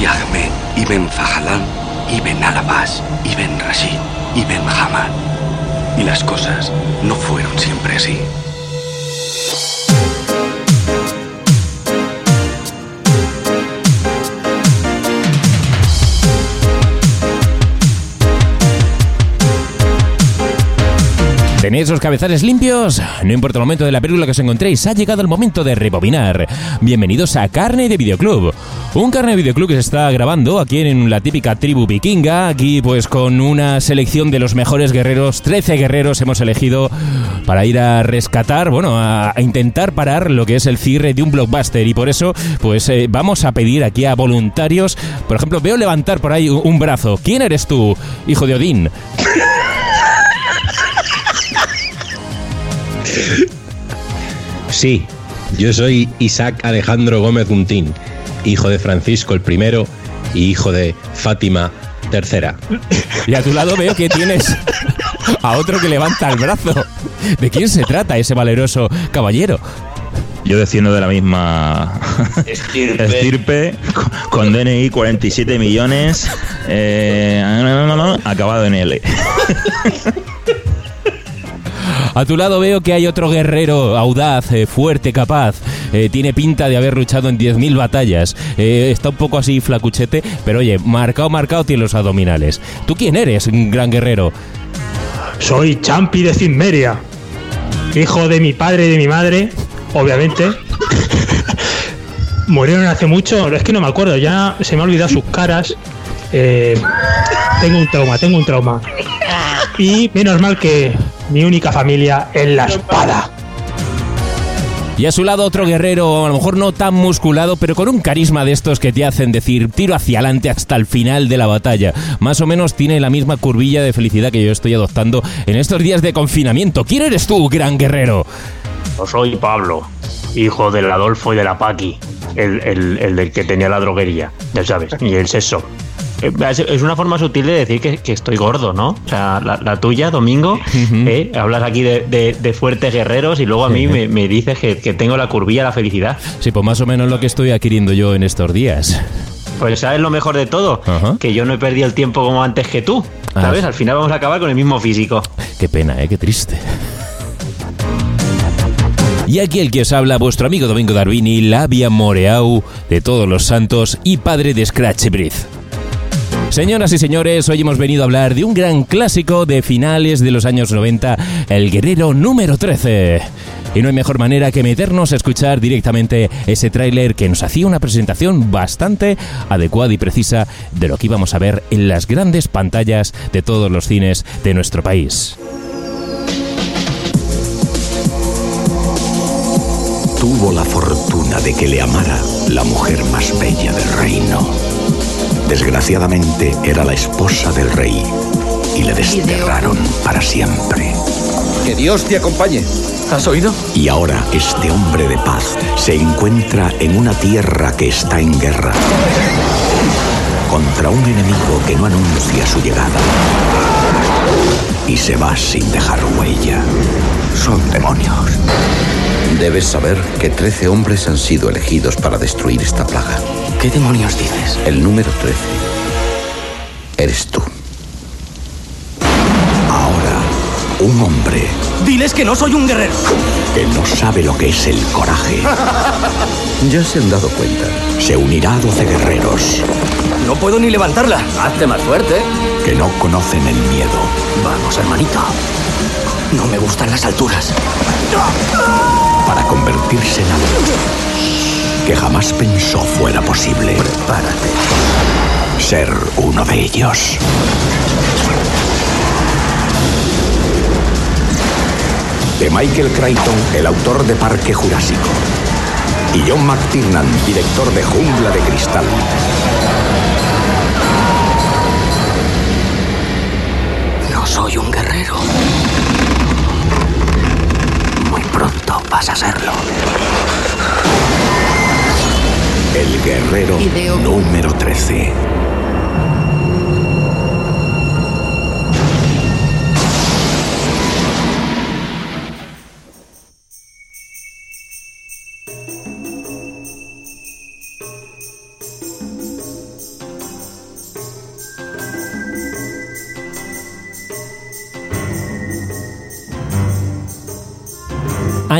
soy Ahmed Ibn Zahalan, Ibn Alabás, Ibn Rashid, Ibn Hamad. Y las cosas no fueron siempre así. ¿Tenéis los cabezales limpios? No importa el momento de la película que os encontréis, ha llegado el momento de rebobinar. Bienvenidos a Carne de Videoclub. Un Carne de Videoclub que se está grabando aquí en la típica tribu vikinga, aquí pues con una selección de los mejores guerreros, 13 guerreros hemos elegido para ir a rescatar, bueno, a, intentar parar lo que es el cierre de un blockbuster y por eso pues eh, vamos a pedir aquí a voluntarios, por ejemplo, veo levantar por ahí un, un brazo. ¿Quién eres tú, hijo de Odín? Sí, yo soy Isaac Alejandro Gómez Guntín, hijo de Francisco el primero y hijo de Fátima tercera. Y a tu lado veo que tienes a otro que levanta el brazo. ¿De quién se trata ese valeroso caballero? Yo desciendo de la misma Estirpe. estirpe, con DNI 47 millones, eh, no, no, no, acabado en L. A tu lado veo que hay otro guerrero audaz, eh, fuerte, capaz. Eh, tiene pinta de haber luchado en 10.000 batallas. Eh, está un poco así flacuchete, pero oye, marcado, marcado tiene los abdominales. ¿Tú quién eres, gran guerrero? Soy Champi de Cimmeria, hijo de mi padre y de mi madre, obviamente. Murieron hace mucho, es que no me acuerdo, ya se me ha olvidado sus caras. Tengo un trauma, tengo un trauma. Y menos mal que mi única familia es la espada. Y a su lado otro guerrero, a lo mejor no tan musculado, pero con un carisma de estos que te hacen decir tiro hacia adelante hasta el final de la batalla. Más o menos tiene la misma curvilla de felicidad que yo estoy adoptando en estos días de confinamiento. ¿Quién eres tú, gran guerrero? Yo soy Pablo, hijo del Adolfo y de la Paqui, el, el- el del que tenía la droguería, ya sabes, y el sexo. Eh, Es una forma sutil de decir que, que estoy gordo, ¿no? O sea, la, la tuya, Domingo, eh, hablas aquí de, de- de fuertes guerreros y luego a mí me, me dices que, que tengo la curvilla la felicidad. Sí, pues más o menos lo que estoy adquiriendo yo en estos días. Pues sabes lo mejor de todo, Ajá. que yo no he perdido el tiempo como antes que tú, Ah, ¿sabes? Al final vamos a acabar con el mismo físico. Qué pena, ¿eh? Qué triste. Y aquí el que os habla, vuestro amigo Domingo Darwini, Labia Moreau, de todos los santos y padre de Scratch Breath. Señoras y señores, hoy hemos venido a hablar de un gran clásico de finales de los años 90, El Guerrero número 13. Y no hay mejor manera que meternos a escuchar directamente ese tráiler que nos hacía una presentación bastante adecuada y precisa de lo que íbamos a ver en las grandes pantallas de todos los cines de nuestro país. Tuvo la fortuna de que le amara la mujer más bella del reino. Desgraciadamente era la esposa del rey y le desterraron para siempre. Que Dios te acompañe. ¿Has oído? Y ahora este hombre de paz se encuentra en una tierra que está en guerra contra un enemigo que no anuncia su llegada y se va sin dejar huella. Son demonios. Debes saber que 13 hombres han sido elegidos para destruir esta plaga. ¿Qué demonios dices? El número 13 eres tú. Ahora, un hombre Diles que no soy un guerrero. que no sabe lo que es el coraje Ya se han dado cuenta. se unirá a 12 guerreros No puedo ni levantarla. Hazte más fuerte. que no conocen el miedo. Vamos, hermanito. No me gustan las alturas. para convertirse en algo que jamás pensó fuera posible. Prepárate. Ser uno de ellos. De Michael Crichton, el autor de Parque Jurásico. Y John McTiernan, director de Jungla de Cristal. No soy un guerrero. Muy pronto vas a serlo. El guerrero número 13.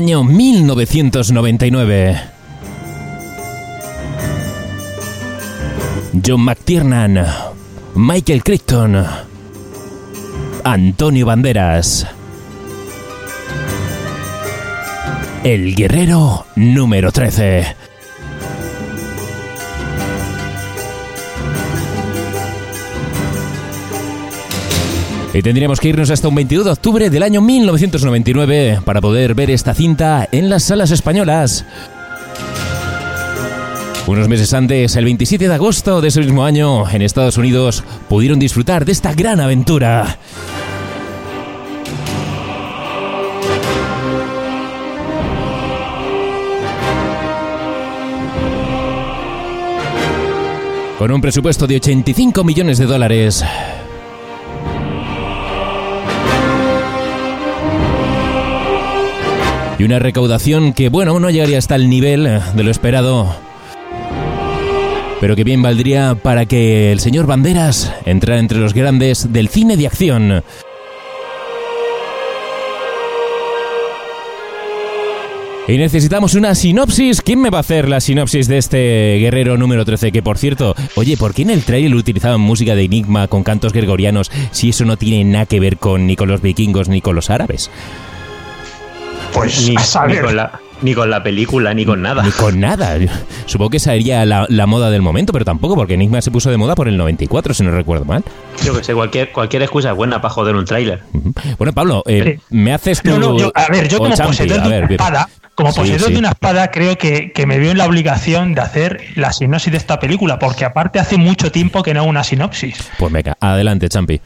Año 1999. John McTiernan, Michael Crichton, Antonio Banderas. El guerrero número 13. Y tendríamos que irnos hasta un 22 de octubre del año 1999 para poder ver esta cinta en las salas españolas. Unos meses antes, el 27 de agosto de ese mismo año, en Estados Unidos, pudieron disfrutar de esta gran aventura. Con un presupuesto de 85 millones de dólares. Y una recaudación que, bueno, no llegaría hasta el nivel de lo esperado pero que bien valdría para que el señor Banderas entrara entre los grandes del cine de acción. Y necesitamos una sinopsis. ¿Quién me va a hacer la sinopsis de este guerrero número 13? Que por cierto, oye, ¿por qué en el trailer utilizaban música de Enigma con cantos gregorianos si eso no tiene nada que ver con ni con los vikingos ni con los árabes? Pues ni, con la, ni con la película, ni con nada. Ni con nada. Supongo que sería la, la, moda del momento, pero tampoco, porque Enigma se puso de moda por el 94, si no recuerdo mal. Yo que sé, cualquier, cualquier excusa es buena para joder un tráiler. Bueno, Pablo, eh, Sí. me haces tú... No, no, yo- a ver, yo como Champi, poseedor a de ver, una espada, como Sí, poseedor sí. de una espada, creo que, que me veo en la obligación de hacer la sinopsis de esta película, porque aparte hace mucho tiempo que no hago una sinopsis. Pues venga, adelante, Champi.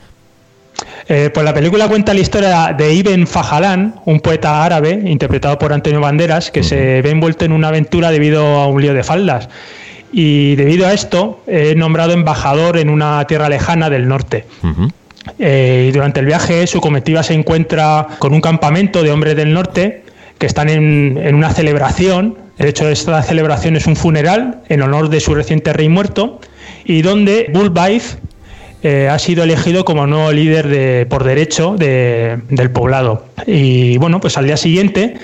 Eh, pues la película cuenta la historia de Ibn Fajalán, un poeta árabe interpretado por Antonio Banderas, que se ve envuelto en una aventura debido a un lío de faldas. Y debido a esto, es nombrado embajador en una tierra lejana del norte. Eh, y durante el viaje su comitiva se encuentra con un campamento de hombres del norte que están en, en una celebración. De hecho, esta celebración es un funeral en honor de su reciente rey muerto y donde Bulbaith eh, ha sido elegido como nuevo líder de, por derecho de- del poblado. Y bueno, pues al día siguiente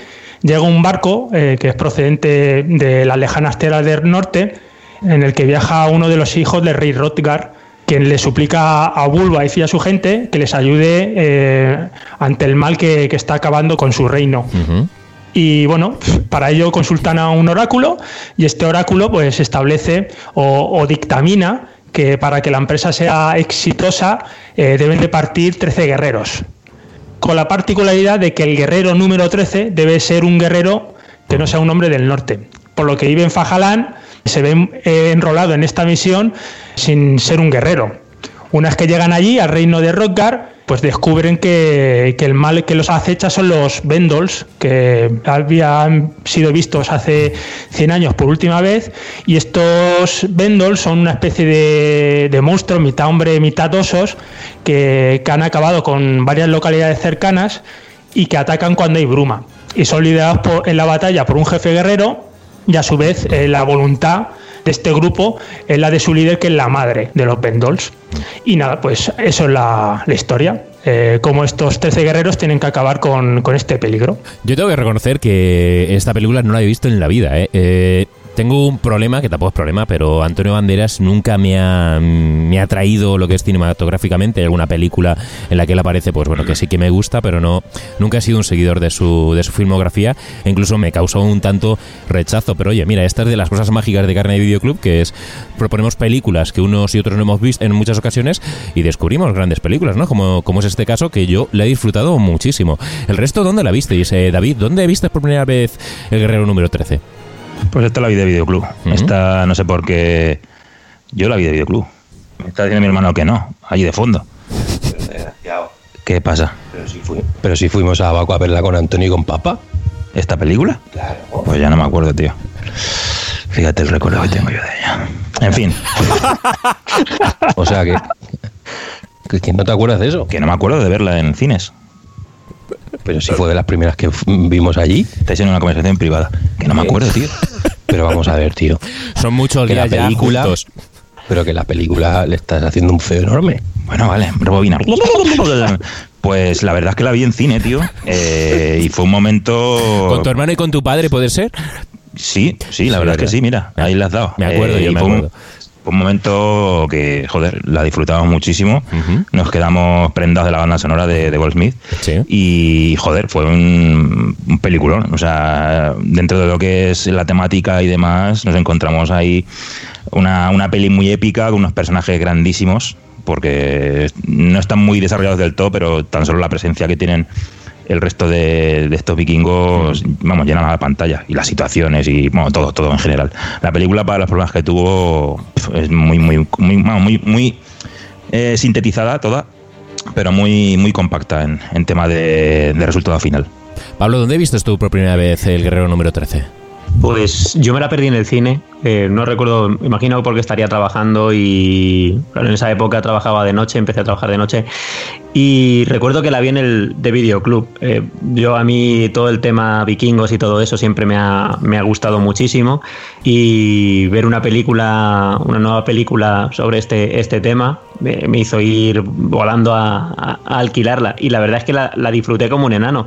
llega un barco eh, que es procedente de las lejanas tierras del norte en el que viaja uno de los hijos del rey Rotgar quien le suplica a Bulbaith y a su gente que les ayude eh, ante el mal que, que está acabando con su reino. Y bueno, para ello consultan a un oráculo y este oráculo pues establece o, o dictamina que para que la empresa sea exitosa eh, deben de partir 13 guerreros. Con la particularidad de que el guerrero número 13 debe ser un guerrero que no sea un hombre del norte. Por lo que Ibn Fajalán se ve eh, enrolado en esta misión sin ser un guerrero. Una vez que llegan allí, al reino de Rockgar, pues descubren que, que el mal que los acecha son los Vendols, que habían sido vistos hace 100 años por última vez, y estos Vendols son una especie de, de monstruos, mitad hombre, mitad osos, que, que han acabado con varias localidades cercanas y que atacan cuando hay bruma. Y son liderados por- en la batalla por un jefe guerrero y a su vez eh, la voluntad de este grupo es la de su líder que es la madre de los Vendols. Y nada, pues eso es la, la historia. Eh, cómo estos 13 guerreros tienen que acabar con, con este peligro. Yo tengo que reconocer que esta película no la he visto en la vida. ¿eh? Eh, tengo un problema, que tampoco es problema, pero Antonio Banderas nunca me ha, me ha traído lo que es cinematográficamente. Alguna película en la que él aparece, pues bueno, que sí que me gusta, pero no nunca he sido un seguidor de su, de su filmografía. E incluso me causó un tanto rechazo. Pero oye, mira, esta es de las cosas mágicas de Carne de Videoclub, que es proponemos películas que unos y otros no hemos visto en muchas ocasiones y descubrimos grandes películas, ¿no? Como, como es este caso, que yo la he disfrutado muchísimo. El resto, ¿dónde la visteis? Eh, David, ¿dónde viste por primera vez El Guerrero número 13? Pues esta la vi de videoclub. Ujú. Esta no sé por qué. Yo la vi de videoclub. Me está diciendo mi hermano que no, allí de fondo. ¿Qué pasa? Pero si fuimos a Abaco a verla con Antonio y con Papa. ¿Esta película? Claro. Pues ya no me acuerdo, tío. Fíjate el recuerdo que tengo yo de ella. En fin, O sea que. que- que no te acuerdas de eso. que no me acuerdo de verla en cines. Pero si fue de las primeras que vimos allí. Estáis en una conversación privada. Que no me acuerdo, tío. Pero vamos a ver, tío. Son muchos Que la ya película- juntos. pero que la película le estás haciendo un feo enorme. Bueno, vale, rebobinar. Pues la verdad es que la vi en cine, tío. eh, y fue un momento. ¿Con tu hermano y con tu padre puede ser? Sí, sí, la Sí, verdad es que sí, mira, ahí la has dado. Me acuerdo, Eh, yo y me un- acuerdo. Un momento que, joder, la disfrutamos muchísimo. Nos quedamos prendados de la banda sonora de, de Goldsmith. Sí. Y, joder, fue un, un peliculón. O sea, dentro de lo que es la temática y demás, nos encontramos ahí una, una peli muy épica con unos personajes grandísimos, porque no están muy desarrollados del todo, pero tan solo la presencia que tienen el resto de, estos vikingos, vamos, llenan la pantalla y las situaciones y bueno, todo, todo en general. La película para los problemas que tuvo es muy, muy, muy, muy, muy eh, sintetizada toda, pero muy, muy compacta en, en tema de, de resultado final. Pablo, ¿dónde viste tú por primera vez el Guerrero número 13? Pues yo me la perdí en el cine. eh, no recuerdo, imagino porque estaría trabajando y en esa época trabajaba de noche, empecé a trabajar de noche. Y recuerdo que la vi en el de videoclub. Eh, yo a mí todo el tema vikingos y todo eso siempre me ha, me ha gustado muchísimo. Y ver una película, una nueva película sobre este, este tema, me, me hizo ir volando a, a- a alquilarla. Y la verdad es que la, la disfruté como un enano.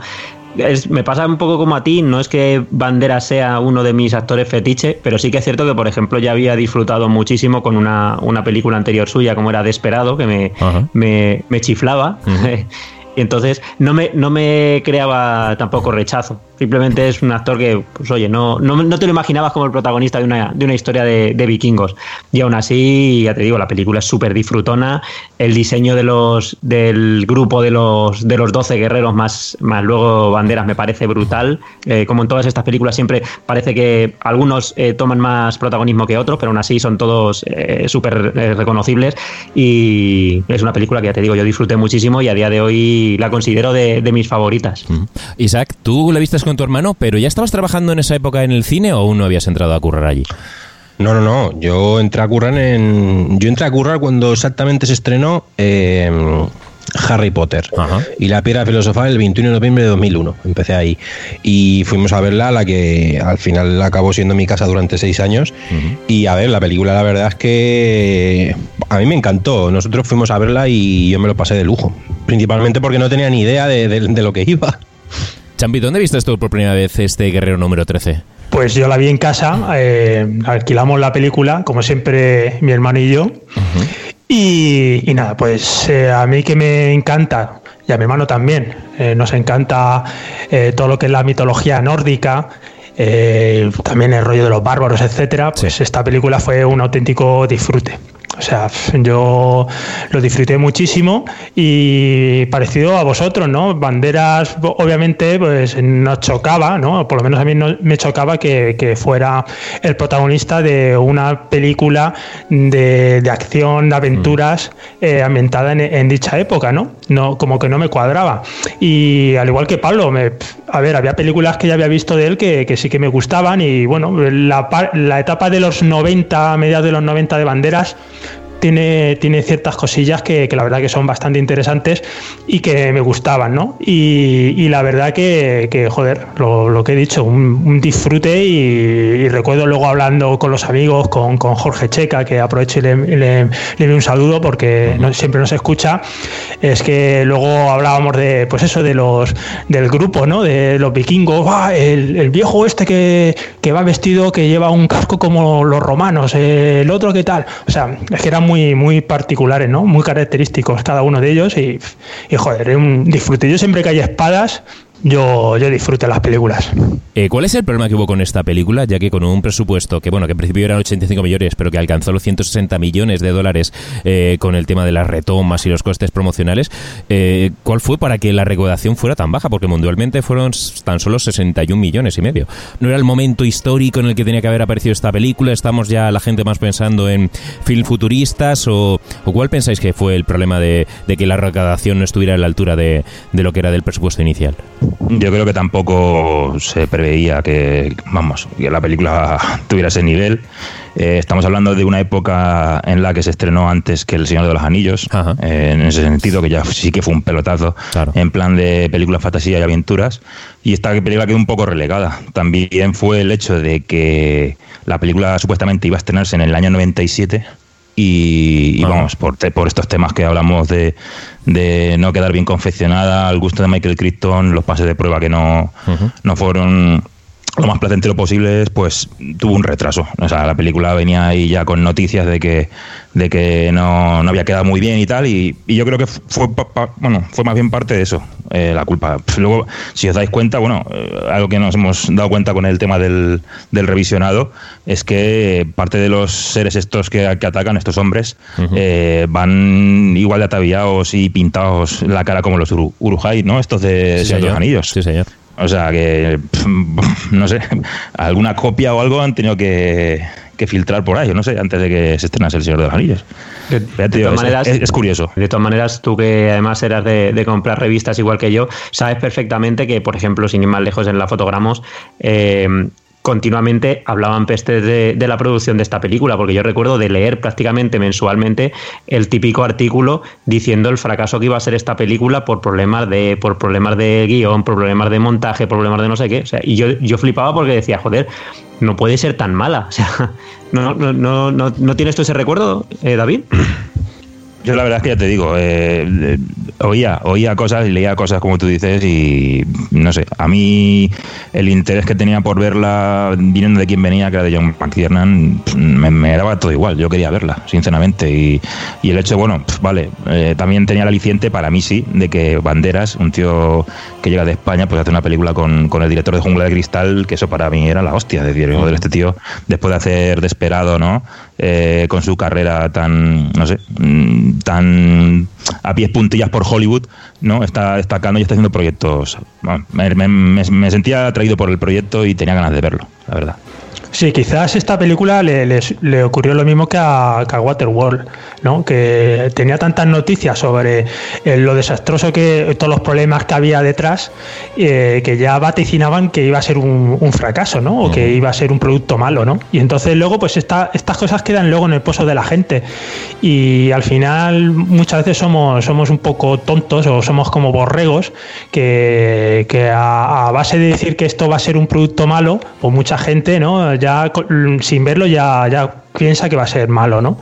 Es- me pasa un poco como a ti, no es que Banderas sea uno de mis actores fetiche, pero sí que es cierto que, por ejemplo, ya había disfrutado muchísimo con una, una película anterior suya, como era Desperado, que me, me, me chiflaba. y entonces no me, no me creaba tampoco rechazo. Simplemente es un actor que, pues oye, no, no, no te lo imaginabas como el protagonista de una, de una historia de, de vikingos. Y aún así, ya te digo, la película es súper disfrutona. El diseño de los, del grupo de los, de los 12 guerreros más, más luego banderas me parece brutal. Eh, como en todas estas películas siempre parece que algunos eh, toman más protagonismo que otros, pero aún así son todos eh, súper eh, reconocibles. Y es una película que ya te digo, yo disfruté muchísimo y a día de hoy la considero de, de mis favoritas. Isaac, tú la viste con tu hermano, pero ¿ya estabas trabajando en esa época en el cine o aún no habías entrado a currar allí? No, no, no. Yo entré a currar en. Yo entré a currar cuando exactamente se estrenó eh, Harry Potter Ajá. y la piedra filosofal el 21 de noviembre de 2001. Empecé ahí. Y fuimos a verla, la que al final acabó siendo mi casa durante seis años. Y a ver, la película, la verdad es que a mí me encantó. Nosotros fuimos a verla y yo me lo pasé de lujo. Principalmente porque no tenía ni idea de, de- de lo que iba. Champi, ¿dónde viste tú por primera vez este Guerrero número 13? Pues yo la vi en casa, eh, alquilamos la película, como siempre mi hermano y yo. y, y nada, pues eh, a mí que me encanta, y a mi hermano también, eh, nos encanta todo lo que es la mitología nórdica. eh, también el rollo de los bárbaros, etcétera, pues esta película fue un auténtico disfrute. O sea, yo lo disfruté muchísimo y parecido a vosotros, ¿no? Banderas, obviamente, pues nos chocaba, ¿no? Por lo menos a mí no, me chocaba que, que fuera el protagonista de una película de, de acción, de aventuras eh, ambientada en, en dicha época, ¿no? No, como que no me cuadraba. Y al igual que Pablo, me, a ver, había películas que ya había visto de él que, que sí que me gustaban y bueno, la, la etapa de los 90, mediados de los 90 de Banderas, tiene, tiene ciertas cosillas que, que la verdad que son bastante interesantes y que me gustaban, ¿no? Y, y la verdad que, que, joder, lo, lo que he dicho, un, un disfrute y, y recuerdo luego hablando con los amigos, con, con Jorge Checa, que aprovecho y le, le, le doy un saludo porque no, siempre nos escucha, es que luego hablábamos de, pues eso, de los del grupo, ¿no? De los vikingos, ¡ah! el, el viejo este que, que va vestido, que lleva un casco como los romanos, el otro que tal, o sea, es que eran muy, muy particulares, ¿no? Muy característicos cada uno de ellos y, y joder, un disfrute. Yo siempre que hay espadas, yo, yo disfruto las películas. Eh, ¿Cuál es el problema que hubo con esta película? Ya que con un presupuesto que, bueno, que en principio eran 85 millones, pero que alcanzó los 160 millones de dólares eh, con el tema de las retomas y los costes promocionales, eh, ¿cuál fue para que la recaudación fuera tan baja? Porque mundialmente fueron tan solo 61 millones y medio. ¿No era el momento histórico en el que tenía que haber aparecido esta película? ¿Estamos ya la gente más pensando en film futuristas? ¿O, o cuál pensáis que fue el problema de, que la recaudación no estuviera a la altura de lo que era del presupuesto inicial? Yo creo que tampoco se preveía que, vamos, que la película tuviera ese nivel. Eh, estamos hablando de una época en la que se estrenó antes que El Señor de los Anillos, eh, en ese sentido, que ya sí que fue un pelotazo Claro. en plan de película fantasía y aventuras. Y esta película quedó un poco relegada. También fue el hecho de que la película supuestamente iba a estrenarse en el año 97 y, y vamos, por, te- por estos temas que hablamos de, de no quedar bien confeccionada, al gusto de Michael Crichton, los pases de prueba que no, no fueron lo más placentero posible, pues tuvo un retraso. O sea, la película venía ahí ya con noticias de que, de que no, no había quedado muy bien y tal, y, y yo creo que fue, pa- pa- bueno, fue más bien parte de eso, eh, la culpa. Luego, si os dais cuenta, bueno, eh, algo que nos hemos dado cuenta con el tema del, del revisionado, es que parte de los seres estos que, que atacan, estos hombres, eh, van igual de ataviados y pintados la cara como los Uru- Urujai, ¿no? Estos de Sí, de los. Anillos. Sí, señor. O sea que, no sé, alguna copia o algo han tenido que, que filtrar por ahí, no sé, antes de que se estrenase El Señor de los Anillos. De, digo, todas es- maneras, es- es curioso. De todas maneras, tú que además eras de, de comprar revistas igual que yo, sabes perfectamente que, por ejemplo, sin ir más lejos en la fotogramos, eh, continuamente hablaban pestes de, la producción de esta película, porque yo recuerdo de leer prácticamente mensualmente el típico artículo diciendo el fracaso que iba a ser esta película por problemas de, por problemas de guion, por problemas de montaje, problemas de no sé qué. O sea, y yo, yo flipaba porque decía, joder, no puede ser tan mala. O sea, ¿no, no, no, no, ¿no tienes tú ese recuerdo, eh, David? Yo la verdad es que ya te digo, eh, eh, oía, oía cosas y leía cosas como tú dices y no sé, a mí el interés que tenía por verla viniendo de quien venía, que era de John McTiernan, me, me daba todo igual, yo quería verla, sinceramente. Y, y el hecho, bueno, vale, eh, también tenía el aliciente para mí sí, de que Banderas, un tío que llega de España, pues hace una película con, con el director de Jungla de Cristal, que eso para mí era la hostia, es decir, joder, este tío, después de hacer Desperado, ¿no? Eh, con su carrera tan, no sé, mm, tan a pies puntillas por Hollywood, ¿no? Está destacando y está haciendo proyectos. Me sentía atraído por el proyecto y tenía ganas de verlo, la verdad. Sí, quizás esta película le, les- le ocurrió lo mismo que a, que a Waterworld, ¿no? Que tenía tantas noticias sobre eh, lo desastroso que todos los problemas que había detrás, eh, que ya vaticinaban que iba a ser un, un fracaso, ¿no? O que iba a ser un producto malo, ¿no? Y entonces luego, pues esta- estas cosas quedan luego en el pozo de la gente. Y al final muchas veces somos, somos un poco tontos o somos como borregos que, que a, a base de decir que esto va a ser un producto malo, pues mucha gente, ¿no? Ya co- sin verlo ya, ya piensa que va a ser malo, ¿no?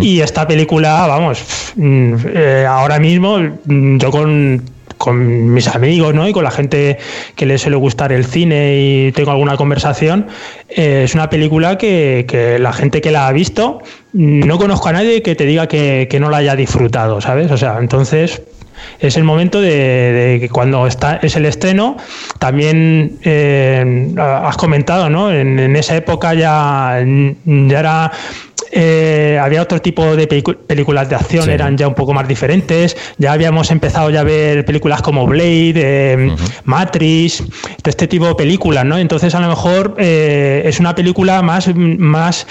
Y esta película, vamos, mm, eh, ahora mismo mm, yo con con mis amigos ¿no? y con la gente que les suele gustar el cine y tengo alguna conversación, eh, es una película que, que la gente que la ha visto, no conozco a nadie que te diga que, que no la haya disfrutado, ¿sabes? O sea, entonces es el momento de, que cuando está es el estreno también eh, has comentado no en, en esa época ya ya era eh, había otro tipo de películas de acción Sí. eran ya un poco más diferentes. Ya habíamos empezado ya a ver películas como Blade eh, Matrix de este tipo de películas no entonces a lo mejor eh, es una película más más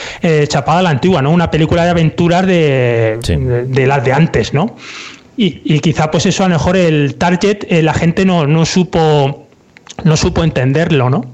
chapada a la antigua no una película de aventuras de, Sí. de, de las de antes no y, y quizá pues eso a lo mejor el target eh, la gente no, no supo no supo entenderlo no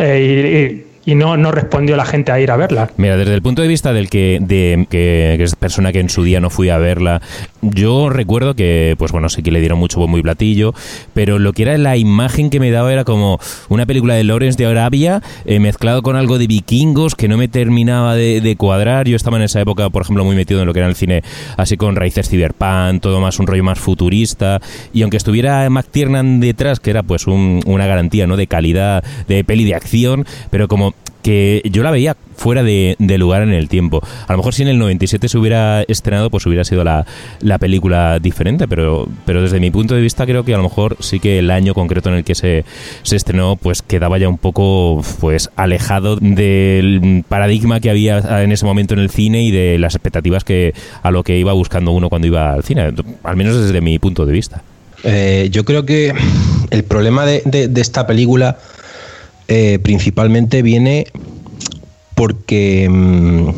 Eh, y, no, no respondió la gente a ir a verla Mira, desde el punto de vista del que, de, que, es persona que en su día no fui a verla, yo recuerdo que, pues bueno, sí que le dieron mucho bombo platillo, pero lo que era la imagen que me daba era como una película de Lawrence de Arabia eh, mezclado con algo de vikingos que no me terminaba de, cuadrar. Yo estaba en esa época, por ejemplo, muy metido en lo que era el cine así con raíces cyberpunk, todo más un rollo más futurista, y aunque estuviera McTiernan detrás, que era pues un- una garantía, ¿no? De calidad, de peli de acción, pero como que yo la veía fuera de, lugar en el tiempo. A lo mejor si en el 97 se hubiera estrenado, pues hubiera sido la, la película diferente, pero, pero desde mi punto de vista creo que a lo mejor sí que el año concreto en el que se, se estrenó, pues quedaba ya un poco pues alejado del paradigma que había en ese momento en el cine y de las expectativas que a lo que iba buscando uno cuando iba al cine, al menos desde mi punto de vista. Eh, yo creo que el problema de, de- de esta película eh, principalmente viene porque mm,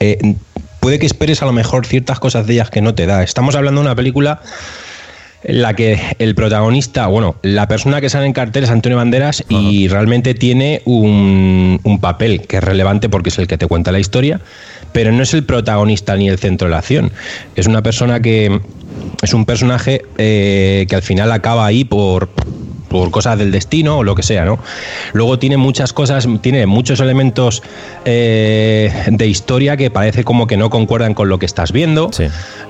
eh, puede que esperes a lo mejor ciertas cosas de ellas que no te da. Estamos hablando de una película en la que el protagonista, bueno, la persona que sale en cartel es Antonio Banderas y realmente tiene un, un papel que es relevante porque es el que te cuenta la historia, pero no es el protagonista ni el centro de la acción. Es una persona que es un personaje eh, que al final acaba ahí por por cosas del destino o lo que sea, ¿no? Luego tiene muchas cosas, tiene muchos elementos eh, de historia que parece como que no concuerdan con lo que estás viendo,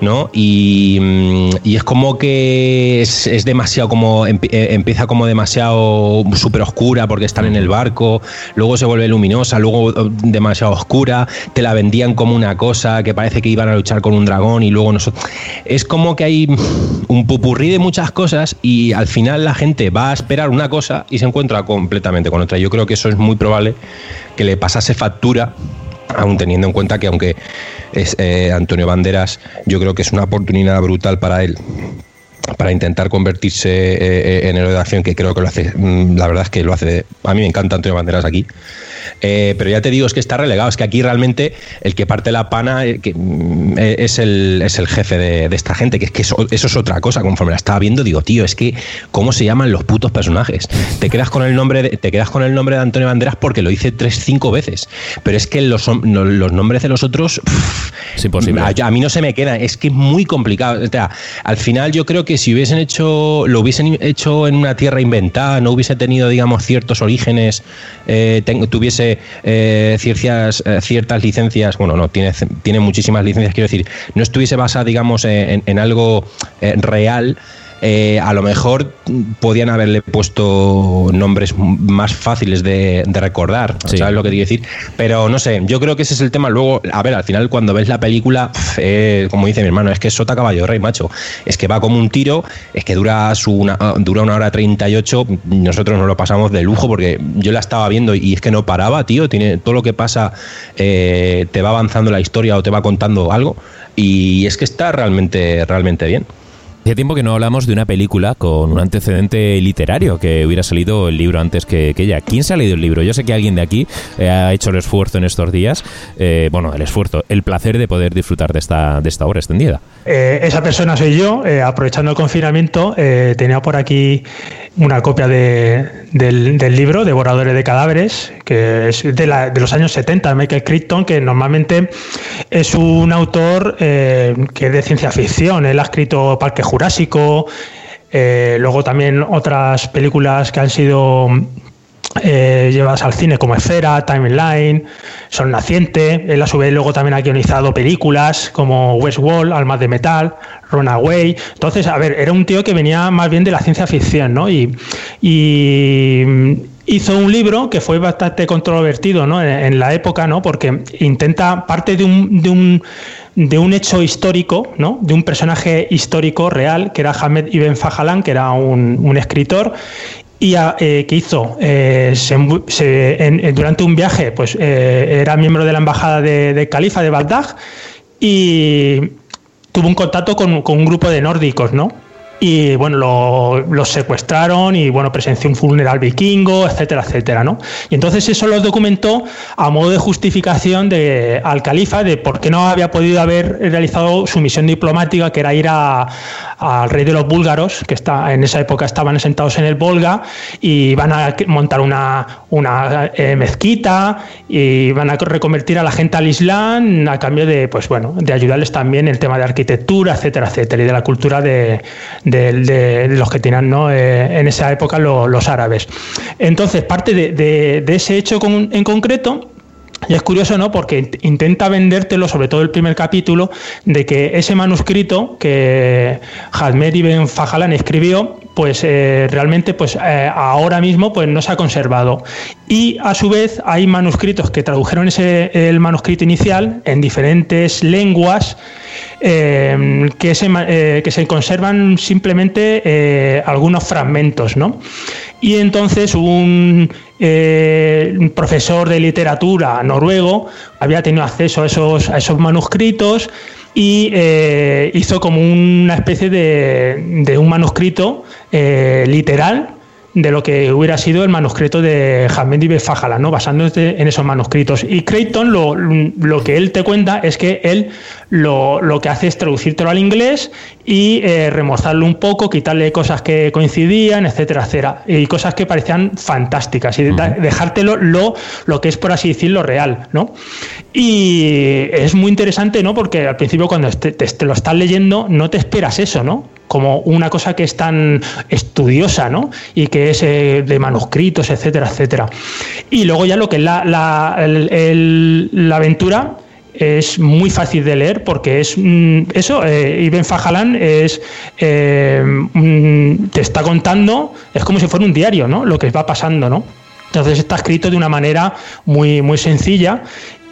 ¿no? Y, mm, y, es como que es, demasiado como eh, empieza como demasiado súper oscura porque están en el barco, luego se vuelve luminosa, luego eh, demasiado oscura, te la vendían como una cosa que parece que iban a luchar con un dragón y luego nosotros... Es como que hay un pupurrí de muchas cosas y al final la gente va esperar una cosa y se encuentra completamente con otra. Yo creo que eso es muy probable que le pasase factura aún teniendo en cuenta que aunque es eh, Antonio Banderas, yo creo que es una oportunidad brutal para él para intentar convertirse eh, eh, en héroe de acción, que creo que lo hace, mm, la verdad es que lo hace, a mí me encanta Antonio Banderas aquí, eh, pero ya te digo, es que está relegado. Es que aquí realmente el que parte la pana eh, mm, eh, es, el, es el jefe de, esta gente. Que es que eso, es otra cosa. Conforme la estaba viendo, digo, tío, es que cómo se llaman los putos personajes. Te quedas con el nombre de, te quedas con el nombre de Antonio Banderas porque lo hice tres, cinco veces. Pero es que los, los nombres de los otros. es imposible. A, mí no se me queda. Es que es muy complicado. O sea, al final yo creo que si hubiesen hecho. lo hubiesen hecho en una tierra inventada, no hubiese tenido, digamos, ciertos orígenes, tuviese eh, ciertas, eh, ciertas licencias, bueno, no, tiene, tiene muchísimas licencias, quiero decir, no estuviese basada, digamos, en, en algo eh, real, eh, a lo mejor podían haberle puesto nombres más fáciles de, recordar, ¿sabes lo que quiero decir? Pero no sé, yo creo que ese es el tema. Luego, a ver, al final cuando ves la película, eh, como dice mi hermano, es que es sota caballo rey, macho. Es que va como un tiro, es que dura, su una, dura una hora 38, nosotros nos lo pasamos de lujo porque yo la estaba viendo y es que no paraba, tío, tiene todo lo que pasa, eh, te va avanzando la historia o te va contando algo y es que está realmente, realmente bien. Tiempo que no hablamos de una película con un antecedente literario, que hubiera salido el libro antes que, ella. ¿Quién se ha leído el libro? Yo sé que alguien de aquí eh, ha hecho el esfuerzo en estos días, eh, bueno, el esfuerzo, el placer de poder disfrutar de esta, de esta obra extendida. Eh, esa persona soy yo, aprovechando el confinamiento, tenía por aquí una copia de, del, libro, Devoradores de Cadáveres, que es de, la, de, los años 70, Michael Crichton, que normalmente es un autor que es de ciencia ficción. Él ha escrito Parque Jurásico, eh, luego también otras películas que han sido eh, llevadas al cine como Esfera, Timeline, Son Naciente. Él a su vez luego también ha guionizado películas como Westworld, Almas de Metal, Runaway. Entonces, a ver, era un tío que venía más bien de la ciencia ficción, ¿no? Y, hizo un libro que fue bastante controvertido ¿no? en, la época, ¿no? porque intenta parte de un, de un de un hecho histórico, ¿no? de un personaje histórico real, que era Ahmed Ibn Fajalan, que era un, escritor, y eh, que hizo eh, durante un viaje, pues eh, era miembro de la embajada de, Califa de Bagdad y tuvo un contacto con, con un grupo de nórdicos, ¿no? Y bueno, los lo secuestraron y bueno, presenció un funeral vikingo, etcétera, etcétera, ¿no? Y entonces eso lo documentó a modo de justificación de, al califa de por qué no había podido haber realizado su misión diplomática, que era ir a, al rey de los búlgaros, que está, en esa época estaban sentados en el Volga y van a montar una, una eh, mezquita y van a reconvertir a la gente al Islam a cambio de, pues bueno, de ayudarles también el tema de arquitectura, etcétera, etcétera, y de la cultura de de, los que tenían eh, en esa época los, árabes. Entonces, parte de, ese hecho en concreto y es curioso, ¿no? Porque intenta vendértelo, sobre todo el primer capítulo, de que ese manuscrito que Hadmed ibn Fajalan escribió, pues eh, realmente, pues eh, ahora mismo, pues no se ha conservado. Y a su vez hay manuscritos que tradujeron ese, el manuscrito inicial en diferentes lenguas eh, que, se, eh, que se conservan simplemente eh, algunos fragmentos, ¿no? Y entonces un, profesor de literatura noruego había tenido acceso a esos, a esos manuscritos y hizo como una especie de, de un manuscrito literal de lo que hubiera sido el manuscrito de Hamed Ibn Fajala, ¿no? basándose en esos manuscritos. Y Creighton lo, lo, que él te cuenta es que él lo, lo que hace es traducírtelo al inglés y eh, remozarlo un poco, quitarle cosas que coincidían, etcétera, etcétera, y cosas que parecían fantásticas, y dejártelo lo, lo que es, por así decirlo, real, ¿no? Y es muy interesante, ¿no? Porque al principio cuando te, te lo estás leyendo no te esperas eso, ¿no? Como una cosa que es tan estudiosa, ¿no? Y que es eh, de manuscritos, etcétera, etcétera. Y luego ya lo que es la, la, la aventura es muy fácil de leer porque es mm, eso, eh, Ibn Fajalán es eh, mm, te está contando, es como si fuera un diario, ¿no? Lo que va pasando, ¿no? Entonces está escrito de una manera muy, muy sencilla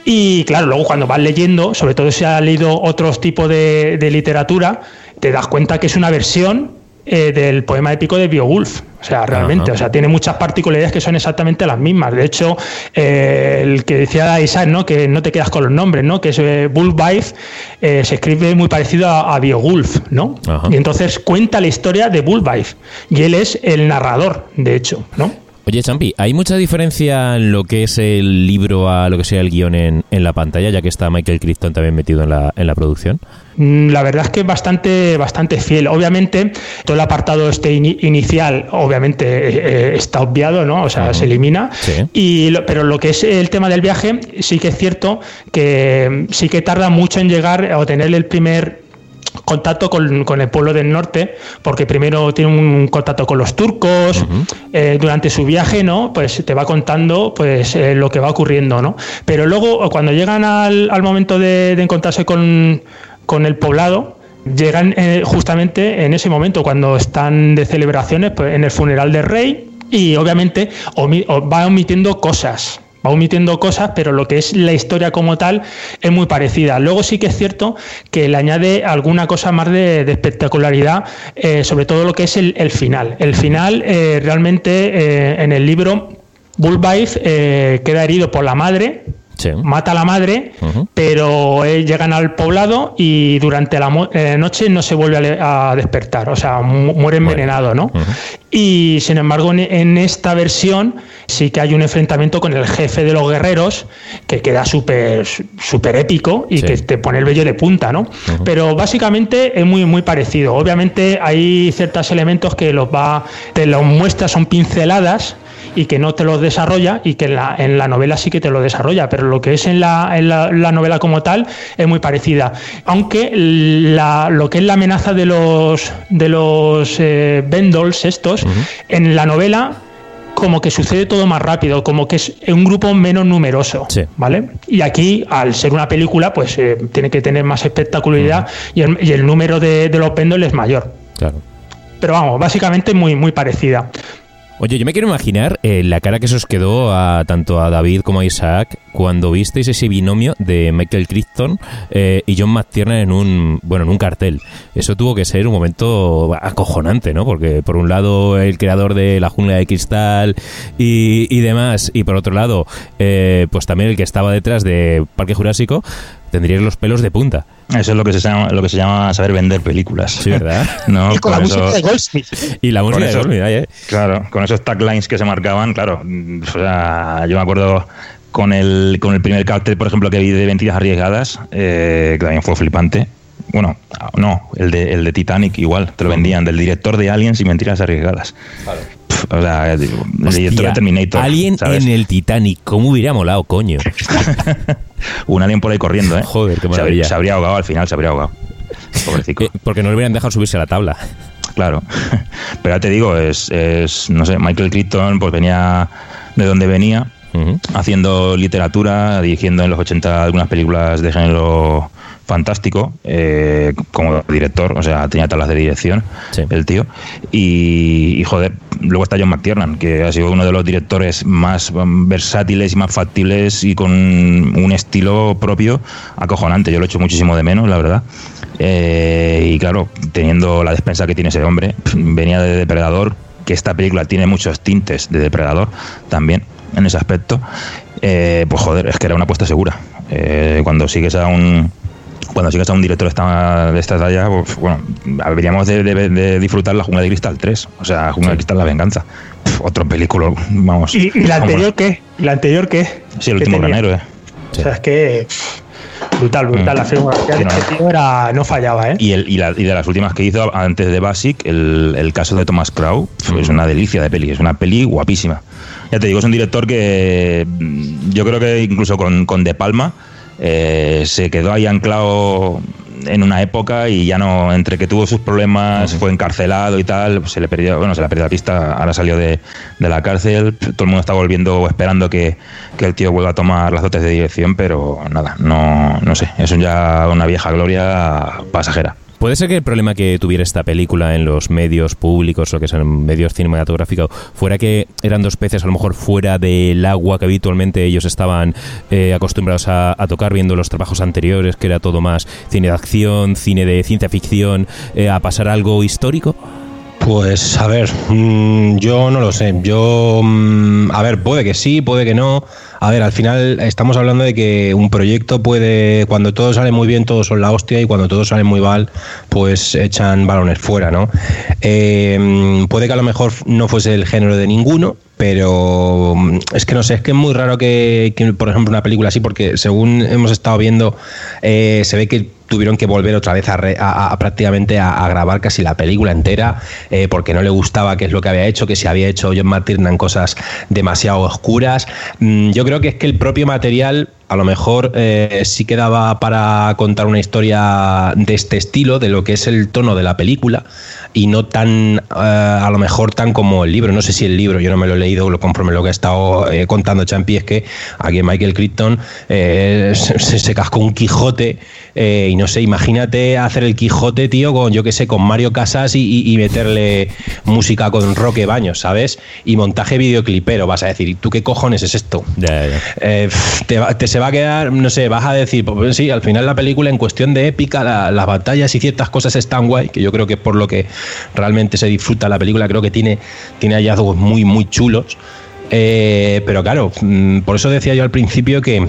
y claro, luego cuando vas leyendo, sobre todo si has leído otros tipos de literatura, te das cuenta que es una versión eh, del poema épico de Beowulf. O sea, realmente, o sea, tiene muchas particularidades que son exactamente las mismas. De hecho, eh, el que decía Isaac, ¿no? Que no te quedas con los nombres, ¿no? Que es eh, eh se escribe muy parecido a, a Beowulf, ¿no? Y entonces cuenta la historia de Bulbaif. Y él es el narrador, de hecho, ¿no? Oye, Champi, ¿hay mucha diferencia en lo que es el libro a lo que sea el guion en, en la pantalla, ya que está Michael Crichton también metido en la, en la producción? Mm, la verdad es que es bastante, bastante fiel. Obviamente, todo el apartado este inicial, obviamente, eh, eh, está obviado, ¿no? O sea, se elimina. Y pero lo que es el tema del viaje, sí que es cierto que sí que tarda mucho en llegar o tener el primer contacto con, con, el pueblo del norte, porque primero tiene un contacto con los turcos, eh, durante su viaje, ¿no? Pues te va contando pues eh, lo que va ocurriendo, ¿no? Pero luego, cuando llegan al, al momento de, de encontrarse con, con el poblado, llegan eh, justamente en ese momento, cuando están de celebraciones, pues, en el funeral del rey, y obviamente va omitiendo cosas, omitiendo cosas, pero lo que es la historia como tal es muy parecida. Luego sí que es cierto que le añade alguna cosa más de, espectacularidad, eh, sobre todo lo que es el, final. El final eh, realmente eh, en el libro Bulbaif eh, queda herido por la madre, Sí. mata a la madre, uh -huh. pero llegan al poblado y durante la eh, noche no se vuelve a, a, despertar, o sea, mu muere envenenado, ¿no? Uh -huh. Y sin embargo, en, en, esta versión sí que hay un enfrentamiento con el jefe de los guerreros que queda súper súper épico y sí. que te pone el vello de punta, ¿no? Uh -huh. Pero básicamente es muy, muy parecido. Obviamente hay ciertos elementos que los va, te los muestra, son pinceladas y que no te lo desarrolla y que en la, en la novela sí que te lo desarrolla, pero lo que es en la, en la, la novela como tal es muy parecida. Aunque la, lo que es la amenaza de los, de los eh, estos, uh -huh. en la novela como que sucede todo más rápido, como que es un grupo menos numeroso, sí. ¿vale? Y aquí, al ser una película, pues eh, tiene que tener más espectacularidad uh -huh. y, el, y, el, número de, de los Vendors es mayor. Claro. Pero vamos, básicamente muy, muy parecida. Oye, yo me quiero imaginar eh, la cara que se os quedó a tanto a David como a Isaac cuando visteis ese binomio de Michael Crichton eh, y John McTiernan en un bueno en un cartel. Eso tuvo que ser un momento acojonante, ¿no? Porque por un lado el creador de La jungla de cristal y, y demás, y por otro lado, eh, pues también el que estaba detrás de Parque Jurásico, tendríais los pelos de punta. Eso es lo que se llama, lo que se llama saber vender películas. Sí, ¿verdad? no, y con la eso, música de Goldsmith. Y la música eso, de Goldsmith, ¿eh? Claro, con esos taglines que se marcaban, claro. O sea, yo me acuerdo con el, con el primer cartel, por ejemplo, que vi de Mentiras Arriesgadas, eh, que también fue flipante. Bueno, no, el de, el de Titanic igual, te lo vendían, del director de Aliens y Mentiras Arriesgadas. Claro. O sea, director de Terminator. Alien ¿sabes? en el Titanic, ¿cómo hubiera molado, coño? Un alien por ahí corriendo, ¿eh? Joder, qué maravilla. Se, se habría ahogado al final, se habría ahogado. Pobrecito. Eh, porque no le hubieran dejado subirse a la tabla. Claro. Pero ya te digo, es, es no sé, Michael Crichton pues venía de donde venía, uh -huh. haciendo literatura, dirigiendo en los 80 algunas películas de género fantástico eh, como director, o sea, tenía talas de dirección sí. el tío. Y, y, joder, luego está John McTiernan, que ha sido uno de los directores más versátiles y más factibles y con un estilo propio acojonante. Yo lo he hecho muchísimo de menos, la verdad. Eh, y claro, teniendo la despensa que tiene ese hombre, venía de Depredador, que esta película tiene muchos tintes de Depredador también en ese aspecto. Eh, pues joder, es que era una apuesta segura. Eh, cuando sigues a un cuando sigues a un director de esta, de esta talla, pues, bueno, deberíamos de, de, de, disfrutar la Jungla de Cristal 3, o sea, Jungla sí. de Cristal La Venganza. Pff, otro película, vamos. ¿Y, y la anterior qué? ¿Y la anterior qué? Sí, el último granero, eh. O sea, es que. Brutal, brutal. Mm. La filmografía sí, de este tío era, no fallaba, ¿eh? Y, el, y, la, y, de las últimas que hizo antes de Basic, el, el caso de Thomas Crow, mm. es una delicia de peli, es una peli guapísima. Ya te digo, es un director que mm, yo creo que incluso con, con De Palma eh, se quedó ahí anclado en una época y ya no, entre que tuvo sus problemas, fue encarcelado y tal, pues se le perdió, bueno, se le perdió la pista, ahora salió de, de la cárcel, todo el mundo está volviendo o esperando que, que el tío vuelva a tomar las dotes de dirección, pero nada, no, no sé, es ya una vieja gloria pasajera. ¿Puede ser que el problema que tuviera esta película en los medios públicos o que son medios cinematográficos fuera que eran dos peces a lo mejor fuera del agua que habitualmente ellos estaban eh, acostumbrados a, tocar viendo los trabajos anteriores, que era todo más cine de acción, cine de ciencia ficción, eh, a pasar algo histórico? Pues a ver, mm, yo no lo sé. Yo, mm, a ver, puede que sí, puede que no. A ver, al final estamos hablando de que un proyecto puede, cuando todo sale muy bien, todos son la hostia y cuando todo sale muy mal, pues echan balones fuera, ¿no? Eh, puede que a lo mejor no fuese el género de ninguno, pero mm, es que no sé, es que es muy raro que, que, por ejemplo, una película así, porque según hemos estado viendo, eh, se ve que tuvieron que volver otra vez a, re, a, prácticamente a, a, grabar casi la película entera eh, porque no le gustaba qué es lo que había hecho, que se había hecho John McTiernan cosas demasiado oscuras. Mm, yo creo que es que el propio material a lo mejor eh, sí quedaba para contar una historia de este estilo, de lo que es el tono de la película, y no tan, uh, a lo mejor tan como el libro. No sé si el libro, yo no me lo he leído, lo conforme lo que ha estado eh, contando Champi, es que aquí Michael Crichton eh, se, se, cascó un Quijote, y no sé, imagínate hacer el Quijote, tío, con yo que sé, con Mario Casas y, y, y meterle música con Roque Baños, ¿sabes? Y montaje videoclipero, vas a decir, ¿tú qué cojones es esto? Te, te se va a quedar, no sé, vas a decir, pues sí, al final la película en cuestión de épica, la, las batallas y ciertas cosas están guay, que yo creo que es por lo que realmente se disfruta la película, creo que tiene, tiene hallazgos muy, muy chulos. Eh, pero claro, mm, por eso decía yo al principio que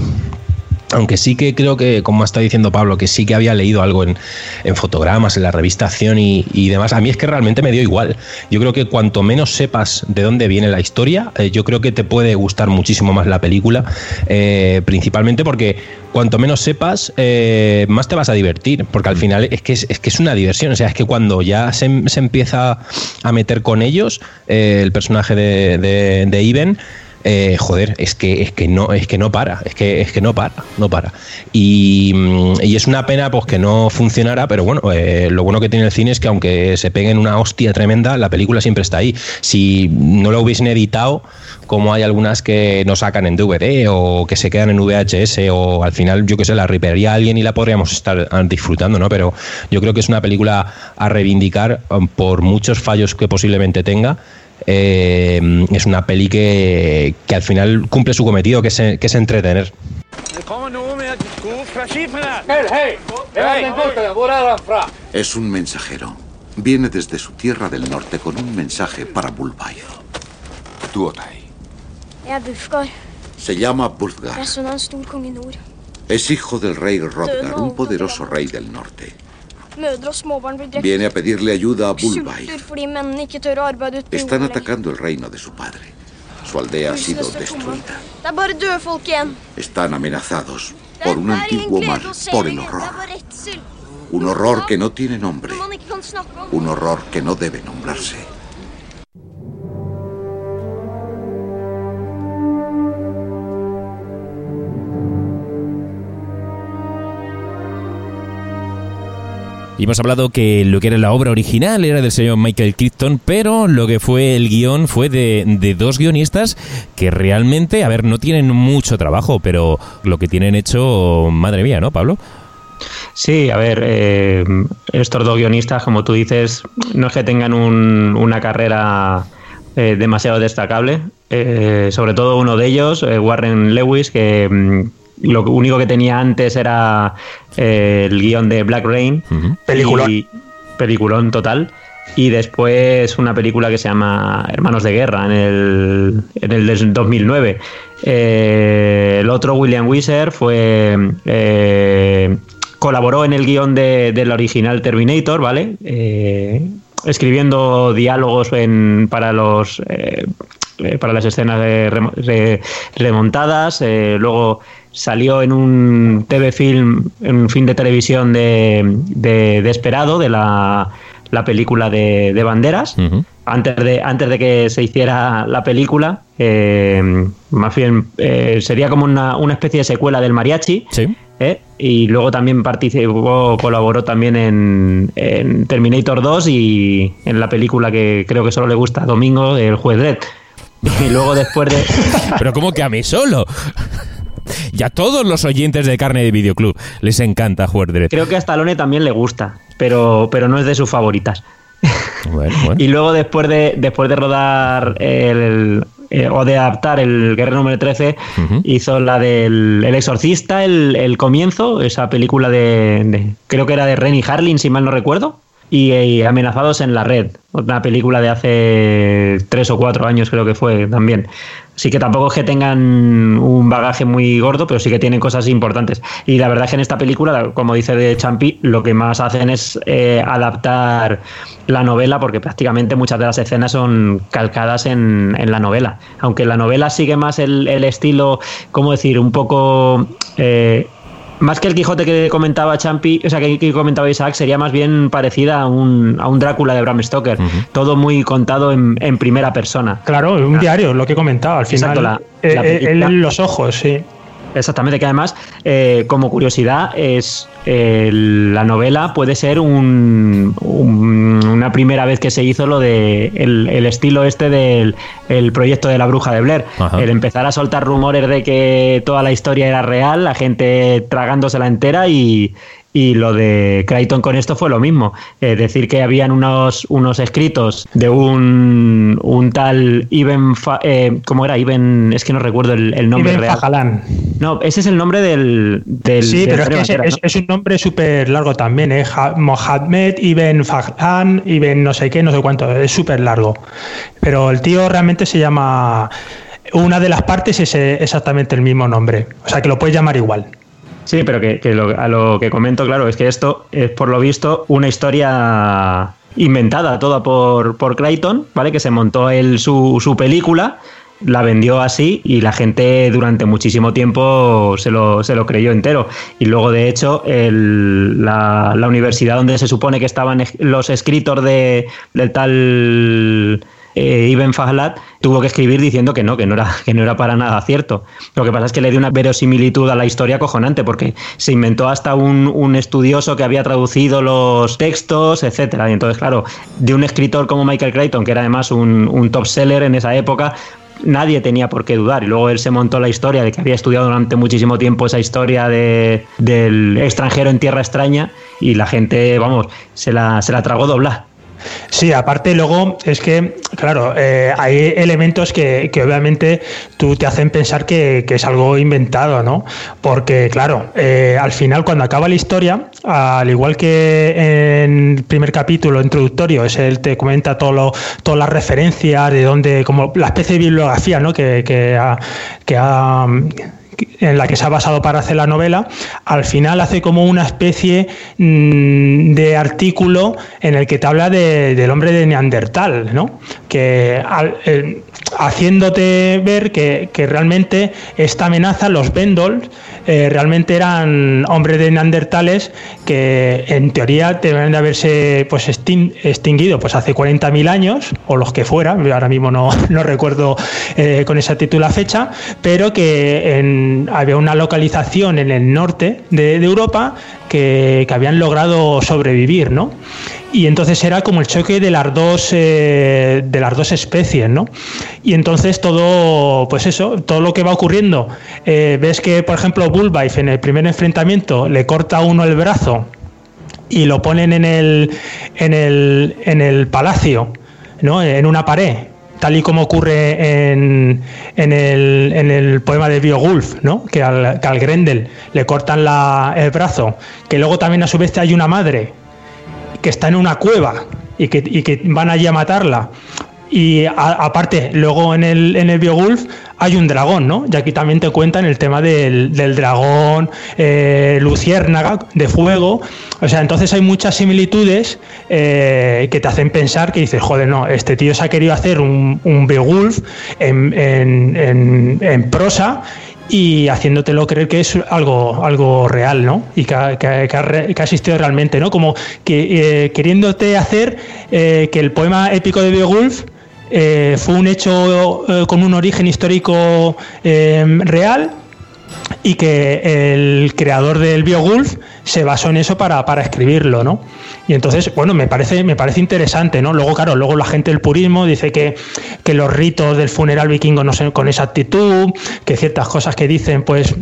aunque sí que creo que, como está diciendo Pablo, que sí que había leído algo en, en fotogramas, en la revista Acción y, y, demás, a mí es que realmente me dio igual. Yo creo que cuanto menos sepas de dónde viene la historia, eh, yo creo que te puede gustar muchísimo más la película, eh, principalmente porque cuanto menos sepas, eh, más te vas a divertir, porque al final es que es, es, que es una diversión, o sea, es que cuando ya se, se empieza a meter con ellos, el personaje de, de, de Iben, eh, joder, es que, es que no, es que no para, es que, es que no para, no para. Y, y es una pena pues que no funcionara, pero bueno, eh, lo bueno que tiene el cine es que aunque se peguen una hostia tremenda, la película siempre está ahí. Si no lo hubiesen editado, como hay algunas que no sacan en DVD o que se quedan en VHS o al final, yo que sé, la ripería alguien y la podríamos estar disfrutando, ¿no? Pero yo creo que es una película a reivindicar um, por muchos fallos que posiblemente tenga eh, es una peli que, que, al final cumple su cometido, que es, que es entretener. Es un mensajero. Viene desde su tierra del norte con un mensaje para Bulbai. Se llama Bulgar. Es hijo del rey Rodgar, un poderoso rey del norte. Viene a pedirle ayuda a Bulbai. Están atacando el reino de su padre. Su aldea ha sido destruida. Están amenazados por un antiguo mal, por el horror. Un horror que no tiene nombre. Un horror que no debe nombrarse. Y hemos hablado que lo que era la obra original era del señor Michael Crichton, pero lo que fue el guion fue de, de, dos guionistas que realmente, a ver, no tienen mucho trabajo, pero lo que tienen hecho, madre mía, ¿no, Pablo? Sí, a ver, eh, estos dos guionistas, como tú dices, no es que tengan un, una carrera eh, demasiado destacable, eh, sobre todo uno de ellos, Warren Lewis, que lo único que tenía antes era eh, el guion de Black Rain. Uh -huh. Peliculón. Y, peliculón total. Y después una película que se llama Hermanos de Guerra en el, en el 2009. Eh, el otro, William Weiser, fue. Eh, colaboró en el guion de, del original Terminator, ¿vale? Eh, escribiendo diálogos en, para los. para las escenas de, remontadas. luego salió en un TV film, en un film de televisión de, de, de Esperado, de la, la película de, de Banderas. Uh -huh. antes, de, antes de que se hiciera la película, eh, más bien eh, sería como una, una, especie de secuela del mariachi. Sí. ¿Eh? y luego también participó, colaboró también en, Terminator 2 y en la película que creo que solo le gusta a Domingo, El Juez Dredd. Y luego después de... Pero ¿cómo que a mí solo? Y a todos los oyentes de carne de videoclub les encanta Juez Dredd. Creo que a Stallone también le gusta, pero, pero no es de sus favoritas. y luego después de, después de rodar el, eh, o de adaptar el Guerrero número 13, hizo la del el Exorcista, el, comienzo, esa película de, creo que era de Renny Harlin, si mal no recuerdo, y, Amenazados en la Red, una película de hace tres o cuatro años creo que fue también. Así que tampoco es que tengan un bagaje muy gordo, pero sí que tienen cosas importantes. Y la verdad es que en esta película, como dice de Champi, lo que más hacen es eh, adaptar la novela, porque prácticamente muchas de las escenas son calcadas en, la novela. Aunque la novela sigue más el, estilo, ¿cómo decir?, un poco... Eh, más que el Quijote que comentaba Champi, o sea, que, comentaba Isaac, sería más bien parecida a un, a un Drácula de Bram Stoker. Todo muy contado en, primera persona. Claro, un ah. diario, lo que comentaba. Al final, eh, eh, en los ojos, sí. Exactamente, que además, eh, como curiosidad, es eh, la novela puede ser un, una primera vez que se hizo lo de el, estilo este del el proyecto de la bruja de Blair. El empezar a soltar rumores de que toda la historia era real, la gente tragándosela entera y, y lo de Crichton con esto fue lo mismo. Es decir, que habían unos, unos escritos de un, un tal Iben. Eh, ¿Cómo era? Iben. Es que no recuerdo el, nombre Ibn real. No, ese es el nombre del. del sí, pero es que es, un nombre súper largo también, ¿eh? Mohamed Ibn Fahlan, Ibn no sé qué, no sé cuánto. Es súper largo. Pero el tío realmente se llama. Una de las partes es exactamente el mismo nombre. O sea que lo puedes llamar igual. Sí, pero que, a lo que comento, claro, es que esto es por lo visto una historia inventada toda por, por ¿vale? Que se montó él su, su película la vendió así y la gente durante muchísimo tiempo se lo, se lo creyó entero. Y luego, de hecho, el, la, la, universidad donde se supone que estaban los escritos de, del tal eh, Ibn Fahlat tuvo que escribir diciendo que no, que no, era, que no era para nada cierto. Lo que pasa es que le dio una verosimilitud a la historia cojonante, porque se inventó hasta un, estudioso que había traducido los textos, etcétera. Y entonces, claro, de un escritor como Michael Crichton, que era además un, un top seller en esa época, nadie tenía por qué dudar. Y luego él se montó la historia de que había estudiado durante muchísimo tiempo esa historia de, del extranjero en tierra extraña y la gente, vamos, se la, se la tragó doblar. Sí, aparte luego es que, claro, eh, hay elementos que, obviamente tú te hacen pensar que, es algo inventado, ¿no? Porque, claro, eh, al final cuando acaba la historia, al igual que en el primer capítulo introductorio, es él te comenta todo todas las referencias de dónde, como la especie de bibliografía, ¿no? Que, que ha en la que se ha basado para hacer la novela, al final hace como una especie mm, de artículo en el que te habla del hombre de Neandertal, ¿no? Que eh, haciéndote ver que, realmente esta amenaza, los Bendols, eh, realmente eran hombres de Neandertales que en teoría deben de haberse pues, extinguido pues, hace 40.000 años, o los que fuera, ahora mismo no, no recuerdo eh, con exactitud la fecha, pero que en, había una localización en el norte de, Europa que, habían logrado sobrevivir, ¿no? y entonces era como el choque de las dos eh, de las dos especies no y entonces todo pues eso todo lo que va ocurriendo. Eh, ves que por ejemplo Bullwife en el primer enfrentamiento le corta uno el brazo y lo ponen en el en el en el palacio no en una pared tal y como ocurre en, en, el, en el poema de Biogulf, ¿no? que, al, al Grendel le cortan la, el brazo, que luego también a su vez hay una madre que está en una cueva y que, y que van allí a matarla. Y aparte, luego en el, en el Biogulf hay un dragón, ¿no? Y aquí también te cuentan el tema del, del dragón, eh, luciérnaga, de fuego. O sea, entonces hay muchas similitudes eh, que te hacen pensar que dices, joder, no, este tío se ha querido hacer un, un en, prosa y haciéndotelo creer que es algo, algo real, ¿no? Y que ha, que existido realmente, ¿no? Como que eh, queriéndote hacer eh, que el poema épico de Beowulf eh, fue un hecho con un origen histórico real y que el creador del Biogulf se basó en eso para, para escribirlo, ¿no? Y entonces, bueno, me parece, me parece interesante, ¿no? Luego, claro, luego la gente del purismo dice que, que los ritos del funeral vikingo no son con esa actitud, que ciertas cosas que dicen, pues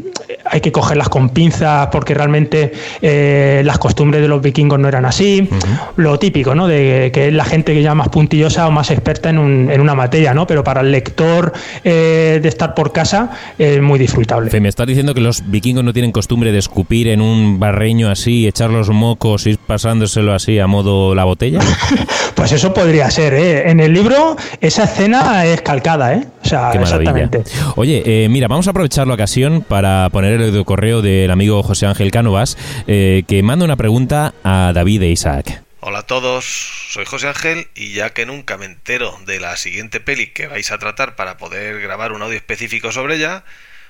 hay que cogerlas con pinzas porque realmente eh, las costumbres de los vikingos no eran así. Lo típico, ¿no? De que es la gente que ya más puntillosa o más experta en, un, en una materia, ¿no? Pero para el lector eh, de estar por casa es muy disfrutable. me estás diciendo que los vikingos no tienen costumbre de escupir en un barreño así, echar los mocos y ir pasándoselo así a modo la botella? pues eso podría ser, ¿eh? En el libro esa escena es calcada, ¿eh? O sea, exactamente. Oye, eh, mira, vamos a aprovechar la ocasión para poner el correo del amigo José Ángel Cánovas, eh, que manda una pregunta a David e Isaac. Hola a todos, soy José Ángel y ya que nunca me entero de la siguiente peli que vais a tratar para poder grabar un audio específico sobre ella,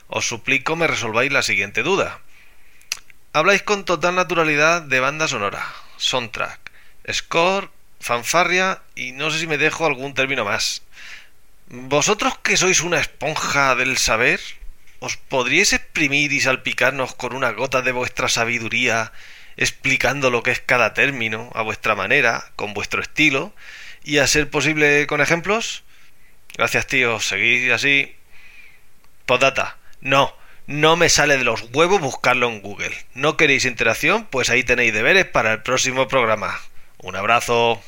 os suplico me resolváis la siguiente duda. Habláis con total naturalidad de banda sonora, soundtrack, score, fanfarria y no sé si me dejo algún término más. ¿Vosotros que sois una esponja del saber, os podríais exprimir y salpicarnos con una gota de vuestra sabiduría, explicando lo que es cada término, a vuestra manera, con vuestro estilo, y a ser posible con ejemplos? Gracias, tío, seguid así. Podata, no, no me sale de los huevos buscarlo en Google. ¿No queréis interacción? Pues ahí tenéis deberes para el próximo programa. Un abrazo.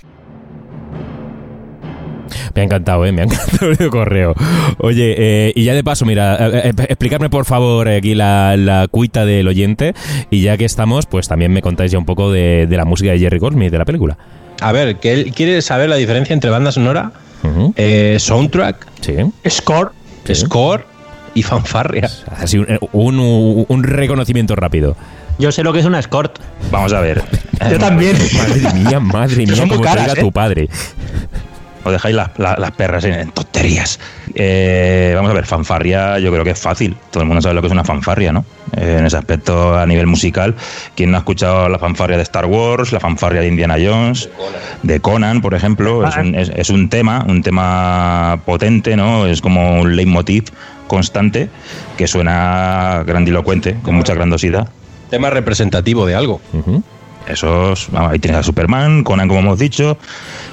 Me ha encantado, ¿eh? Me ha encantado el correo. Oye, eh, y ya de paso, mira, eh, eh, explicarme por favor aquí la, cuita del oyente. Y ya que estamos, pues también me contáis ya un poco de, la música de Jerry Goldsmith de la película. A ver, que él quiere saber la diferencia entre banda sonora, soundtrack, score, score y fanfarria. Así un, un reconocimiento rápido. Yo sé lo que es una escort. Vamos a ver. Yo también. Madre mía, madre mía, como caras, tu padre o dejáis las, perras en, tonterías. Eh, vamos a ver, fanfarria yo creo que es fácil. Todo el mundo sabe lo que es una fanfarria, ¿no? Eh, en ese aspecto a nivel musical. ¿Quién no ha escuchado la fanfarria de Star Wars, la fanfarria de Indiana Jones, de Conan, por ejemplo? Es un, es un tema, un tema potente, ¿no? Es como un leitmotiv constante que suena grandilocuente, con mucha grandosidad. Tema representativo de algo. Esos, ahí tienes a Superman, Conan, como hemos dicho,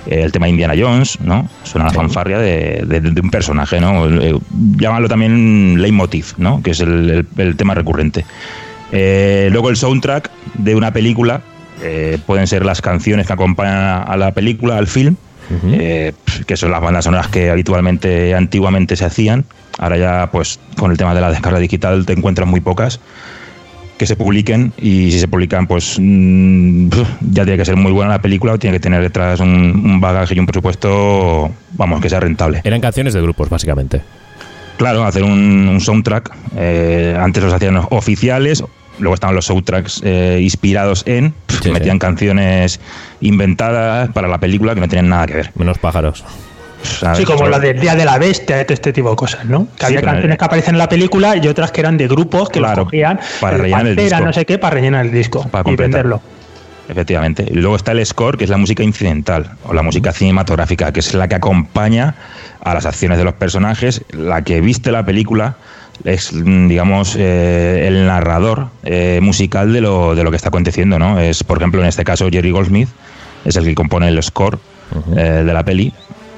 eh, el tema de Indiana Jones, ¿no? Suena la fanfarria de, un personaje, ¿no? Eh, llámalo también leitmotiv, ¿no? Que es el, tema recurrente. Eh, luego el soundtrack de una película, pueden ser las canciones que acompañan a la película, al film, que son las bandas sonoras que habitualmente, antiguamente se hacían. Ahora ya, pues, con el tema de la descarga digital te encuentras muy pocas que se publiquen y si se publican pues mm, ya tiene que ser muy buena la película o tiene que tener detrás un, bagaje y un presupuesto vamos que sea rentable. Eran canciones de grupos básicamente. Claro hacer un, soundtrack eh, antes los hacían oficiales luego estaban los soundtracks eh, inspirados en que metían canciones inventadas para la película que no tenían nada que ver. Menos pájaros Sí, como la del Día de la Bestia, este tipo de cosas, ¿no? Que había canciones que aparecen en la película y otras que eran de grupos que claro, cogían para rellenar el disco. no sé qué, para rellenar el disco para y venderlo. Efectivamente. Y luego está el score, que es la música incidental o la música cinematográfica, que es la que acompaña a las acciones de los personajes, la que viste la película es, digamos, eh, el narrador eh, musical de lo, de lo que está aconteciendo, ¿no? Es, por ejemplo, en este caso, Jerry Goldsmith es el que compone el score eh, de la peli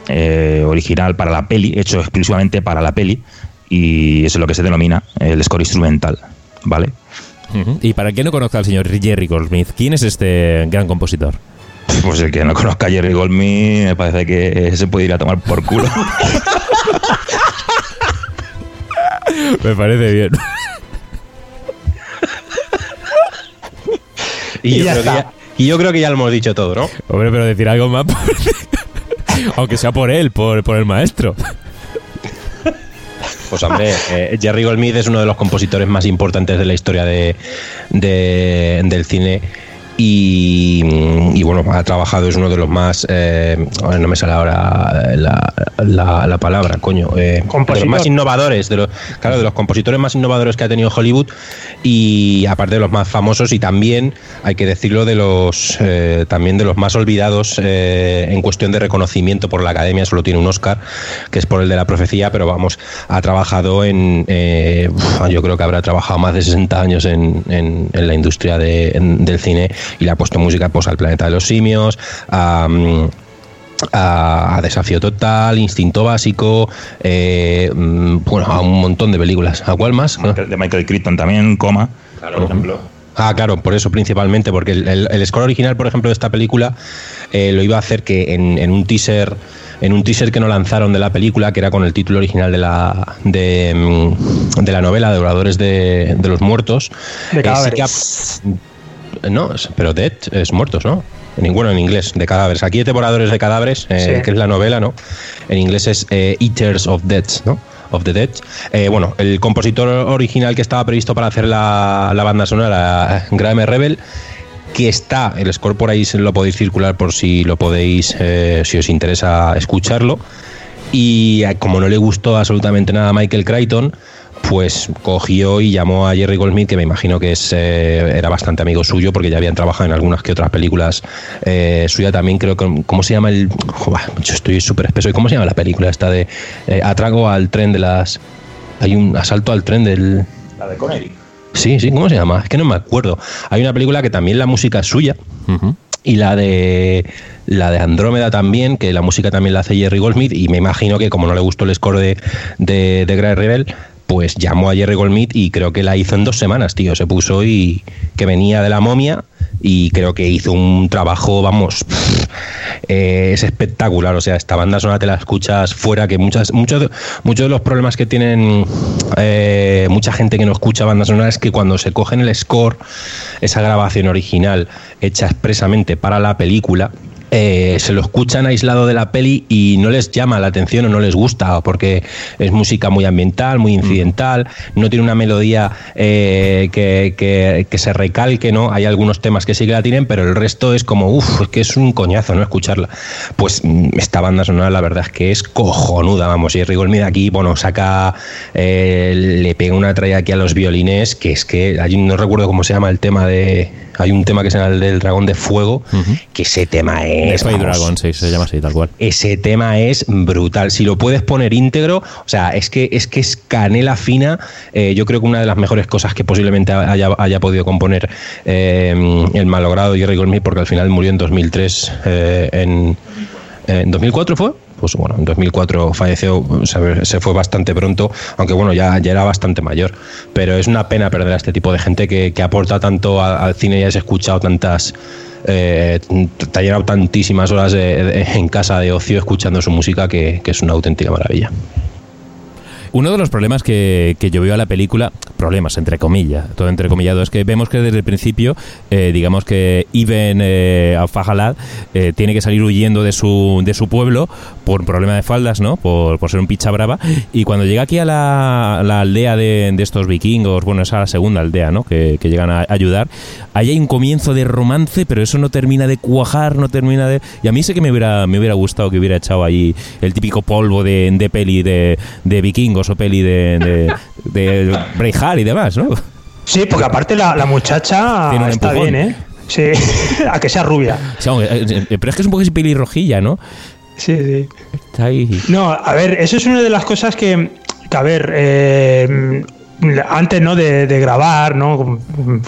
eh, original para la peli, hecho exclusivamente para la peli, y eso es lo que se denomina el score instrumental, ¿vale? Y para quien no conozca al señor Jerry Goldsmith, ¿quién es este gran compositor? Pues el que no conozca a Jerry Goldsmith me parece que se puede ir a tomar por culo. me parece bien. y, yo y, yo creo que ya lo hemos dicho todo, ¿no? Hombre, pero decir algo más. Aunque sea por él, por, el maestro. Pues hombre, eh, Jerry Goldsmith es uno de los compositores más importantes de la historia de, del cine y, bueno, ha trabajado, es uno de los más, eh, no me sale ahora la, la, palabra, coño, eh, de los más innovadores, de los, claro, de los compositores más innovadores que ha tenido Hollywood y aparte de los más famosos y también, hay que decirlo, de los eh, también de los más olvidados eh, en cuestión de reconocimiento por la academia, solo tiene un Oscar, que es por el de la profecía, pero vamos, ha trabajado en, yo creo que habrá trabajado más de 60 años en, en, la industria del cine y le ha puesto música pues, al planeta de los simios, a, Desafío Total, Instinto Básico, eh, mm, bueno, a un montón de películas. ¿A cuál más? De Michael Crichton también, Coma, por ejemplo. Ah, claro, por eso principalmente, porque el, score original, por ejemplo, de esta película eh, lo iba a hacer que en, un teaser en un teaser que no lanzaron de la película, que era con el título original de la de, mm, la novela Devoradores de, de los Muertos. De no, pero Dead es muertos, ¿no? Bueno, en inglés, de cadáveres. Aquí hay Devoradores de Cadáveres, eh, que es la novela, ¿no? En inglés es eh, Eaters of Dead, ¿no? Of the Dead. Eh, bueno, el compositor original que estaba previsto para hacer la, banda sonora, Graham Rebel, que está, el score por ahí lo podéis circular por si lo podéis, si os interesa escucharlo. Y como no le gustó absolutamente nada a Michael Crichton, pues cogió y llamó a Jerry Goldsmith, que me imagino que es, eh, era bastante amigo suyo, porque ya habían trabajado en algunas que otras películas eh, suya también, creo que, ¿cómo se llama el...? yo estoy súper espeso, ¿y cómo se llama la película esta de eh, Atrago al tren de las... Hay un asalto al tren del... La de Connery. Sí, sí, ¿cómo se llama? Es que no me acuerdo. Hay una película que también la música es suya. Y la de la de Andrómeda también, que la música también la hace Jerry Goldsmith, y me imagino que como no le gustó el score de, de, de Grey Rebel, pues llamó a Jerry Goldsmith y creo que la hizo en dos semanas, tío. Se puso y que venía de la momia y creo que hizo un trabajo, vamos, eh, es espectacular. O sea, esta banda sonora te la escuchas fuera, que muchas, muchos, muchos de los problemas que tienen eh, mucha gente que no escucha banda sonora es que cuando se cogen el score, esa grabación original hecha expresamente para la película, eh, se lo escuchan aislado de la peli y no les llama la atención o no les gusta, porque es música muy ambiental, muy incidental, no tiene una melodía eh, que, se recalque, ¿no? Hay algunos temas que sí que la tienen, pero el resto es como, uff, es que es un coñazo, ¿no? Escucharla. Pues mm, esta banda sonora, la verdad es que es cojonuda, vamos, y Rigol mira aquí, bueno, saca, eh, le pega una traya aquí a los violines, que es que, no recuerdo cómo se llama el tema de hay un tema que es el del dragón de fuego, que ese tema es. Dragon, sí, se llama así, tal cual. Ese tema es brutal. Si lo puedes poner íntegro, o sea, es que es, que es canela fina. Eh, yo creo que una de las mejores cosas que posiblemente haya, haya podido componer eh, el malogrado Jerry Goldsmith, porque al final murió en 2003, eh, en, en 2004 fue pues bueno, en 2004 falleció, se fue bastante pronto, aunque bueno, ya, ya era bastante mayor. Pero es una pena perder a este tipo de gente que, aporta tanto al, cine y has escuchado tantas. Eh, te llenado tantísimas horas en casa de ocio escuchando su música que es una auténtica maravilla. Uno de los problemas que, yo veo a la película, problemas entre comillas, todo entrecomillado, es que vemos que desde el principio, eh, digamos que Ibn eh, Fajalad eh, tiene que salir huyendo de su, de su pueblo por problema de faldas, ¿no? Por, ser un picha brava. Y cuando llega aquí a la, aldea de, estos vikingos, bueno, esa la segunda aldea, ¿no? Que, llegan a ayudar, ahí hay un comienzo de romance, pero eso no termina de cuajar, no termina de... Y a mí sé que me hubiera, me hubiera gustado que hubiera echado ahí el típico polvo de, de peli de, de vikingos o peli de, de, y demás, ¿no? Sí, porque aparte la, muchacha está bien, ¿eh? Sí, a que sea rubia. Eh, eh, pero es que es un poco pelirrojilla, ¿no? Sí, sí. Está ahí. No, a ver, eso es una de las cosas que, que a ver, eh, antes ¿no? De, grabar, ¿no?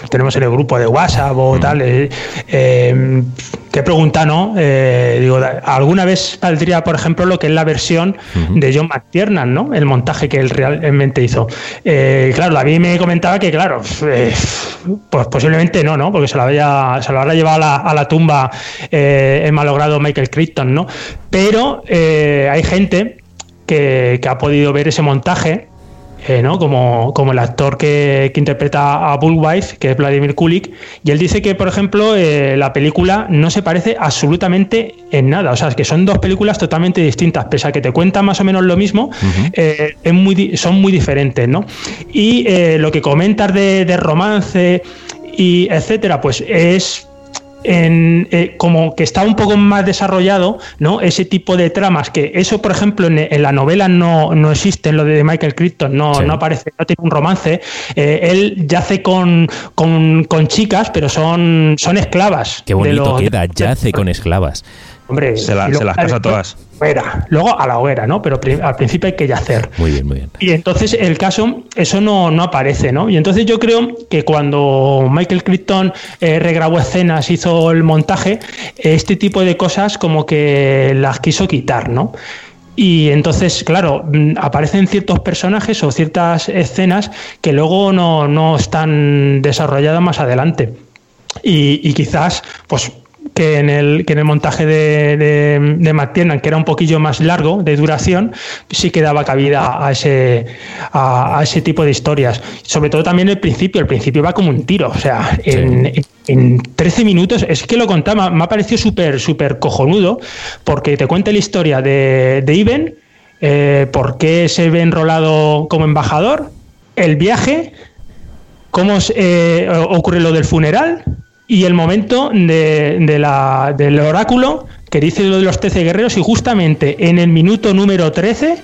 tenemos en el grupo de WhatsApp o mm. tal, eh, eh, te pregunta, ¿no? Eh, digo, ¿alguna vez saldría, por ejemplo, lo que es la versión de John McTiernan, ¿no? El montaje que él realmente hizo. claro, a mí me comentaba que, claro, pues posiblemente no, ¿no? Porque se lo, había, se lo habrá llevado a la, tumba el malogrado Michael Crichton, ¿no? Pero hay gente que, que ha podido ver ese montaje eh, ¿no? como, como, el actor que, interpreta a Bullwife, que es Vladimir Kulik, y él dice que, por ejemplo, eh, la película no se parece absolutamente en nada, o sea, que son dos películas totalmente distintas, pese a que te cuentan más o menos lo mismo, eh, es muy, son muy diferentes, ¿no? Y lo que comentas de, de romance y etcétera, pues es en, eh, como que está un poco más desarrollado, ¿no? Ese tipo de tramas, que eso, por ejemplo, en, la novela no, no, existe, en lo de Michael Crichton, no, no aparece, no tiene un romance. Eh, él yace con, con, con, chicas, pero son, son esclavas. Qué bonito queda, yace con esclavas. Hombre, se, las casa todas. luego a la hoguera, ¿no? Pero al principio hay que yacer. Muy bien, muy bien. Y entonces el caso, eso no, no aparece, ¿no? Y entonces yo creo que cuando Michael Crichton eh, regrabó escenas, hizo el montaje, este tipo de cosas como que las quiso quitar, ¿no? Y entonces, claro, mm, aparecen ciertos personajes o ciertas escenas que luego no, no están desarrolladas más adelante. Y, y, quizás, pues que en el, que en el montaje de, de, de que era un poquillo más largo de duración, sí que daba cabida a ese, a, ese tipo de historias. Sobre todo también el principio, el principio va como un tiro, o sea, en, en 13 minutos, es que lo contaba, me ha parecido súper, súper cojonudo, porque te cuenta la historia de, de Iben, eh, por qué se ve enrolado como embajador, el viaje, cómo eh, ocurre lo del funeral, y el momento de, la, del oráculo que dice lo de los 13 guerreros y justamente en el minuto número 13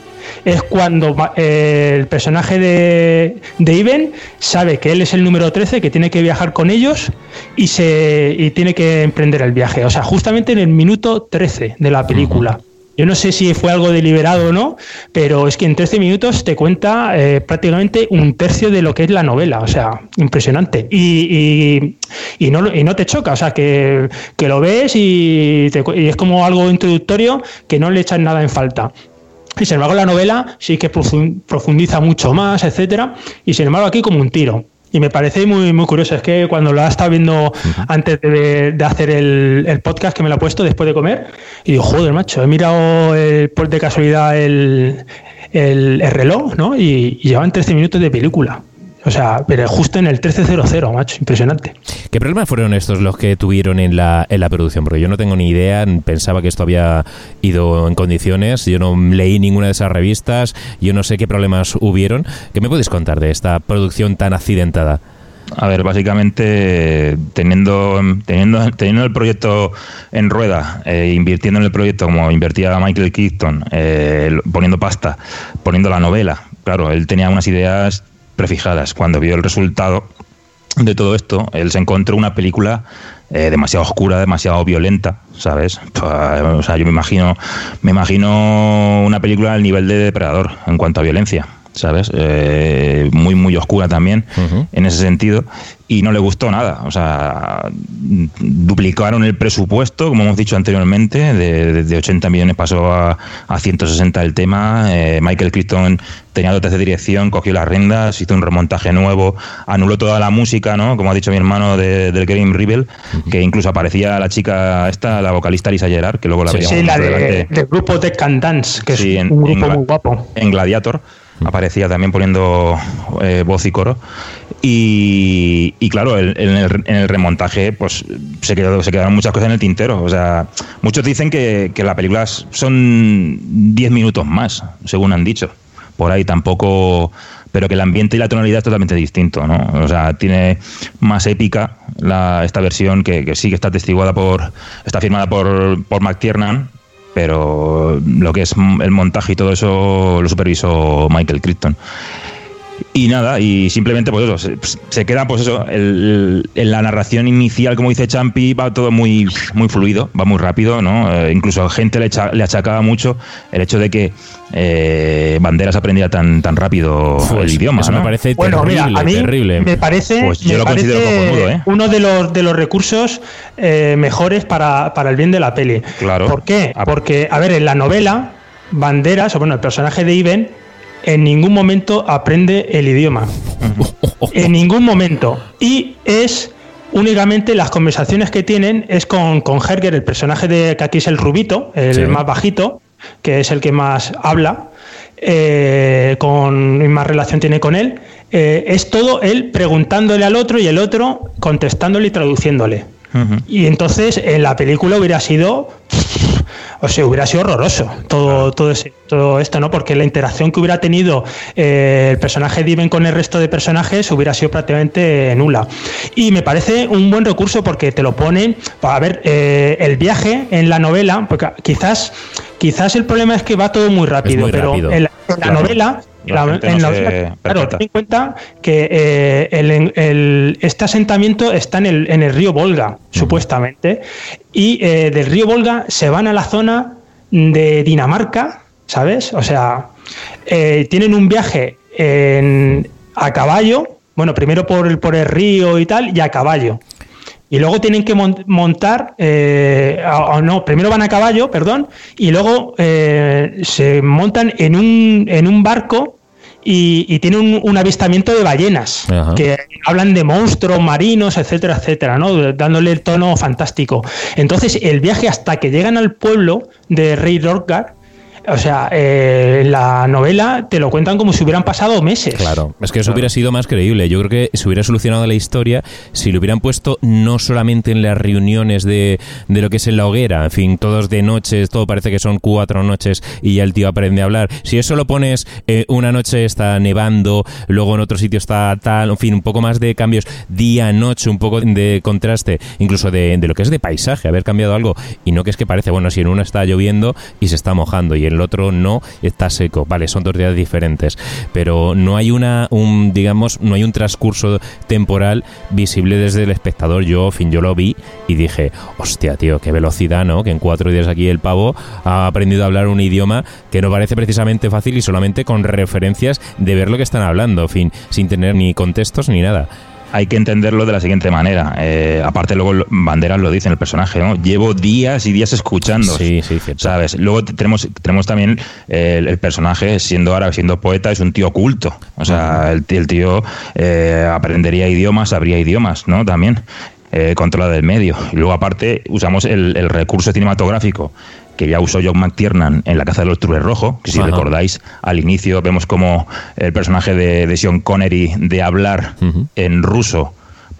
es cuando eh, el personaje de, de Iben sabe que él es el número 13, que tiene que viajar con ellos y, se, y tiene que emprender el viaje. O sea, justamente en el minuto 13 de la película. Yo no sé si fue algo deliberado o no, pero es que en 13 minutos te cuenta eh, prácticamente un tercio de lo que es la novela, o sea, impresionante. Y, no, y te choca, o sea, que, lo ves y, es como algo introductorio que no le echan nada en falta. Y sin embargo, la novela sí que profundiza mucho más, etcétera, y sin embargo, aquí como un tiro. Y me parece muy, muy curioso. Es que cuando lo ha estado viendo antes de, hacer el, podcast, que me lo ha puesto después de comer, y digo, joder, macho, he mirado por de casualidad el, el, reloj, ¿no? Y, y llevan 13 minutos de película. O sea, pero justo en el 1300, macho, impresionante. ¿Qué problemas fueron estos los que tuvieron en la, en la producción? Porque yo no tengo ni idea, pensaba que esto había ido en condiciones, yo no leí ninguna de esas revistas, yo no sé qué problemas hubieron. ¿Qué me puedes contar de esta producción tan accidentada? A ver, básicamente teniendo, teniendo, teniendo el proyecto en rueda, eh, invirtiendo en el proyecto como invertía Michael Keaton, eh, poniendo pasta, poniendo la novela, claro, él tenía unas ideas prefijadas. Cuando vio el resultado de todo esto, él se encontró una película eh, demasiado oscura, demasiado violenta, ¿sabes? O sea, yo me imagino, me imagino una película al nivel de Depredador en cuanto a violencia. ¿Sabes? Eh, muy, muy oscura también en ese sentido y no le gustó nada. O sea, duplicaron el presupuesto, como hemos dicho anteriormente, de, 80 millones pasó a, 160 el tema. Eh, Michael Crichton tenía dotes de dirección, cogió las riendas, hizo un remontaje nuevo, anuló toda la música, ¿no? Como ha dicho mi hermano de, del Game Rebel, que incluso aparecía la chica esta, la vocalista Lisa Gerard, que luego la veíamos. Sí, la de, del grupo de Candance, que es un grupo muy guapo. En Gladiator aparecía también poniendo eh, voz y coro. Y, claro, en, el, remontaje pues se, quedó, se quedaron muchas cosas en el tintero. O sea, muchos dicen que, que la película son 10 minutos más, según han dicho. Por ahí tampoco pero que el ambiente y la tonalidad es totalmente distinto, ¿no? O sea, tiene más épica la, esta versión que, sí que está testiguada por, está firmada por, por McTiernan, pero lo que es el montaje y todo eso lo supervisó Michael Crichton. Y nada, y simplemente pues eso, se, queda pues eso, en la narración inicial, como dice Champi, va todo muy, muy fluido, va muy rápido, ¿no? Eh, incluso gente le, le, achacaba mucho el hecho de que eh, Banderas aprendía tan, tan rápido el idioma. Eso me parece terrible, a mí terrible. Me parece, pues yo lo considero ¿eh? uno de los, de los recursos eh, mejores para, para, el bien de la peli. Claro. ¿Por qué? Porque, a ver, en la novela, Banderas, o bueno, el personaje de Iben, en ningún momento aprende el idioma. en ningún momento. Y es únicamente las conversaciones que tienen es con, con Herger, el personaje de que aquí es el rubito, el más bajito, que es el que más habla, eh, con más relación tiene con él. Eh, es todo él preguntándole al otro y el otro contestándole y traduciéndole. Y entonces en la película hubiera sido o sea, hubiera sido horroroso todo, todo, ese, todo esto, ¿no? Porque la interacción que hubiera tenido eh, el personaje Diven con el resto de personajes hubiera sido prácticamente nula. Y me parece un buen recurso porque te lo pone, a ver, eh, el viaje en la novela, porque quizás, quizás el problema es que va todo muy rápido, pero en la, novela claro, ten en cuenta que eh, este asentamiento está en el, en el río Volga, supuestamente, y eh, del río Volga se van a la zona de Dinamarca, ¿sabes? O sea, eh, tienen un viaje a caballo, bueno, primero por el, por el río y tal, y a caballo. Y luego tienen que montar, o no, primero van a caballo, perdón, y luego se montan en un, en un barco y, tiene un, avistamiento de ballenas que hablan de monstruos marinos, etcétera, etcétera, ¿no? dándole el tono fantástico. Entonces, el viaje hasta que llegan al pueblo de Rey Dorgar o sea, eh, la novela te lo cuentan como si hubieran pasado meses. Claro, es que eso hubiera sido más creíble. Yo creo que se hubiera solucionado la historia si lo hubieran puesto no solamente en las reuniones de, de lo que es en la hoguera, en fin, todos de noches, todo parece que son cuatro noches y ya el tío aprende a hablar. Si eso lo pones, eh, una noche está nevando, luego en otro sitio está tal, en fin, un poco más de cambios día-noche, un poco de contraste, incluso de, de, lo que es de paisaje, haber cambiado algo y no que es que parece, bueno, si en una está lloviendo y se está mojando y en el otro no está seco. Vale, son dos días diferentes, pero no hay una, un, digamos, no hay un transcurso temporal visible desde el espectador. Yo, fin, yo lo vi y dije, hostia, tío, qué velocidad, ¿no? Que en cuatro días aquí el pavo ha aprendido a hablar un idioma que no parece precisamente fácil y solamente con referencias de ver lo que están hablando, fin, sin tener ni contextos ni nada hay que entenderlo de la siguiente manera. Eh, aparte, luego Banderas lo dice en el personaje, ¿no? Llevo días y días escuchando. Sí, sí, cierto. ¿Sabes? Luego tenemos, tenemos también el, personaje, siendo árabe, siendo poeta, es un tío culto. O sea, el, tío eh, aprendería idiomas, sabría idiomas, ¿no? También. Eh, controla del medio. Y luego, aparte, usamos el, el recurso cinematográfico que ya usó John McTiernan en La caza de los Trubes Rojo, que si recordáis, al inicio vemos como el personaje de, de Sean Connery de hablar en ruso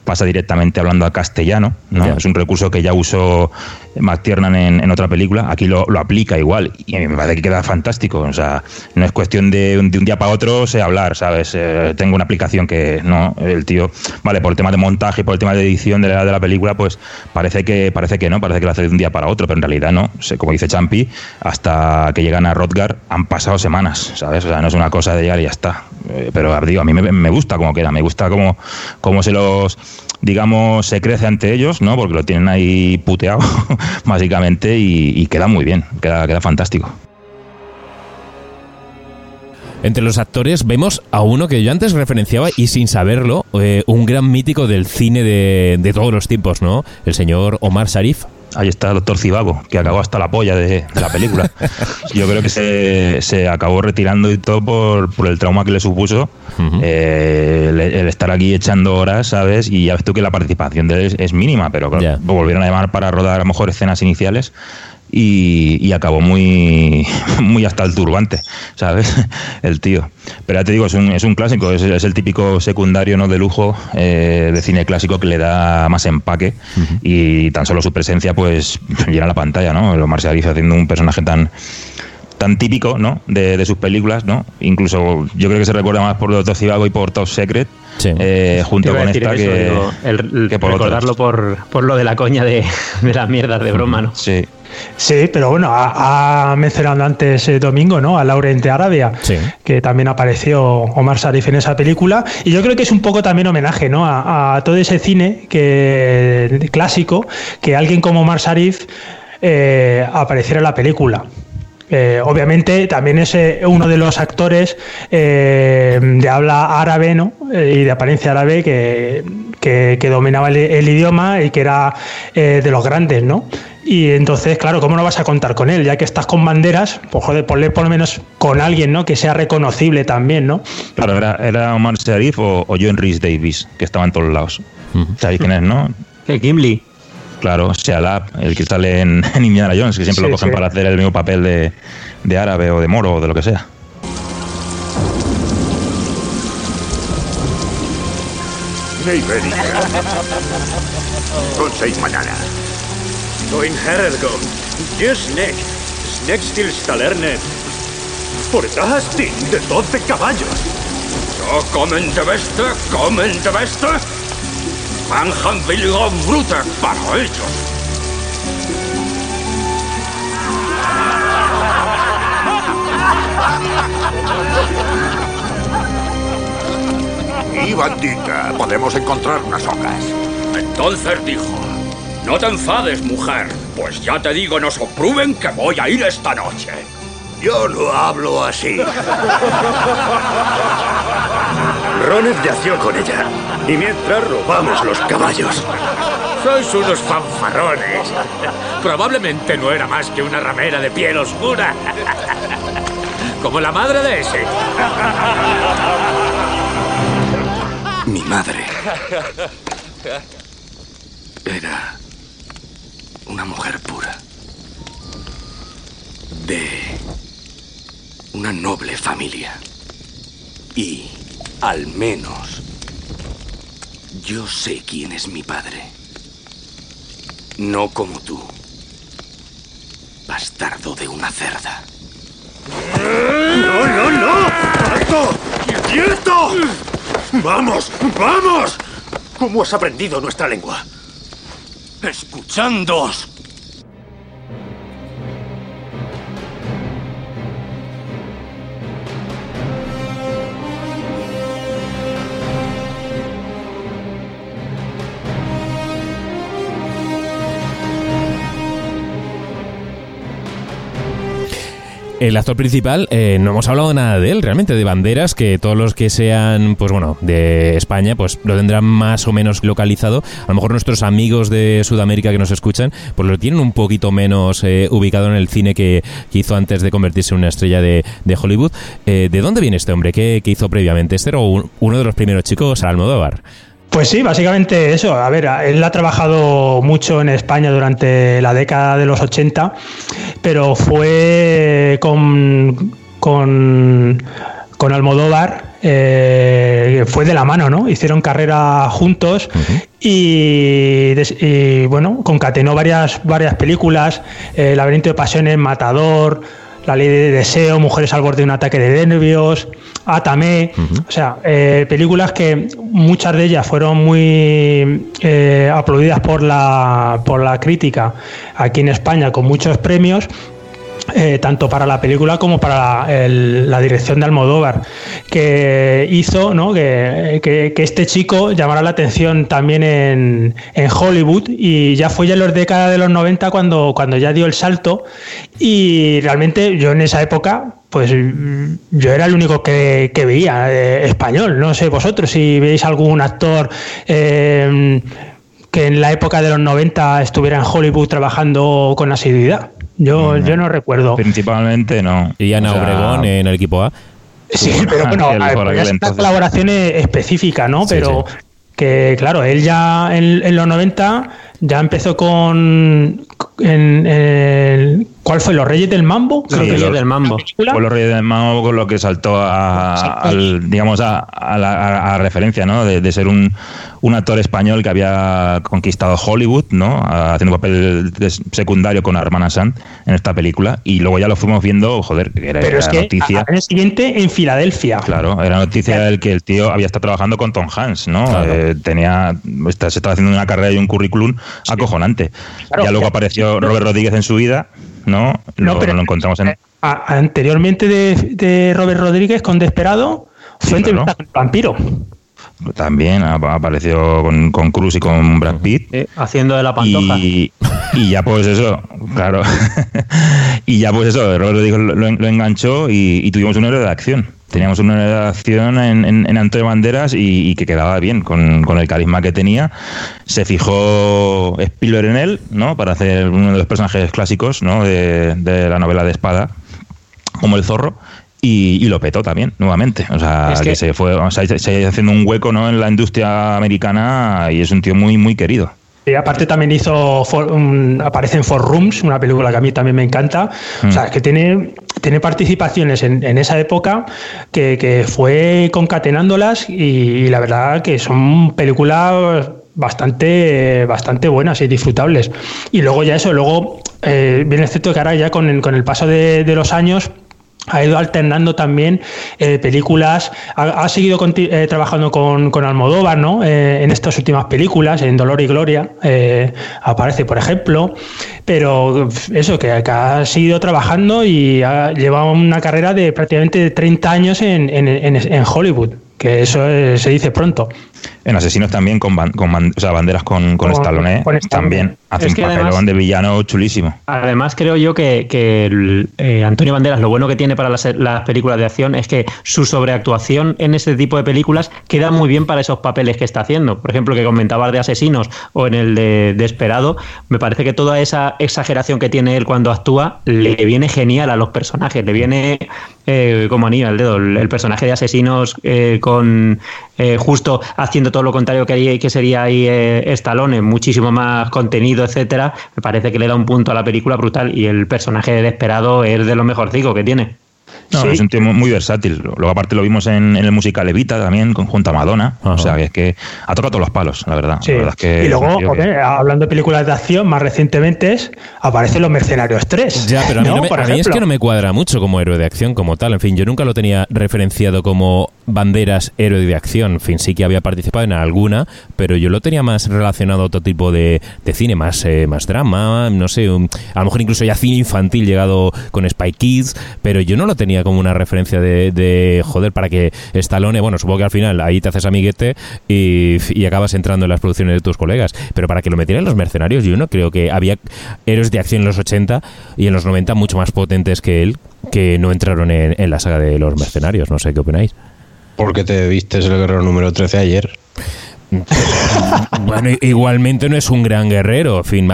pasa directamente hablando a castellano, ¿no? Es un recurso que ya usó McTiernan en, en otra película, aquí lo, aplica igual y me parece que queda fantástico, o sea, no es cuestión de un, día para otro sé hablar, ¿sabes? Eh, tengo una aplicación que no, el tío, vale, por el tema de montaje, por el tema de edición de la, de la película, pues parece que parece que no, parece que lo hace de un día para otro, pero en realidad no, como dice Champi, hasta que llegan a Rodgar han pasado semanas, ¿sabes? O sea, no es una cosa de llegar y ya está. Eh, pero digo, a mí me, me gusta como queda, me gusta cómo, cómo se los digamos, se crece ante ellos, ¿no? Porque lo tienen ahí puteado, básicamente, y, queda muy bien, queda, queda fantástico. Entre los actores vemos a uno que yo antes referenciaba y sin saberlo, eh, un gran mítico del cine de, de, todos los tiempos, ¿no? El señor Omar Sharif. Ahí está el doctor Cibago, que acabó hasta la polla de, la película. Yo creo que se, se, acabó retirando y todo por, por el trauma que le supuso eh, el, estar aquí echando horas, ¿sabes? Y ya ves tú que la participación de él es, mínima, pero volvieron a llamar para rodar a lo mejor escenas iniciales y, acabó muy, muy hasta el turbante, ¿sabes? El tío. Pero ya te digo, es un, es un clásico, es, el típico secundario no de lujo eh, de cine clásico que le da más empaque y tan solo su presencia pues llena la pantalla, ¿no? Lo Marcializa haciendo un personaje tan tan típico ¿no? de, sus películas, ¿no? Incluso yo creo que se recuerda más por Doctor Cibago y por Top Secret, eh, junto con esta que, por recordarlo por, por, lo de la coña de, de las mierdas de broma, ¿no? Sí. Sí, pero bueno, ha, mencionado antes eh, Domingo, ¿no? A Laurent de Arabia, que también apareció Omar Sarif en esa película. Y yo creo que es un poco también homenaje, ¿no? A, todo ese cine que clásico, que alguien como Omar Sarif eh, apareciera en la película. Eh, obviamente también es uno de los actores de habla árabe ¿no? y de apariencia árabe que, que, dominaba el, el, idioma y que era de los grandes, ¿no? Y entonces, claro, ¿cómo no vas a contar con él? Ya que estás con banderas, pues joder, ponle por lo menos con alguien, ¿no? Que sea reconocible también, ¿no? Claro, era, era Omar Sharif o, John Rhys Davis, que estaba en todos lados. ¿Sabéis quién es, no? El Gimli. Claro, Shealab, el que sale en, Indiana Jones, que siempre lo cogen para hacer el mismo papel de, de árabe o de moro o de lo que sea. Con seis mañana. Soy Herergon, Gdzie Snake? Snake stillstalerne. Portasti de 12 caballos. Co comen de beste, comen de beste. Villigo bruta para ellos. Y bandita, podemos encontrar unas hojas. Entonces dijo, no te enfades, mujer, pues ya te digo, nos opruben que voy a ir esta noche. Yo no hablo así. Ronet yació con ella. Y mientras robamos los caballos. Sois unos fanfarrones. Probablemente no era más que una ramera de piel oscura. Como la madre de ese. Mi madre era una mujer pura. De una noble familia. Y, al menos, yo sé quién es mi padre. No como tú. Bastardo de una cerda. ¡No, no, no! ¡Alto! ¡Quieto! ¡Vamos! ¡Vamos! ¿Cómo has aprendido nuestra lengua? Escuchándoos. El actor principal, eh, no hemos hablado nada de él, realmente, de banderas, que todos los que sean, pues bueno, de España, pues lo tendrán más o menos localizado. A lo mejor nuestros amigos de Sudamérica que nos escuchan, pues lo tienen un poquito menos eh, ubicado en el cine que, hizo antes de convertirse en una estrella de, de Hollywood. Eh, ¿De dónde viene este hombre? ¿Qué, qué hizo previamente? ¿Este era un, uno de los primeros chicos al Almodóvar? Pues sí, básicamente eso. A ver, él ha trabajado mucho en España durante la década de los 80, pero fue con, con, con Almodóvar, eh, fue de la mano, ¿no? Hicieron carrera juntos uh -huh. y, y, bueno, concatenó varias, varias películas, eh, Laberinto de Pasiones, Matador, La Ley de Deseo, Mujeres al borde de un ataque de nervios, Atame, uh -huh. o sea, eh, películas que muchas de ellas fueron muy eh, aplaudidas por la, por la crítica aquí en España con muchos premios. Eh, tanto para la película como para la, dirección de Almodóvar, que hizo ¿no? que, este chico llamara la atención también en, Hollywood y ya fue ya en los décadas de los 90 cuando, cuando ya dio el salto y realmente yo en esa época pues yo era el único que, que veía eh, español. No sé vosotros si veis algún actor eh, que en la época de los 90 estuviera en Hollywood trabajando con asiduidad. Yo, no, yo no recuerdo. Principalmente no. ¿Y Ana o sea, Obregón en el equipo A? Sí, pero bueno, es una colaboración específica, ¿no? Pero sí, que, claro, él ya en, en, los 90 ya empezó con. En, en, ¿Cuál fue? ¿Los Reyes del Mambo? Creo sí, que los, del Mambo. Fue los Reyes del Mambo con lo que saltó a, al, digamos, a, a, la, a, referencia, ¿no? De, de ser un, un, actor español que había conquistado Hollywood, ¿no? Haciendo papel secundario con Hermana Sand en esta película. Y luego ya lo fuimos viendo, joder, que era, Pero es que noticia. Al siguiente en Filadelfia. Claro, era noticia del que el tío había estado trabajando con Tom Hanks, ¿no? Claro. Eh, tenía, se estaba haciendo una carrera y un currículum sí. acojonante. Claro, ya luego apareció Robert Rodríguez en su vida, ¿no? Lo, no, pero lo encontramos en. Anteriormente de, de Robert Rodríguez con Desperado fue sí, claro. con el vampiro. También apareció con, con Cruz y con Brad Pitt. Sí, haciendo de la pantoja. Y, y ya pues eso, claro. y ya pues eso, Robert Rodríguez lo, lo enganchó y, y, tuvimos un héroe de acción. Teníamos una héroe de acción en, en, en Antonio Banderas y, y, que quedaba bien con, con, el carisma que tenía. Se fijó Spielberg en él, ¿no? Para hacer uno de los personajes clásicos, ¿no? De, de la novela de espada, como el zorro. Y, y, lo petó también, nuevamente. O sea, es que, que se fue o sea, se, ha haciendo un hueco ¿no? en la industria americana y es un tío muy, muy querido. Y aparte también hizo for, un, aparece en Four Rooms, una película que a mí también me encanta. Mm. O sea, que tiene, tiene participaciones en, en esa época que, que, fue concatenándolas y, y, la verdad que son películas bastante, bastante buenas y disfrutables. Y luego ya eso, luego eh, viene el cierto que ahora ya con el, con el paso de, de los años ha ido alternando también eh, películas, ha, seguido eh, trabajando con, con, Almodóvar, ¿no? Eh, en estas últimas películas, en Dolor y Gloria, aparece, por ejemplo, pero eso, que, ha seguido trabajando y ha llevado una carrera de prácticamente 30 años en, en, en Hollywood, que eso se dice pronto. En Asesinos también, con, banderas con, con, Stallone, también hace un papelón de villano chulísimo. Además, creo yo que, que eh, Antonio Banderas, lo bueno que tiene para las, películas de acción es que su sobreactuación en ese tipo de películas queda muy bien para esos papeles que está haciendo. Por ejemplo, que comentabas de Asesinos o en el de Desperado, me parece que toda esa exageración que tiene él cuando actúa le viene genial a los personajes, le viene eh, como anillo al dedo. El, personaje de Asesinos eh, con justo haciendo todo lo contrario que, haría, que sería ahí eh, Stallone, muchísimo más contenido, etcétera, me parece que le da un punto a la película brutal y el personaje de Desperado es de lo mejorcico que tiene. No, es un tío muy versátil. Luego, aparte, lo vimos en, el musical Evita también, junto a Madonna. O sea, que es que ha tocado todos los palos, la verdad. y luego, hablando de películas de acción, más recientemente aparecen Los Mercenarios 3. Ya, pero a mí, es que no me cuadra mucho como héroe de acción como tal. En fin, yo nunca lo tenía referenciado como banderas héroe de acción. Fin, sí que había participado en alguna, pero yo lo tenía más relacionado a otro tipo de, cine, más, eh, más drama, no sé, a lo mejor incluso ya cine infantil llegado con Spy Kids, pero yo no lo tenía como una referencia de, joder, para que Stallone, bueno, supongo que al final ahí te haces amiguete y, y acabas entrando en las producciones de tus colegas, pero para que lo metieran los mercenarios, yo no creo que había héroes de acción en los 80 y en los 90 mucho más potentes que él que no entraron en, en la saga de los mercenarios, no sé qué opináis. Porque te viste el guerrero número 13 ayer. bueno, igualmente no es un gran guerrero. En fin,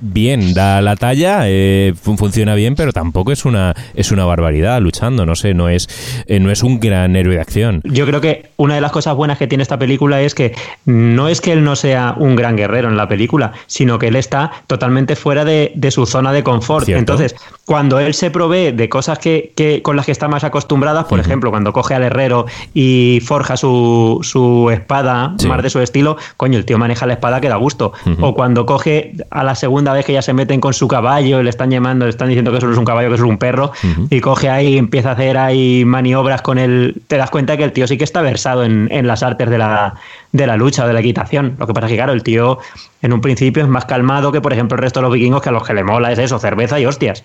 bien, da la talla, eh, funciona bien, pero tampoco es una, es una barbaridad luchando. No sé, no es, eh, no es un gran héroe de acción. Yo creo que una de las cosas buenas que tiene esta película es que no es que él no sea un gran guerrero en la película, sino que él está totalmente fuera de, su zona de confort. Entonces, cuando él se provee de cosas que, con las que está más acostumbradas, por ejemplo, cuando coge al herrero y forja su, su espada, más de su estilo, coño, el tío maneja la espada que da gusto. O cuando coge a la segunda vez que ya se meten con su caballo y le están llamando, le están diciendo que eso no es un caballo, que eso es un perro, y coge ahí y empieza a hacer ahí maniobras con él, te das cuenta que el tío sí que está versado en, las artes de la, de la lucha o de la equitación. Lo que pasa es que, claro, el tío en un principio es más calmado que, por ejemplo, el resto de los vikingos que a los que le mola es eso, cerveza y hostias.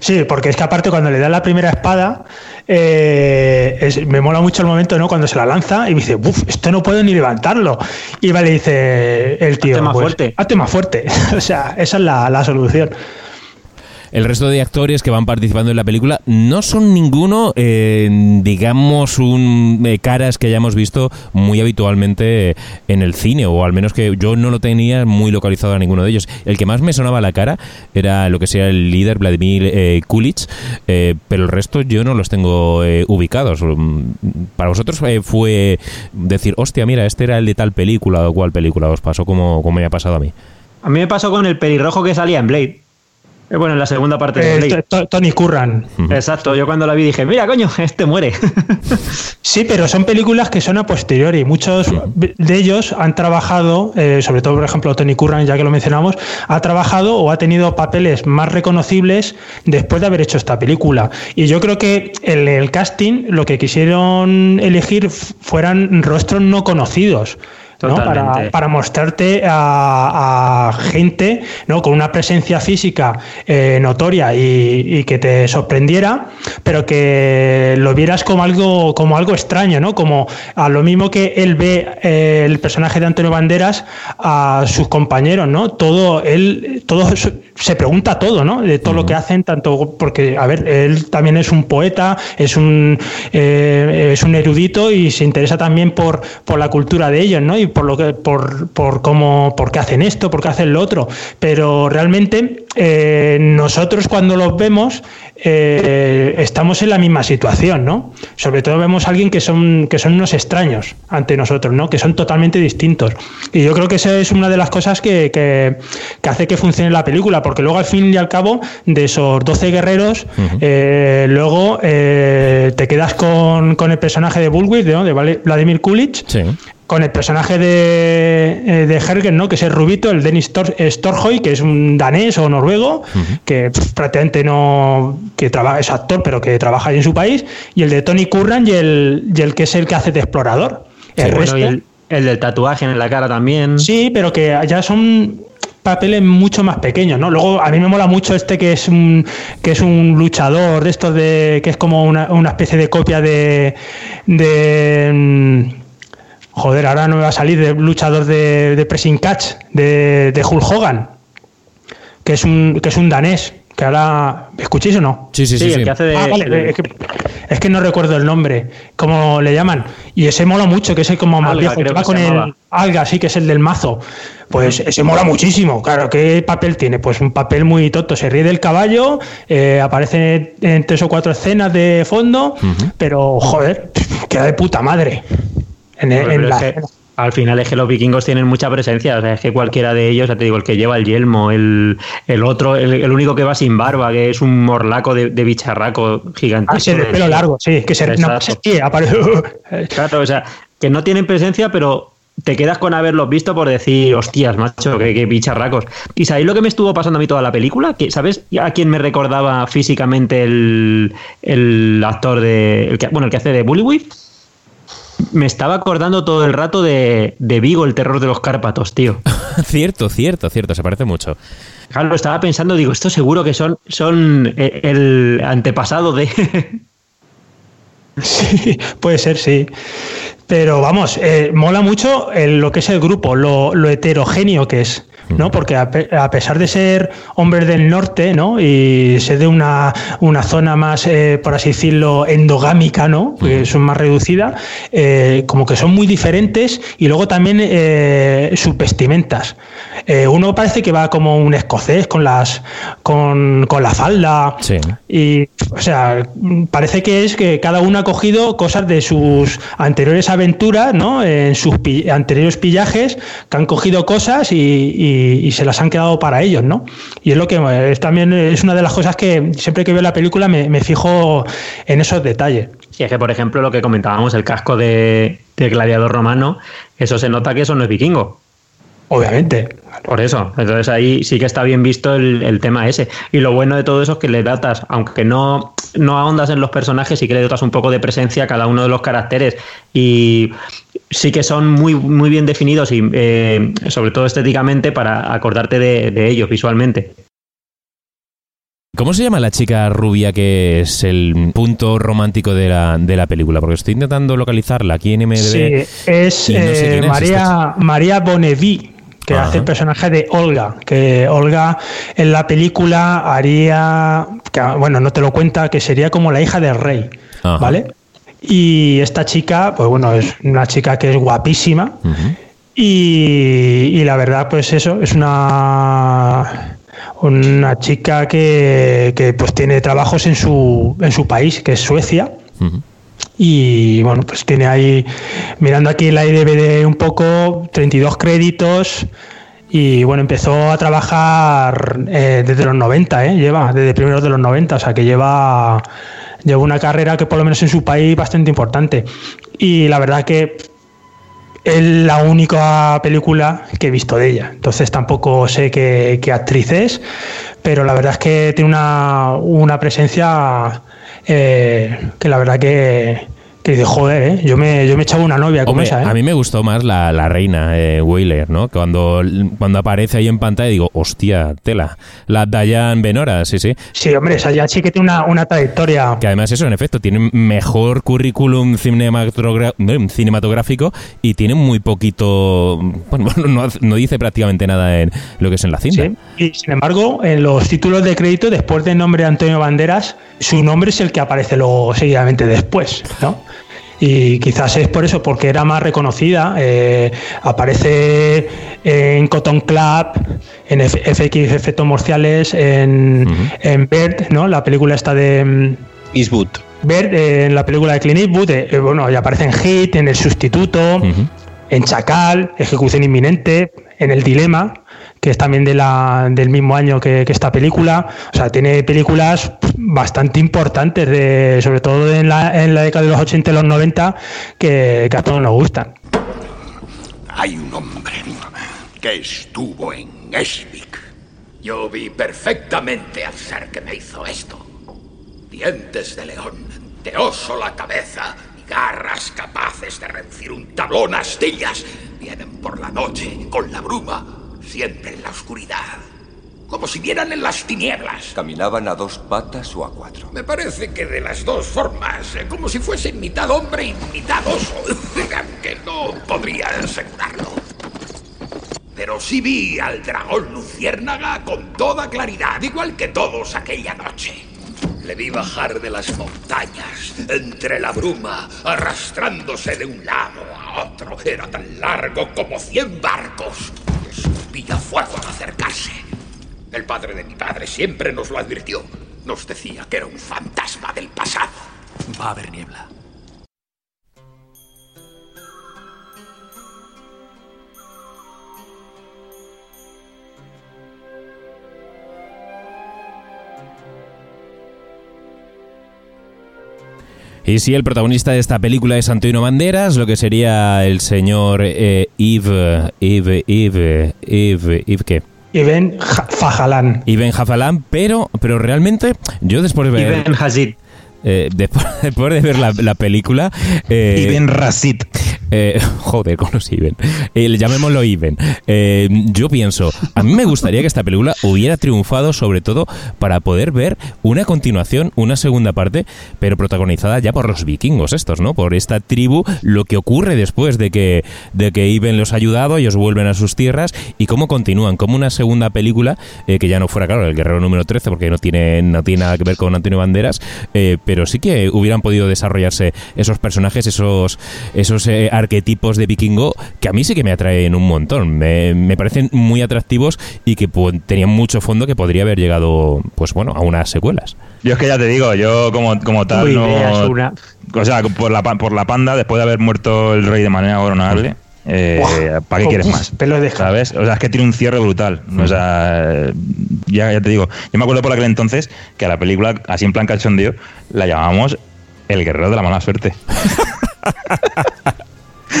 Sí, porque es que aparte cuando le da la primera espada, eh, me mola mucho el momento, ¿no? Cuando se la lanza y me dice, uff, esto no puedo ni levantarlo. Y va le dice el tío, hazte más pues, fuerte. Hazte más fuerte. o sea, esa es la, la solución el resto de actores que van participando en la película no son ninguno, eh, digamos, un eh, caras que hayamos visto muy habitualmente en el cine, o al menos que yo no lo tenía muy localizado a ninguno de ellos. El que más me sonaba la cara era lo que sea el líder Vladimir eh, Kulich, pero el resto yo no los tengo ubicados. Para vosotros fue decir, hostia, mira, este era el de tal película o cual película, os pasó como, como me ha pasado a mí. A mí me pasó con el pelirrojo que salía en Blade. Eh, bueno, en la segunda parte de eh, Tony Curran. Exacto, yo cuando la vi dije, mira, coño, este muere. sí, pero son películas que son a posteriori. Muchos de ellos han trabajado, eh, sobre todo, por ejemplo, Tony Curran, ya que lo mencionamos, ha trabajado o ha tenido papeles más reconocibles después de haber hecho esta película. Y yo creo que el, el casting, lo que quisieron elegir fueran rostros no conocidos. Para, para, mostrarte a, gente ¿no? con una presencia física eh, notoria y, que te sorprendiera, pero que lo vieras como algo, como algo extraño, ¿no? Como a lo mismo que él ve eh, el personaje de Antonio Banderas a sus compañeros, ¿no? Todo, él, todo se pregunta todo, ¿no? De todo lo que hacen, tanto porque, a ver, él también es un poeta, es un, eh, es un erudito y se interesa también por, por la cultura de ellos, ¿no? por lo que, por, por cómo, por qué hacen esto, por qué hacen lo otro. Pero realmente eh, nosotros cuando los vemos eh, estamos en la misma situación, ¿no? Sobre todo vemos a alguien que son, que son unos extraños ante nosotros, ¿no? Que son totalmente distintos. Y yo creo que esa es una de las cosas que, que, hace que funcione la película, porque luego al fin y al cabo de esos 12 guerreros, eh, luego te quedas con, con, el personaje de Bullwhip, ¿no? de Vladimir Kulich, con el personaje de, eh, de Hergen, ¿no? que es el rubito, el Dennis Storhoy, que es un danés o noruego, que prácticamente no que trabaja, es actor, pero que trabaja en su país, y el de Tony Curran y el, y el que es el que hace de explorador. El, resto, el, del tatuaje en la cara también. Sí, pero que ya son papeles mucho más pequeños, ¿no? Luego a mí me mola mucho este que es un que es un luchador de estos de que es como una, una especie de copia de de mm, Joder, ahora no me va a salir de luchador de, de pressing catch, de, de, Hulk Hogan, que es un, que es un danés, que ahora. ¿Escuchéis o no? Sí, sí, sí. sí, hace de, ah, vale, es, que, no recuerdo el nombre, ¿cómo le llaman? Y ese mola mucho, que es el como más viejo, que va con el. Alga, sí, que es el del mazo. Pues ese mola muchísimo, claro. ¿Qué papel tiene? Pues un papel muy tonto. Se ríe del caballo, eh, aparece en tres o cuatro escenas de fondo, pero joder, queda de puta madre al final es que los vikingos tienen mucha presencia, o sea, es que cualquiera de ellos, ya te digo, el que lleva el yelmo, el, otro, el, único que va sin barba, que es un morlaco de, bicharraco gigante. Ah, sí, de pelo largo, sí, que se no, Claro, o sea, que no tienen presencia, pero te quedas con haberlos visto por decir, hostias, macho, qué, bicharracos. ¿Y sabéis lo que me estuvo pasando a mí toda la película? que ¿Sabes a quién me recordaba físicamente el, el actor de. El que, bueno, el que hace de Bullywig? Me estaba acordando todo el rato de, Vigo, el terror de los Cárpatos, tío. cierto, cierto, cierto, se parece mucho. Claro, estaba pensando, digo, esto seguro que son, son eh, el antepasado de... sí, puede ser, sí. Pero vamos, eh, mola mucho lo que es el grupo, lo, lo heterogéneo que es. ¿No? Porque a, pesar de ser hombres del norte, ¿no? Y ser de una, una zona más, eh, por así decirlo, endogámica, ¿no? Que son más reducidas, eh, como que son muy diferentes y luego también eh, sus vestimentas. uno parece que va como un escocés con las con, con la falda. Y, o sea, parece que es que cada uno ha cogido cosas de sus anteriores aventuras, ¿no? En sus anteriores pillajes, que han cogido cosas y y, se las han quedado para ellos, ¿no? Y es lo que es, también es una de las cosas que siempre que veo la película me, fijo en esos detalles. Y es que, por ejemplo, lo que comentábamos, el casco de, gladiador romano, eso se nota que eso no es vikingo. Obviamente. Por eso. Entonces ahí sí que está bien visto el, tema ese. Y lo bueno de todo eso es que le datas, aunque no, no ahondas en los personajes, sí que le dotas un poco de presencia a cada uno de los caracteres. Y sí que son muy, muy bien definidos y eh, sobre todo estéticamente para acordarte de, ellos visualmente. ¿Cómo se llama la chica rubia que es el punto romántico de la, de la película? Porque estoy intentando localizarla aquí en MDB. Sí, es, eh, María, María Boneví, que hace el personaje de Olga, que Olga en la película haría, bueno, no te lo cuenta, que sería como la hija del rey, ¿vale? Y esta chica, pues bueno, es una chica que es guapísima. y, la verdad, pues eso, es una una chica que, pues tiene trabajos en su, en su país, que es Suecia. Y bueno, pues tiene ahí, mirando aquí la IDB un poco, 32 créditos. Y bueno, empezó a trabajar eh, desde los 90, ¿eh? lleva, desde primeros de los 90, o sea que lleva llevó una carrera que por lo menos en su país bastante importante. Y la verdad que es la única película que he visto de ella. Entonces tampoco sé qué, actriz es, pero la verdad es que tiene una, una presencia eh, que la verdad que, que dice, joder, ¿eh? yo, me, yo me echaba una novia como esa. ¿eh? A mí me gustó más la, la reina eh, Wheeler, ¿no? Cuando, cuando aparece ahí en pantalla digo, hostia, tela. La Diane Benora, sí, sí. Sí, hombre, esa ya sí que tiene una, una trayectoria. Que además eso, en efecto, tiene mejor currículum cinematográfico y tiene muy poquito... Bueno, no, no, dice prácticamente nada en lo que es en la cinta. Sí, y sin embargo, en los títulos de crédito, después del nombre de Antonio Banderas, su nombre es el que aparece luego seguidamente después, ¿no? Y quizás es por eso, porque era más reconocida. Eh, aparece en Cotton Club, en FX Efectos Morciales, en, en Bird, ¿no? La película esta de... Mm, Eastwood. Bird, eh, en la película de Clint Eastwood, eh, bueno, y aparece en Hit, en El Sustituto, en Chacal, Ejecución Inminente, en El Dilema, que es también del mismo año que, esta película. O sea, tiene películas bastante importantes, sobre todo en la, en la década de los 80 y los 90, que, a todos nos gustan. Hay un hombre que estuvo en Esvik. Yo vi perfectamente al ser que me hizo esto. Dientes de león, de oso la cabeza y garras capaces de reducir un tablón a astillas. Vienen por la noche, con la bruma, siempre en la oscuridad. Como si vieran en las tinieblas. ¿Caminaban a dos patas o a cuatro? Me parece que de las dos formas, eh, como si fuesen mitad hombre y mitad oso. que no podría asegurarlo. Pero sí vi al dragón luciérnaga con toda claridad, igual que todos aquella noche. Le vi bajar de las montañas, entre la bruma, arrastrándose de un lado a otro. Era tan largo como cien barcos. Escupía fuego al acercarse. El padre de mi padre siempre nos lo advirtió. Nos decía que era un fantasma del pasado. Va a haber niebla. Y si el protagonista de esta película es Antonio Banderas, lo que sería el señor eh, Yves, Yves, Yves, Yves, Yves, ¿qué? Ibn Fajalán. Ibn Fajalán, pero, pero realmente yo después de ver... Ibn Hazid. Eh, después, después, de ver la, la película... Eh, Ibn Rasid. Eh, joder, con los Iben. Eh, llamémoslo Iben. Eh, yo pienso, a mí me gustaría que esta película hubiera triunfado, sobre todo para poder ver una continuación, una segunda parte, pero protagonizada ya por los vikingos estos, ¿no? Por esta tribu, lo que ocurre después de que, de que Iben los ha ayudado, ellos vuelven a sus tierras y cómo continúan, como una segunda película, eh, que ya no fuera, claro, el guerrero número 13, porque no tiene, no tiene nada que ver con Antonio Banderas, eh, pero sí que hubieran podido desarrollarse esos personajes, esos, esos eh, arquetipos de vikingo que a mí sí que me atraen un montón. Me, me parecen muy atractivos y que pues, tenían mucho fondo que podría haber llegado, pues bueno, a unas secuelas. Yo es que ya te digo, yo como, como tal Uy, no... veas una. O sea, por la, por la panda, después de haber muerto el rey de manera honorable, eh, Buah. ¿para qué quieres más? De. ¿Sabes? O sea, es que tiene un cierre brutal. O sea, ya, ya te digo. Yo me acuerdo por aquel entonces que a la película, así en plan cachondeo, la llamábamos El guerrero de la mala suerte.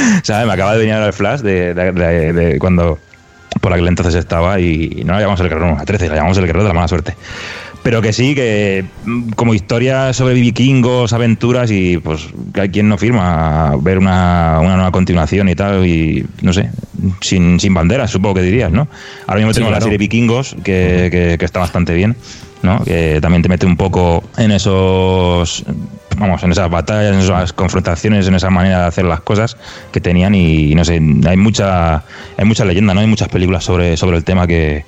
¿Sabes? Me acaba de venir ahora el flash de, de- de- de cuando por aquel entonces estaba y no la llamamos el guerrero la 13, la llamamos el guerrero de la mala suerte. Pero que sí, que mm, como historia sobre vikingos, aventuras y pues que hay quien no firma ver una, una nueva continuación y tal y no sé, sin, sin banderas supongo que dirías, ¿no? Ahora mismo Sí, tenemos la serie Vikingos que, que- que está bastante bien, ¿no? Que también te mete un poco en esos vamos, en esas batallas, en esas confrontaciones, en esa manera de hacer las cosas que tenían y no sé, hay mucha hay mucha leyenda, ¿no? Hay muchas películas sobre, sobre el tema que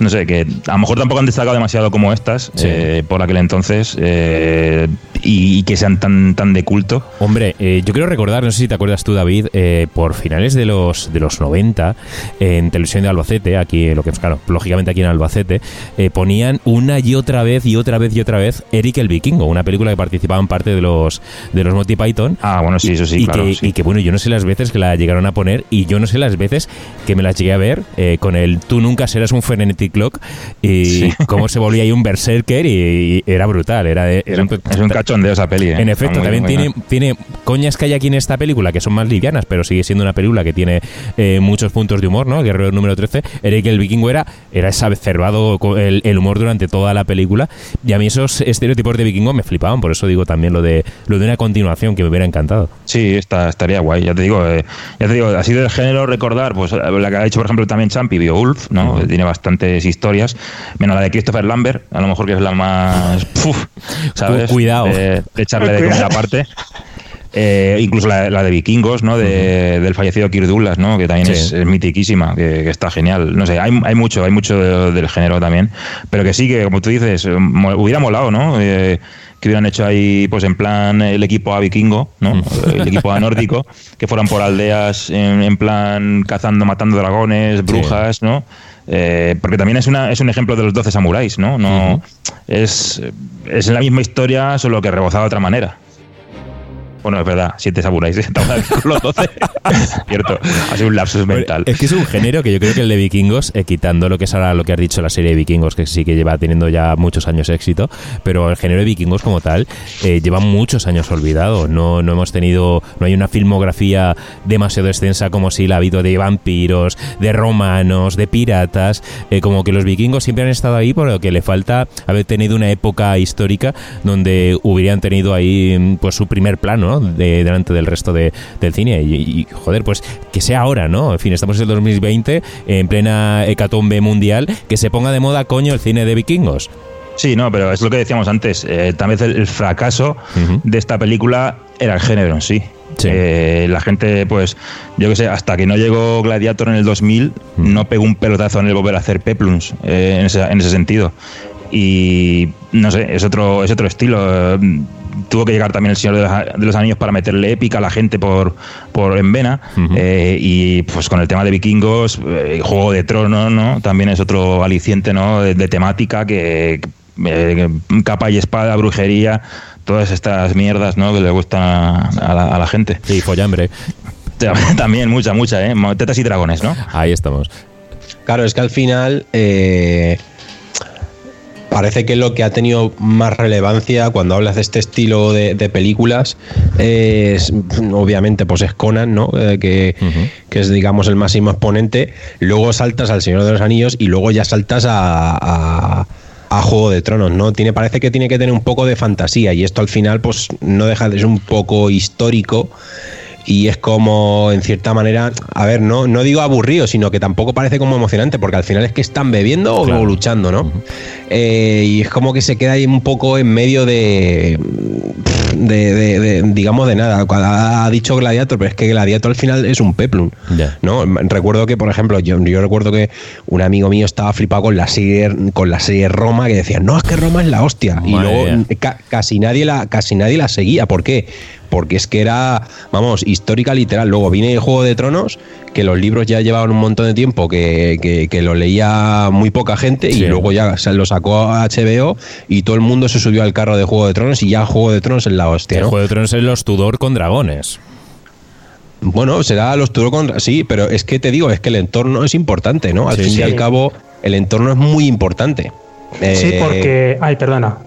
no sé, que a lo mejor tampoco han destacado demasiado como estas Sí. eh, por aquel entonces eh, y, y que sean tan, tan de culto. Hombre, eh, yo quiero recordar, no sé si te acuerdas tú, David, eh, por finales de los de los 90, en televisión de Albacete, aquí, lo que claro, lógicamente aquí en Albacete, eh, ponían una y otra vez y otra vez y otra vez Eric el Vikingo, una película que participaba en parte de los de los Monty Python. Ah, bueno, sí, eso sí, y claro. que, sí. y que, bueno, yo no sé las veces que la llegaron a poner y yo no sé las veces que me las llegué a ver eh, con el Tú nunca serás un Frenetic Clock y Sí. cómo se volvía ahí un berserker y, y era brutal, era, es, un, es un cachondeo esa peli. ¿eh? en efecto, muy- también muy tiene, bien. tiene coñas que hay aquí en esta película que son más livianas, pero sigue siendo una película que tiene eh, muchos puntos de humor, ¿no? Guerrero número 13. Eric el Vikingo era, era exacerbado el, el humor durante toda la película. Y a mí esos estereotipos de vikingo me flipaban, por eso digo también lo de, lo de una continuación que me hubiera encantado. Sí, está, estaría guay. Ya te digo, eh, ya te digo, así del género recordar, pues la que ha hecho, por ejemplo, también Champi, Beowulf, ¿no? Que Tiene bastantes historias. Menos la de Christopher Lambert, a lo mejor que es la más. puf, ¿Sabes? Cu- cuidado. De, de echarle de comida aparte. Eh, incluso la, la de vikingos, ¿no? De- Del fallecido Kirk Douglas, ¿no? Que también Sí. es, es mitiquísima, que, que está genial. No sé, hay, hay mucho, hay mucho de- del género también. Pero que sí, que como tú dices, eh, hubiera molado, ¿no? Eh, que hubieran hecho ahí, pues en plan, el equipo A vikingo, ¿no? El equipo A nórdico, que fueran por aldeas en, en plan cazando, matando dragones, brujas, ¿no? Eh, porque también es, una, es un ejemplo de los 12 samuráis, ¿no? no es, es la misma historia, solo que rebozada de otra manera. Bueno, es verdad, siete samuráis. Estamos con los doce. Cierto, ha sido un lapsus mental. Es que es un género que yo creo que el de vikingos, eh, quitando lo que es ahora lo que has dicho la serie de vikingos, que sí que lleva teniendo ya muchos años éxito, pero el género de vikingos como tal eh, lleva muchos años olvidado. No, no hemos tenido, no hay una filmografía demasiado extensa como si la ha habido de vampiros, de romanos, de piratas. Eh, como que los vikingos siempre han estado ahí, pero que le falta haber tenido una época histórica donde hubieran tenido ahí pues su primer plano de, delante del resto de, del cine. Y, joder, pues que sea ahora, ¿no? En fin, estamos en el 2020, en plena hecatombe mundial, que se ponga de moda, coño, el cine de vikingos. Sí, no, pero es lo que decíamos antes. Eh, tal vez el, fracaso de esta película era el género en sí. Eh, la gente, pues, yo que sé, hasta que no llegó Gladiator en el 2000, no pegó un pelotazo en el volver a hacer Peplums eh, en, ese, en ese sentido. Y no sé, es otro, es otro estilo tuvo que llegar también el Señor de los Anillos para meterle épica a la gente por, por en vena. Eh, y pues con el tema de vikingos, eh, Juego de Tronos, ¿no? También es otro aliciente, ¿no? De, temática que, eh, capa y espada, brujería, todas estas mierdas, ¿no? Que le gustan a, la, gente. Sí, follambre. También, mucha, mucha, ¿eh? Tetas y dragones, ¿no? Ahí estamos. Claro, es que al final parece que lo que ha tenido más relevancia cuando hablas de este estilo de, películas es obviamente pues es Conan, ¿no? Eh, que, es digamos el máximo exponente. Luego saltas al Señor de los Anillos y luego ya saltas a, a Juego de Tronos, ¿no? Tiene, parece que tiene que tener un poco de fantasía y esto al final pues no deja de ser un poco histórico y es como, en cierta manera, a ver, no, no digo aburrido, sino que tampoco parece como emocionante, porque al final es que están bebiendo o luchando, ¿no? Eh, y es como que se queda ahí un poco en medio de, de, digamos, de nada. Ha dicho Gladiator, pero es que Gladiator al final es un peplum, ¿no? Recuerdo que, por ejemplo, yo, yo recuerdo que un amigo mío estaba flipado con la serie, con la serie Roma, que decía, no, es que Roma es la hostia. y luego casi, nadie la, casi nadie la seguía. ¿Por qué? Porque es que era, vamos, histórica literal. Luego vine el Juego de Tronos, que los libros ya llevaban un montón de tiempo, que, que, lo leía muy poca gente, y luego ya se lo sacó a HBO y todo el mundo se subió al carro de Juego de Tronos y ya Juego de Tronos es la hostia. El Juego de Tronos es los Tudor con dragones. Bueno, será los Tudor con... Sí, pero es que te digo, es que el entorno es importante, ¿no? Al fin y al cabo, el entorno es muy importante. Sí, eh, porque... Ay, perdona.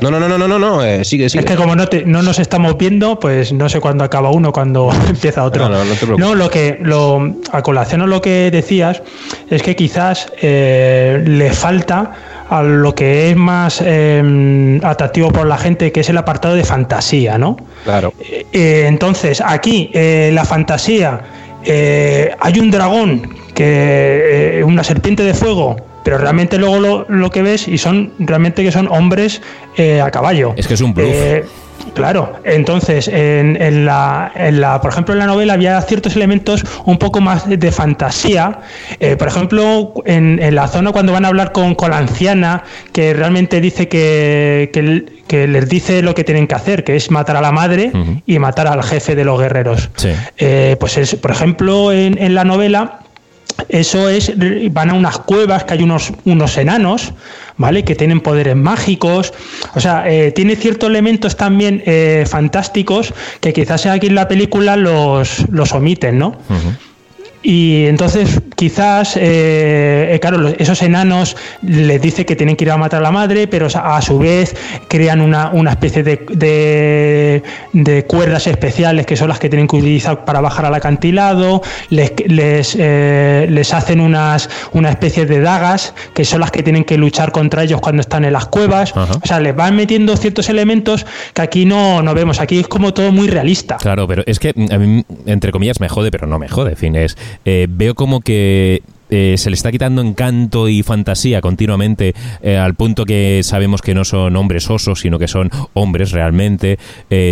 No, no, no, no, no, no, eh, sigue, sigue. Es que como no, no nos estamos viendo, pues no sé cuándo acaba uno, cuando empieza otro. No, no, no, te no, lo que, lo, a colación a lo que decías, es que quizás eh, le falta a lo que es más eh, atractivo por la gente, que es el apartado de fantasía, ¿no? Claro. entonces, aquí, la fantasía, hay un dragón, que una serpiente de fuego, pero realmente luego lo, lo, que ves y son realmente que son hombres eh, a caballo. Es que es un bluff. Eh, claro, entonces en, en, la, en, la, por ejemplo en la novela había ciertos elementos un poco más de, fantasía. Eh, por ejemplo, en, en, la zona cuando van a hablar con, con la anciana, que realmente dice que, que, les dice lo que tienen que hacer, que es matar a la madre y matar al jefe de los guerreros. pues es, por ejemplo, en, en la novela eso es, van a unas cuevas que hay unos, unos enanos, ¿vale? Que tienen poderes mágicos. O sea, eh, tiene ciertos elementos también eh, fantásticos que quizás aquí en la película los, los omiten, ¿no? Y entonces quizás, eh, eh, claro, esos enanos les dice que tienen que ir a matar a la madre, pero a su vez crean una, una especie de, de, cuerdas especiales que son las que tienen que utilizar para bajar al acantilado, les, les, eh, les hacen unas, una especie de dagas que son las que tienen que luchar contra ellos cuando están en las cuevas. O sea, les van metiendo ciertos elementos que aquí no, no vemos. Aquí es como todo muy realista. Claro, pero es que a mí, entre comillas, me jode, pero no me jode. En fin, es eh, veo como que eh, se le está quitando encanto y fantasía continuamente eh, al punto que sabemos que no son hombres osos, sino que son hombres realmente.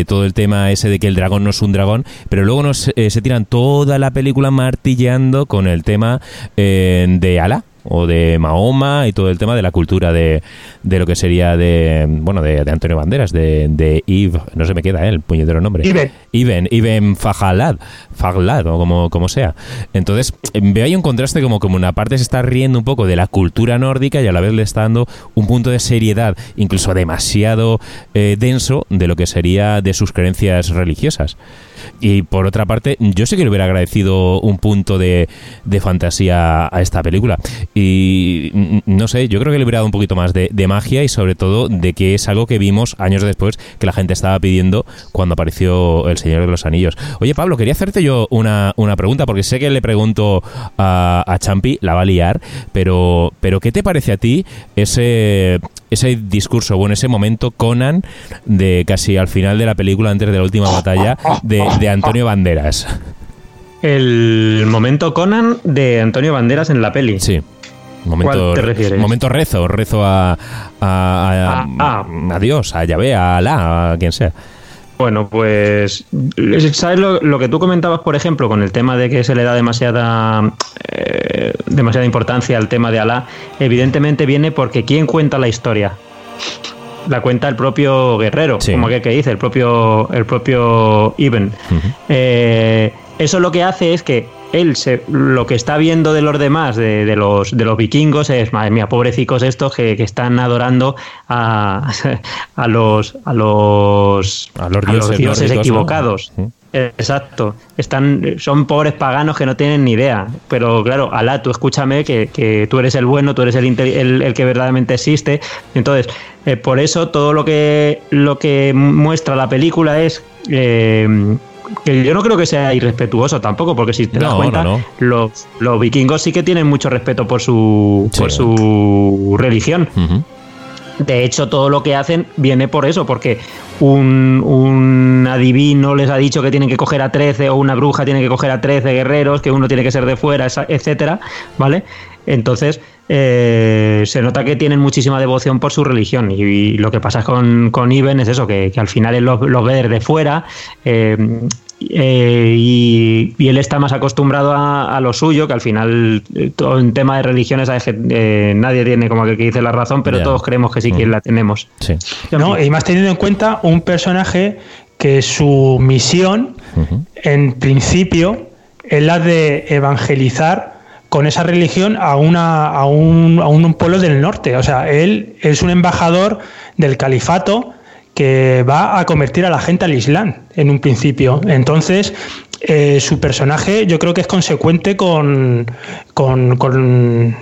todo el tema ese de que el dragón no es un dragón, pero luego se tiran toda la película martilleando con el tema de Ala o de Mahoma y todo el tema de la cultura de, de lo que sería de, bueno, de, Antonio Banderas, de, de Yves, no se me queda el puñetero nombre. Iben. Iben, Iben Fajalad, Faglad o como, como sea. Entonces, veo ahí un contraste como como una parte se está riendo un poco de la cultura nórdica y a la vez le está dando un punto de seriedad, incluso demasiado eh, denso, de lo que sería de sus creencias religiosas. Y por otra parte, yo sé que le hubiera agradecido un punto de, de fantasía a esta película. Y no sé, yo creo que le hubiera dado un poquito más de, magia y sobre todo de que es algo que vimos años después que la gente estaba pidiendo cuando apareció El Señor de los Anillos. Oye, Pablo, quería hacerte yo una, una pregunta porque sé que le pregunto a, a Champi, la va a liar, pero, pero ¿qué te parece a ti ese, ese discurso, bueno, ese momento Conan de casi al final de la película, antes de la última batalla, de, de Antonio Banderas? El momento Conan de Antonio Banderas en la peli. Sí. Momento, ¿Cuál te refieres? Momento rezo, rezo a, a, a, Ah, a Dios, a Yahvé, a Alá, a quien sea. Bueno, pues, ¿sabes lo, lo que tú comentabas, por ejemplo, con el tema de que se le da demasiada, eh, demasiada importancia al tema de Alá? Evidentemente viene porque ¿quién cuenta la historia? La cuenta el propio guerrero, Sí. como que, que dice, el propio, el propio Ibn. Eh, eso lo que hace es que él se, lo que está viendo de los demás, de, de los, de los vikingos, es, madre mía, pobrecicos estos que, que están adorando a, a los a los, A los dioses equivocados. Exacto. Están, son pobres paganos que no tienen ni idea. Pero claro, Alá, tú escúchame que, que tú eres el bueno, tú eres el, el, el que verdaderamente existe. Entonces, eh, por eso todo lo que, lo que muestra la película es eh, que yo no creo que sea irrespetuoso tampoco, porque si te das cuenta, no, no. Los, los vikingos sí que tienen mucho respeto por su, Sí. por su religión. De hecho, todo lo que hacen viene por eso, porque un, un adivino les ha dicho que tienen que coger a 13 o una bruja tiene que coger a 13 guerreros, que uno tiene que ser de fuera, etcétera, ¿vale? Entonces, eh, se nota que tienen muchísima devoción por su religión y, y lo que pasa con, con Iben es eso, que, que al final él los, los ve desde fuera eh, eh, y, y él está más acostumbrado a, a lo suyo, que al final eh, todo en tema de religiones eh, nadie tiene como que, que dice la razón, pero todos creemos que sí que Mm. la tenemos. Sí. ¿no? Y más teniendo en cuenta un personaje que su misión, en principio, es la de evangelizar con esa religión a, una, a, un, a un pueblo del norte. O sea, él es un embajador del califato que va a convertir a la gente al Islam en un principio. Entonces, eh, su personaje yo creo que es consecuente con, con, con-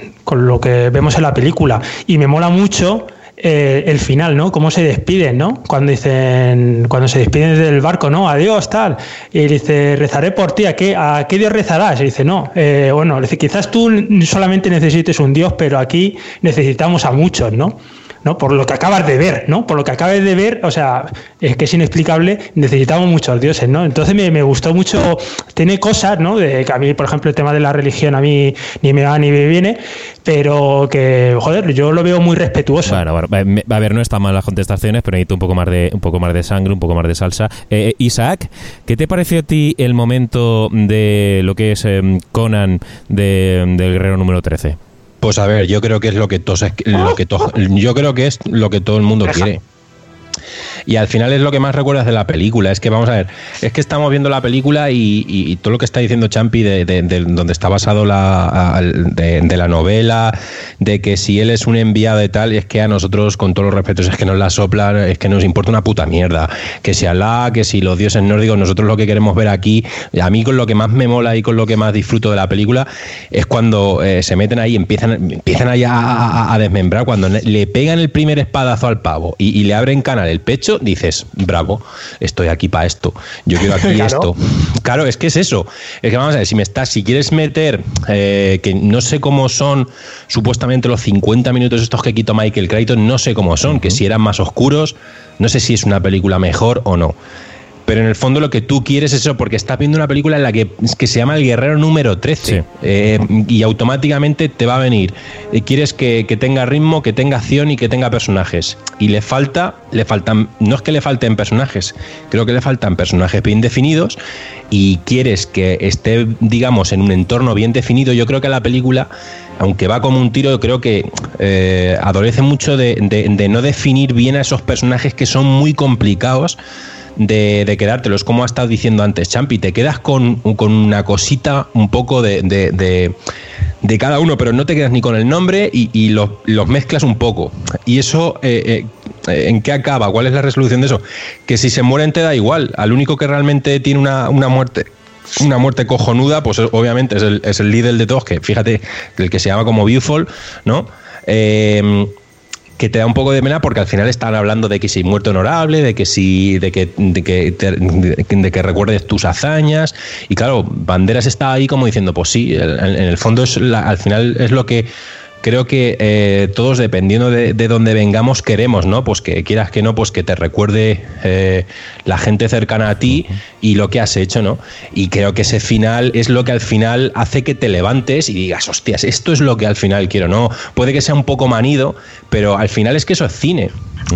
lo que vemos en la película. Y me mola mucho eh, el final, ¿no? Cómo se despiden, ¿no? Cuando dicen, cuando se despiden del barco, ¿no? Adiós, tal. Y dice, rezaré por ti, ¿a qué, a qué Dios rezarás? Y dice, no, eh, bueno, dice, quizás tú solamente necesites un Dios, pero aquí necesitamos a muchos, ¿no? ¿No? Por lo que acabas de ver, ¿no? Por lo que acabas de ver, o sea, es que es inexplicable, necesitamos muchos dioses, ¿no? Entonces me, me gustó mucho, tiene cosas, ¿no? De que a mí, por ejemplo, el tema de la religión a mí ni me va ni me viene, pero que, joder, yo lo veo muy respetuoso. Bueno, bueno, me- a ver, no están mal las contestaciones, pero necesito un poco más de, un poco más de sangre, un poco más de salsa. Eh, eh, Isaac, ¿qué te pareció a ti el momento de lo que es em, Conan de, del guerrero número 13? Pues a ver, yo creo que es lo que todos, lo que to- yo creo que es lo que todo el mundo quiere. Y al final es lo que más recuerdas de la película. Es que vamos a ver, es que estamos viendo la película y, y- todo lo que está diciendo Champi de, de- de donde está basado la de, de la novela, de que si él es un enviado y tal, es que a nosotros, con todos los respetos, es que nos la soplan, es que nos importa una puta mierda. Que si Alá, que si los dioses nórdicos, nosotros lo que queremos ver aquí, a mí con lo que más me mola y con lo que más disfruto de la película, es cuando eh, se meten ahí, empiezan, empiezan ahí a, desmembrar, cuando le pegan el primer espadazo al pavo y, y le abren canal el pecho, dices, bravo, estoy aquí para esto, yo quiero aquí Claro. esto. Claro, es que es eso. Es que vamos a ver, si me estás, si quieres meter, eh, que no sé cómo son supuestamente los 50 minutos estos que quitó Michael Crichton, no sé cómo son, que si eran más oscuros, no sé si es una película mejor o no. Pero en el fondo lo que tú quieres es eso, porque estás viendo una película en la que, que se llama El Guerrero número 13. Sí. eh, y automáticamente te va a venir. eh, quieres que, que tenga ritmo, que tenga acción y que tenga personajes. Y le falta, le faltan, no es que le falten personajes, creo que le faltan personajes bien definidos y quieres que esté, digamos, en un entorno bien definido. Yo creo que la película aunque va como un tiro, yo creo que eh, adolece mucho de, de, no definir bien a esos personajes que son muy complicados de, de quedártelo. Es como ha estado diciendo antes Champi, te quedas con, con una cosita un poco de, de, de, cada uno, pero no te quedas ni con el nombre y, y los, los, mezclas un poco. Y eso, eh, eh, ¿en qué acaba? ¿Cuál es la resolución de eso? Que si se mueren te da igual. Al único que realmente tiene una, una muerte una muerte cojonuda, pues obviamente es el, es el líder de todos, que fíjate, el que se llama como Beautiful, ¿no? Eh, que te da un poco de pena porque al final están hablando de que si muerto honorable, de que si, de que, de que, que recuerdes tus hazañas. Y claro, Banderas está ahí como diciendo, pues sí, en, el fondo es al final es lo que creo que eh, todos, dependiendo de, de, dónde vengamos, queremos, ¿no? Pues que quieras que no, pues que te recuerde eh, la gente cercana a ti y lo que has hecho, ¿no? Y creo que ese final es lo que al final hace que te levantes y digas, hostias, esto es lo que al final quiero, ¿no? Puede que sea un poco manido, pero al final es que eso es cine.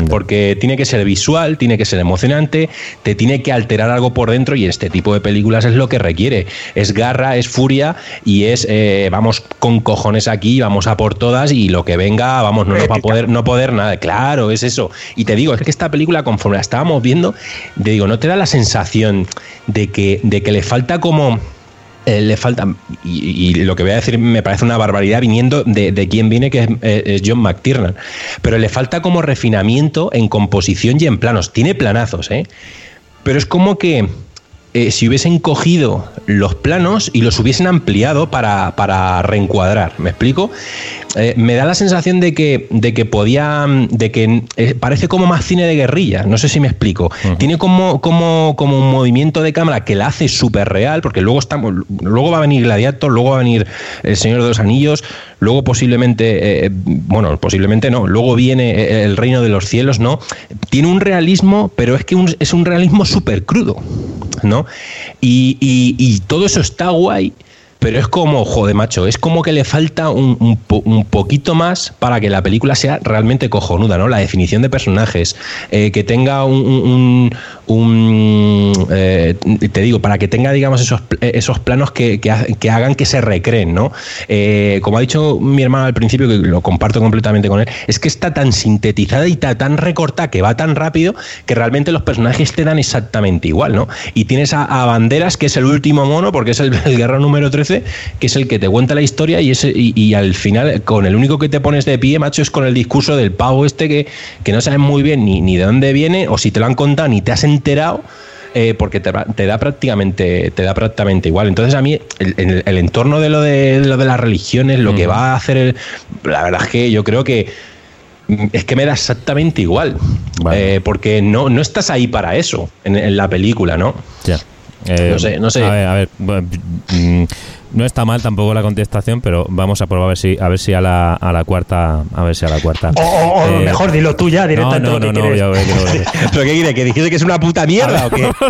Porque tiene que ser visual, tiene que ser emocionante, te tiene que alterar algo por dentro y este tipo de películas es lo que requiere. Es garra, es furia y es eh, vamos con cojones aquí, vamos a por todas y lo que venga, vamos, no nos va a poder, no poder nada. Claro, es eso. Y te digo, es que esta película, conforme la estábamos viendo, te digo, ¿no te da la sensación de que, de que le falta como eh, le falta, y, lo que voy a decir me parece una barbaridad viniendo de, de quien viene, que es, eh, es, John McTiernan, pero le falta como refinamiento en composición y en planos. Tiene planazos, ¿eh? Pero es como que eh, si hubiesen cogido los planos y los hubiesen ampliado para, para reencuadrar, ¿me explico? Eh, me da la sensación de que, de que podía, de que eh, parece como más cine de guerrilla, no sé si me explico. Uh -huh. Tiene como, como, como un movimiento de cámara que la hace súper real, porque luego, estamos, luego va a venir Gladiator, luego va a venir El Señor de los Anillos, luego posiblemente, bueno, posiblemente no, luego viene El Reino de los Cielos, ¿no? Tiene un realismo, pero es que un, es un realismo súper crudo, ¿no? Y, y, y todo eso está guay pero es como, joder, macho, es como que le falta un, un, un, poquito más para que la película sea realmente cojonuda, ¿no? La definición de personajes, eh, que tenga un, un eh, te digo, para que tenga, digamos, esos, esos planos que, que, hagan que se recreen, ¿no? Eh, como ha dicho mi hermano al principio, que lo comparto completamente con él, es que está tan sintetizada y está tan recortada, que va tan rápido, que realmente los personajes te dan exactamente igual, ¿no? Y tienes a, a Banderas, que es el último mono, porque es el, el guerrero número 13, que es el que te cuenta la historia y, ese, y, y, al final, con el único que te pones de pie, macho, es con el discurso del pavo este que, que no sabes muy bien ni, ni de dónde viene, o si te lo han contado ni te has enterado. Eh, porque te, te, da prácticamente te da prácticamente igual. Entonces a mí el, el, el entorno de lo de, de, lo de las religiones, lo mm. que va a hacer, el, la verdad es que yo creo que es que me da exactamente igual, vale. eh, porque no, no estás ahí para eso en, en la película, ¿no? Ya. Eh, no sé, no sé. A ver, a ver. Mm, no está mal tampoco la contestación, pero vamos a probar a ver si a ver si a la, a la cuarta, a ver si a la cuarta. O, o, o eh, mejor dilo tú ya directamente. No, no, no, no, ya ve, ¿Pero qué quiere? ¿Que dijiste que es una puta mierda o qué?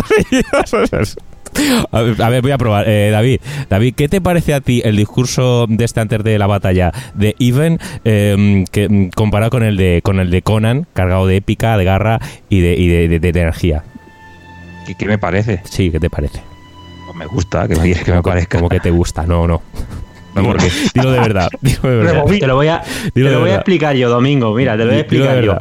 A ver, a ver, voy a probar. Eh, David, David, ¿qué te parece a ti el discurso de este antes de la batalla de Even eh, que, comparado con el de con el de Conan, cargado de épica, de garra y de, y de, de, de energía? ¿Qué, ¿Qué, me parece? Sí, ¿qué te parece? Me gusta, que me quieres que me parezca. Como que te gusta, no, no. No, porque, dilo de verdad. Dilo de verdad. Te lo voy a, te lo voy a explicar yo, Domingo. Mira, te lo voy a explicar yo.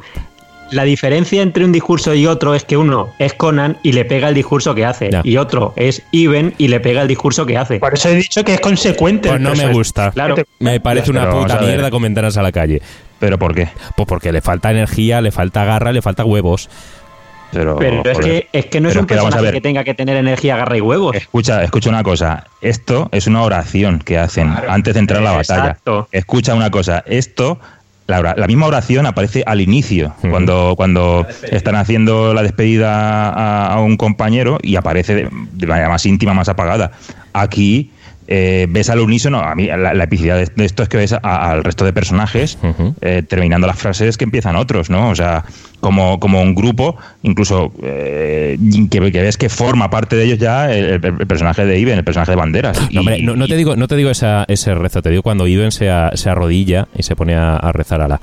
La diferencia entre un discurso y otro es que uno es Conan y le pega el discurso que hace, ya. y otro es Iben y le pega el discurso que hace. Por eso he dicho que es consecuente. Pues no me gusta. Claro. Me parece una Pero puta mierda con ventanas a la calle. ¿Pero por qué? Pues porque le falta energía, le falta garra, le falta huevos. Pero, pero es, que, es que no es un personaje que tenga que tener energía, garra y huevos. Escucha, escucha una cosa. Esto es una oración que hacen claro, antes de entrar a la batalla. Exacto. Escucha una cosa. Esto la, la, misma oración aparece al inicio, cuando, cuando están haciendo la despedida a, a un compañero y aparece de, de, manera más íntima, más apagada. Aquí eh, ves al unísono, a mí la, la epicidad de, esto es que ves al resto de personajes uh -huh. eh, terminando las frases que empiezan otros, ¿no? O sea, como, como un grupo, incluso eh, que, que, ves que forma parte de ellos ya el, el, el personaje de Iben, el personaje de Banderas. No, y, hombre, no, no, te digo, no te digo esa, ese rezo, te digo cuando Iben se, a, se arrodilla y se pone a, a rezar a la.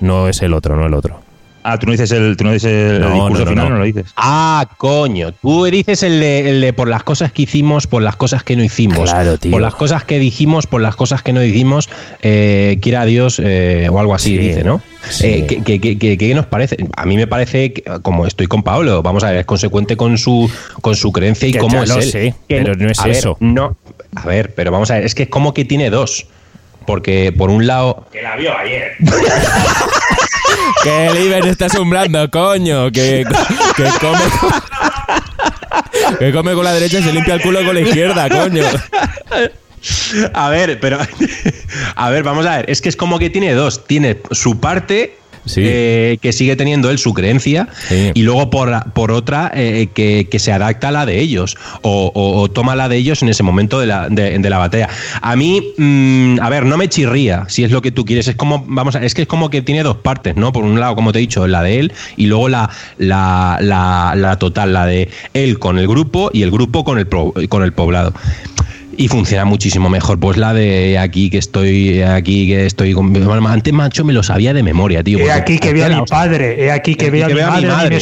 No es el otro, no el otro. Ah, tú no dices el, tú no dices el, No, discurso no, no, final, no. no. lo dices. Ah, coño. Tú dices el de, el de por las cosas que hicimos, por las cosas que no hicimos. Claro, tío. Por las cosas que dijimos, por las cosas que no dijimos, eh, quiera Dios, eh, o algo así Sí, dice, ¿no? sí. Eh, ¿qué, qué- qué- qué- qué nos parece? A mí me parece, que, como estoy con Pablo, vamos a ver, es consecuente con su, con su creencia y Que cómo ya es lo él. sé, Que pero no es a ver, eso. no, a ver, pero vamos a ver, es que es como que tiene dos. Porque por un lado, Que la vio ayer. Que el Iben está asombrando, coño. Que, que come. Que come con la derecha y se limpia el culo con la izquierda, coño. A ver, pero. A ver, vamos a ver. Es que es como que tiene dos. Tiene su parte. Sí. eh, que sigue teniendo él su creencia Sí. y luego por, por otra eh, que, que se adapta a la de ellos o, o- o toma la de ellos en ese momento de la, de, de la batalla. A mí, mm, a ver, no me chirría si es lo que tú quieres. Es como, vamos a, es que es como que tiene dos partes, ¿no? Por un lado, como te he dicho, la de él y luego la, la, la, la total, la de él con el grupo y el grupo con el, pro- con el poblado. Y funciona muchísimo mejor. Pues la de aquí que estoy, aquí que estoy con. bueno, Antes, macho, me lo sabía de memoria, tío. He aquí que veo a mi padre, he aquí que veo a mi madre,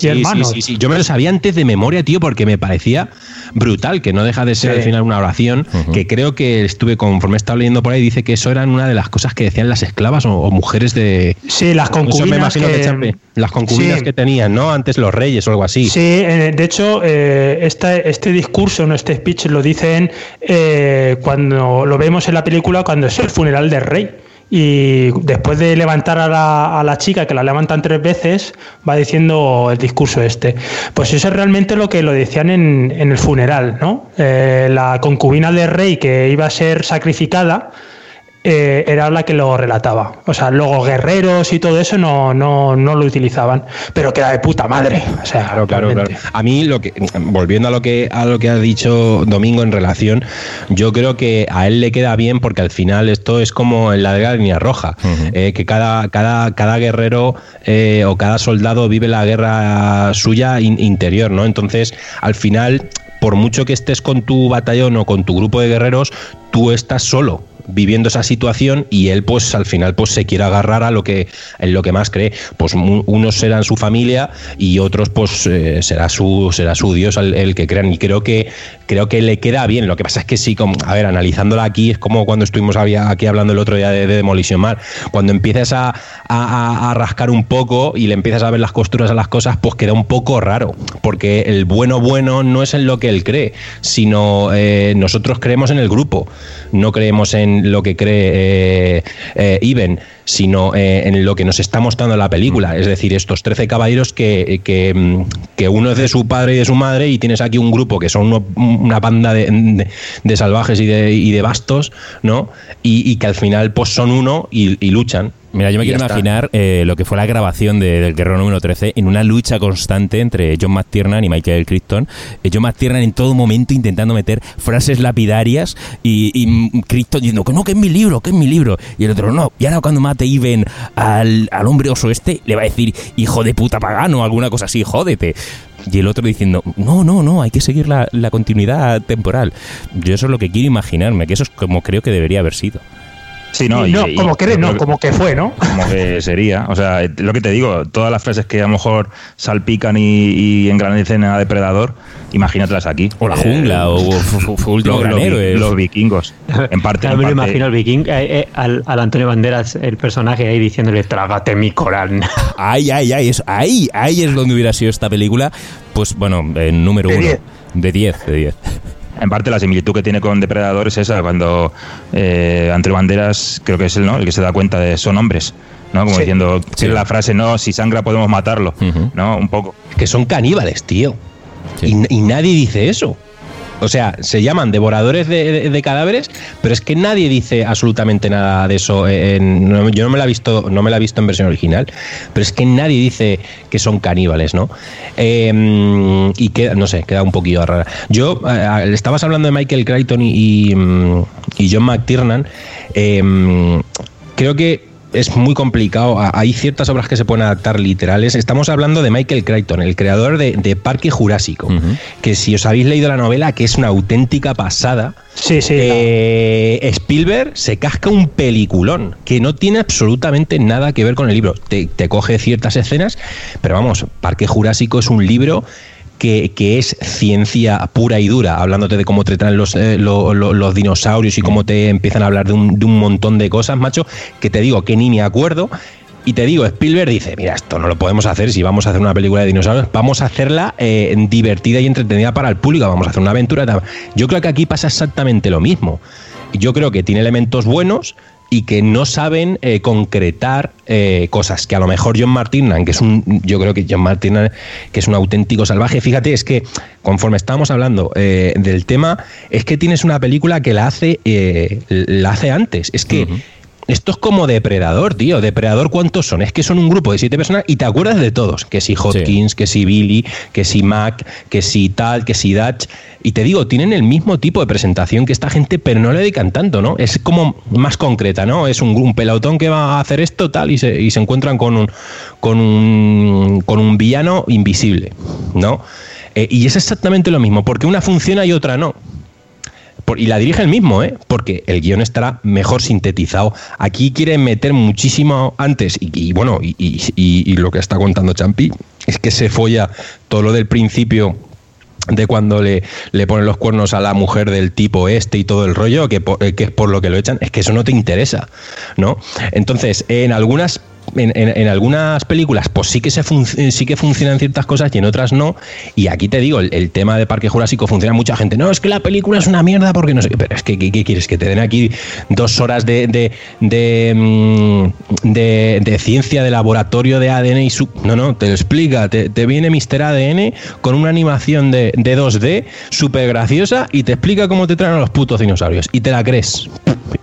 y hermanos. Sí, sí. Yo me lo sabía antes de memoria, tío, porque me parecía brutal, que no deja de ser Sí. al final una oración, que creo que estuve, conforme he estado leyendo por ahí, dice que eso eran una de las cosas que decían las esclavas o, o mujeres de... Sí, las Eso me concubinas imagino que, que- las concubinas Sí. que tenían, ¿no? Antes los reyes o algo así. Sí, eh, de hecho, eh, este discurso, no este speech, lo dicen eh, cuando lo vemos en la película, cuando es el funeral del rey. Y después de levantar a la, chica, que la levantan tres veces, va diciendo el discurso este. Pues eso es realmente lo que lo decían en, en el funeral, ¿no? Eh, la concubina del rey que iba a ser sacrificada. Eh, era la que lo relataba. O sea, luego guerreros y todo eso no, no, no lo utilizaban. Pero que era de puta madre. O sea, Claro, claro, claro. A mí lo que volviendo a lo que a lo que ha dicho Domingo en relación, yo creo que a él le queda bien porque al final esto es como en la de la línea roja, eh, que cada cada cada guerrero eh, o cada soldado vive la guerra suya in- interior, ¿no? Entonces, al final por mucho que estés con tu batallón o con tu grupo de guerreros, tú estás solo viviendo esa situación y él pues al final pues se quiere agarrar a lo que en lo que más cree. Pues unos serán su familia y otros pues eh, será su será su dios el, el que crean. Y creo que creo que le queda bien. Lo que pasa es que sí como, a ver analizándola aquí es como cuando estuvimos aquí hablando el otro día de, de Demolition Man. Cuando empiezas a- a rascar un poco y le empiezas a ver las costuras a las cosas pues queda un poco raro porque el bueno bueno no es en lo que él cree sino eh, nosotros creemos en el grupo. No creemos en lo que cree eh, eh, Iben, sino eh, en lo que nos está mostrando la película. Es decir, estos 13 caballeros que, que, mm, que uno es de su padre y de su madre y tienes aquí un grupo que son uno- una banda de, de- de salvajes y de, y de bastos, ¿no? Y, y que al final pues son uno y, y luchan. Mira, yo me quiero está. imaginar eh, lo que fue la grabación de- del Guerrero número 13 en una lucha constante entre John McTiernan y Michael Crichton. Eh, John McTiernan en todo momento intentando meter frases lapidarias y, y, mm, Crichton diciendo que no, que es mi libro, que es mi libro. Y el otro, no. Y ahora cuando mate Iben al, al hombre oso este, le va a decir, hijo de puta pagano, alguna cosa así, jódete. Y el otro diciendo, no, no, no, hay que seguir la, la continuidad temporal. Yo eso es lo que quiero imaginarme, que eso es como creo que debería haber sido. Sí, no, Y no, y- como que, yo no, como que fue, ¿no? como que sería. O sea, lo que te digo, todas las frases que a lo mejor salpican y, y engrandecen a Depredador, imagínatelas aquí. O la Eh, jungla, o, o- o- o último los, los eh. los vikingos. En parte. En me lo parte- imagino al viking, eh, eh, al, al Antonio Banderas, el personaje ahí diciéndole, trágate mi coral. Ay, ay, ay, eso- ahí, ahí es donde hubiera sido esta película. Pues bueno, en número De uno. 10. De 10, de 10. En parte la similitud que tiene con Depredador es esa, cuando eh, Antonio Banderas, creo que es él, ¿no? El que se da cuenta de son hombres, ¿no? Como Sí. diciendo, Sí. la frase, no, si sangra podemos matarlo. ¿no? Un poco. Que son caníbales, tío. Sí. Y, y nadie dice eso. O sea, se llaman devoradores de, cadáveres, pero es que nadie dice absolutamente nada de eso. en- no, yo no me la he visto, no me la he visto en versión original, pero es que nadie dice que son caníbales, ¿no? Eh, y queda, no sé, queda un poquillo rara. Yo estabas hablando de Michael Crichton y, mm, John McTiernan. eh, creo que es muy complicado. Hay ciertas obras que se pueden adaptar literales. Estamos hablando de Michael Crichton, el creador de, Parque Jurásico, que si os habéis leído la novela, que es una auténtica pasada. Sí, sí. Eh, Spielberg se casca un peliculón que no tiene absolutamente nada que ver con el libro. Te, te coge ciertas escenas, pero vamos, Parque Jurásico es un libro que, es ciencia pura y dura, hablándote de cómo tratan los, eh, los, dinosaurios y cómo te empiezan a hablar de un, de un montón de cosas, macho, que te digo que ni me acuerdo. Y te digo, Spielberg dice, mira, esto no lo podemos hacer si vamos a hacer una película de dinosaurios, vamos a hacerla eh, divertida y entretenida para el público, vamos a hacer una aventura. Yo creo que aquí pasa exactamente lo mismo. Yo creo que tiene elementos buenos, y que no saben eh, concretar eh, cosas que a lo mejor John Martinan, que es un, yo creo que John Martinan, que es un auténtico salvaje, fíjate, es que conforme estábamos hablando eh, del tema, es que tienes una película que la hace, la hace antes, es que... Esto es como Depredador, tío. Depredador, ¿cuántos son? Es que son un grupo de siete personas y te acuerdas de todos. Que si Hotkins, que si Billy, que si Mac, que si tal, que si Dutch. Y te digo, tienen el mismo tipo de presentación que esta gente, pero no le dedican tanto, ¿no? Es como más concreta, ¿no? Es un, un pelotón que va a hacer esto, tal, y se, y se encuentran con un, con un, con un villano invisible, ¿no? Eh, y es exactamente lo mismo, porque una funciona y otra no y la dirige el mismo, ¿eh? porque el guion estará mejor sintetizado. Aquí quieren meter muchísimo antes, y, bueno, y, lo que está contando Champi es que se folla todo lo del principio de cuando le, le ponen los cuernos a la mujer del tipo este y todo el rollo, que, eh, que es por lo que lo echan, es que eso no te interesa, ¿no? Entonces, en algunas en, algunas películas pues sí que se eh, sí que funcionan ciertas cosas y en otras no. Y aquí te digo, el, tema de Parque Jurásico funciona mucha gente. No, es que la película es una mierda porque no sé. Pero es que ¿qué, quieres? Que te den aquí dos horas de de, de, mm, de, ciencia de laboratorio de ADN y su. No, no, te lo explica. Te, viene Mr. ADN con una animación de, 2D súper graciosa y te explica cómo te traen a los putos dinosaurios. Y te la crees.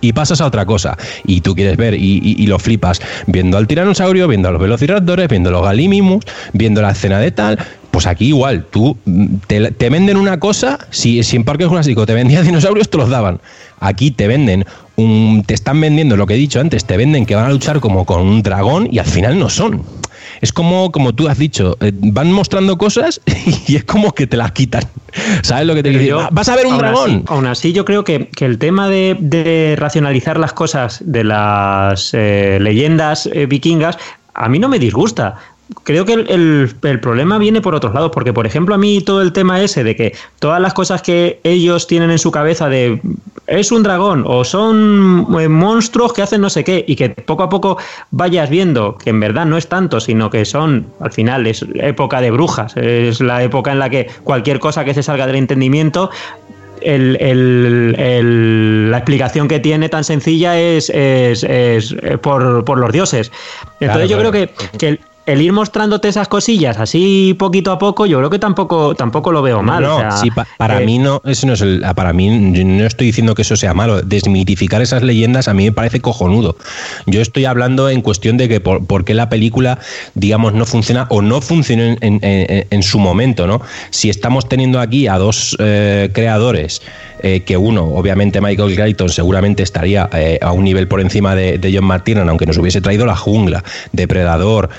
Y pasas a otra cosa. Y tú quieres ver y, y lo flipas viendo al tiranosaurio, viendo a los velociraptores, viendo los galimimus, viendo la escena de tal. Pues aquí igual, tú mm, te, venden una cosa, si, si en Parque Jurásico te vendían dinosaurios, te los daban. Aquí te venden un, te están vendiendo lo que he dicho antes, te venden que van a luchar como con un dragón y al final no son. Es como, como tú has dicho, eh, van mostrando cosas y es como que te las quitan. ¿Sabes lo que te digo? Vas a ver un dragón. aún así, yo creo que, el tema de, racionalizar las cosas de las eh, leyendas eh, vikingas a mí no me disgusta creo que el, problema viene por otros lados, porque por ejemplo a mí todo el tema ese de que todas las cosas que ellos tienen en su cabeza de es un dragón o son eh, monstruos que hacen no sé qué y que poco a poco vayas viendo que en verdad no es tanto, sino que son al final es época de brujas, es la época en la que cualquier cosa que se salga del entendimiento el, la explicación que tiene tan sencilla es, es, es por, los dioses. Entonces yo creo que, que, el ir mostrándote esas cosillas así poquito a poco, yo creo que tampoco, tampoco lo veo mal. No, para eh, mí no, eso no es el, para mí no estoy diciendo que eso sea malo. Desmitificar esas leyendas a mí me parece cojonudo. Yo estoy hablando en cuestión de que por, qué la película, digamos, no funciona o no funcionó en, su momento, ¿no? Si estamos teniendo aquí a dos eh, creadores, eh, que uno, obviamente Michael Crichton, seguramente estaría a un nivel por encima de, John McTiernan, aunque nos hubiese traído la jungla, Depredador,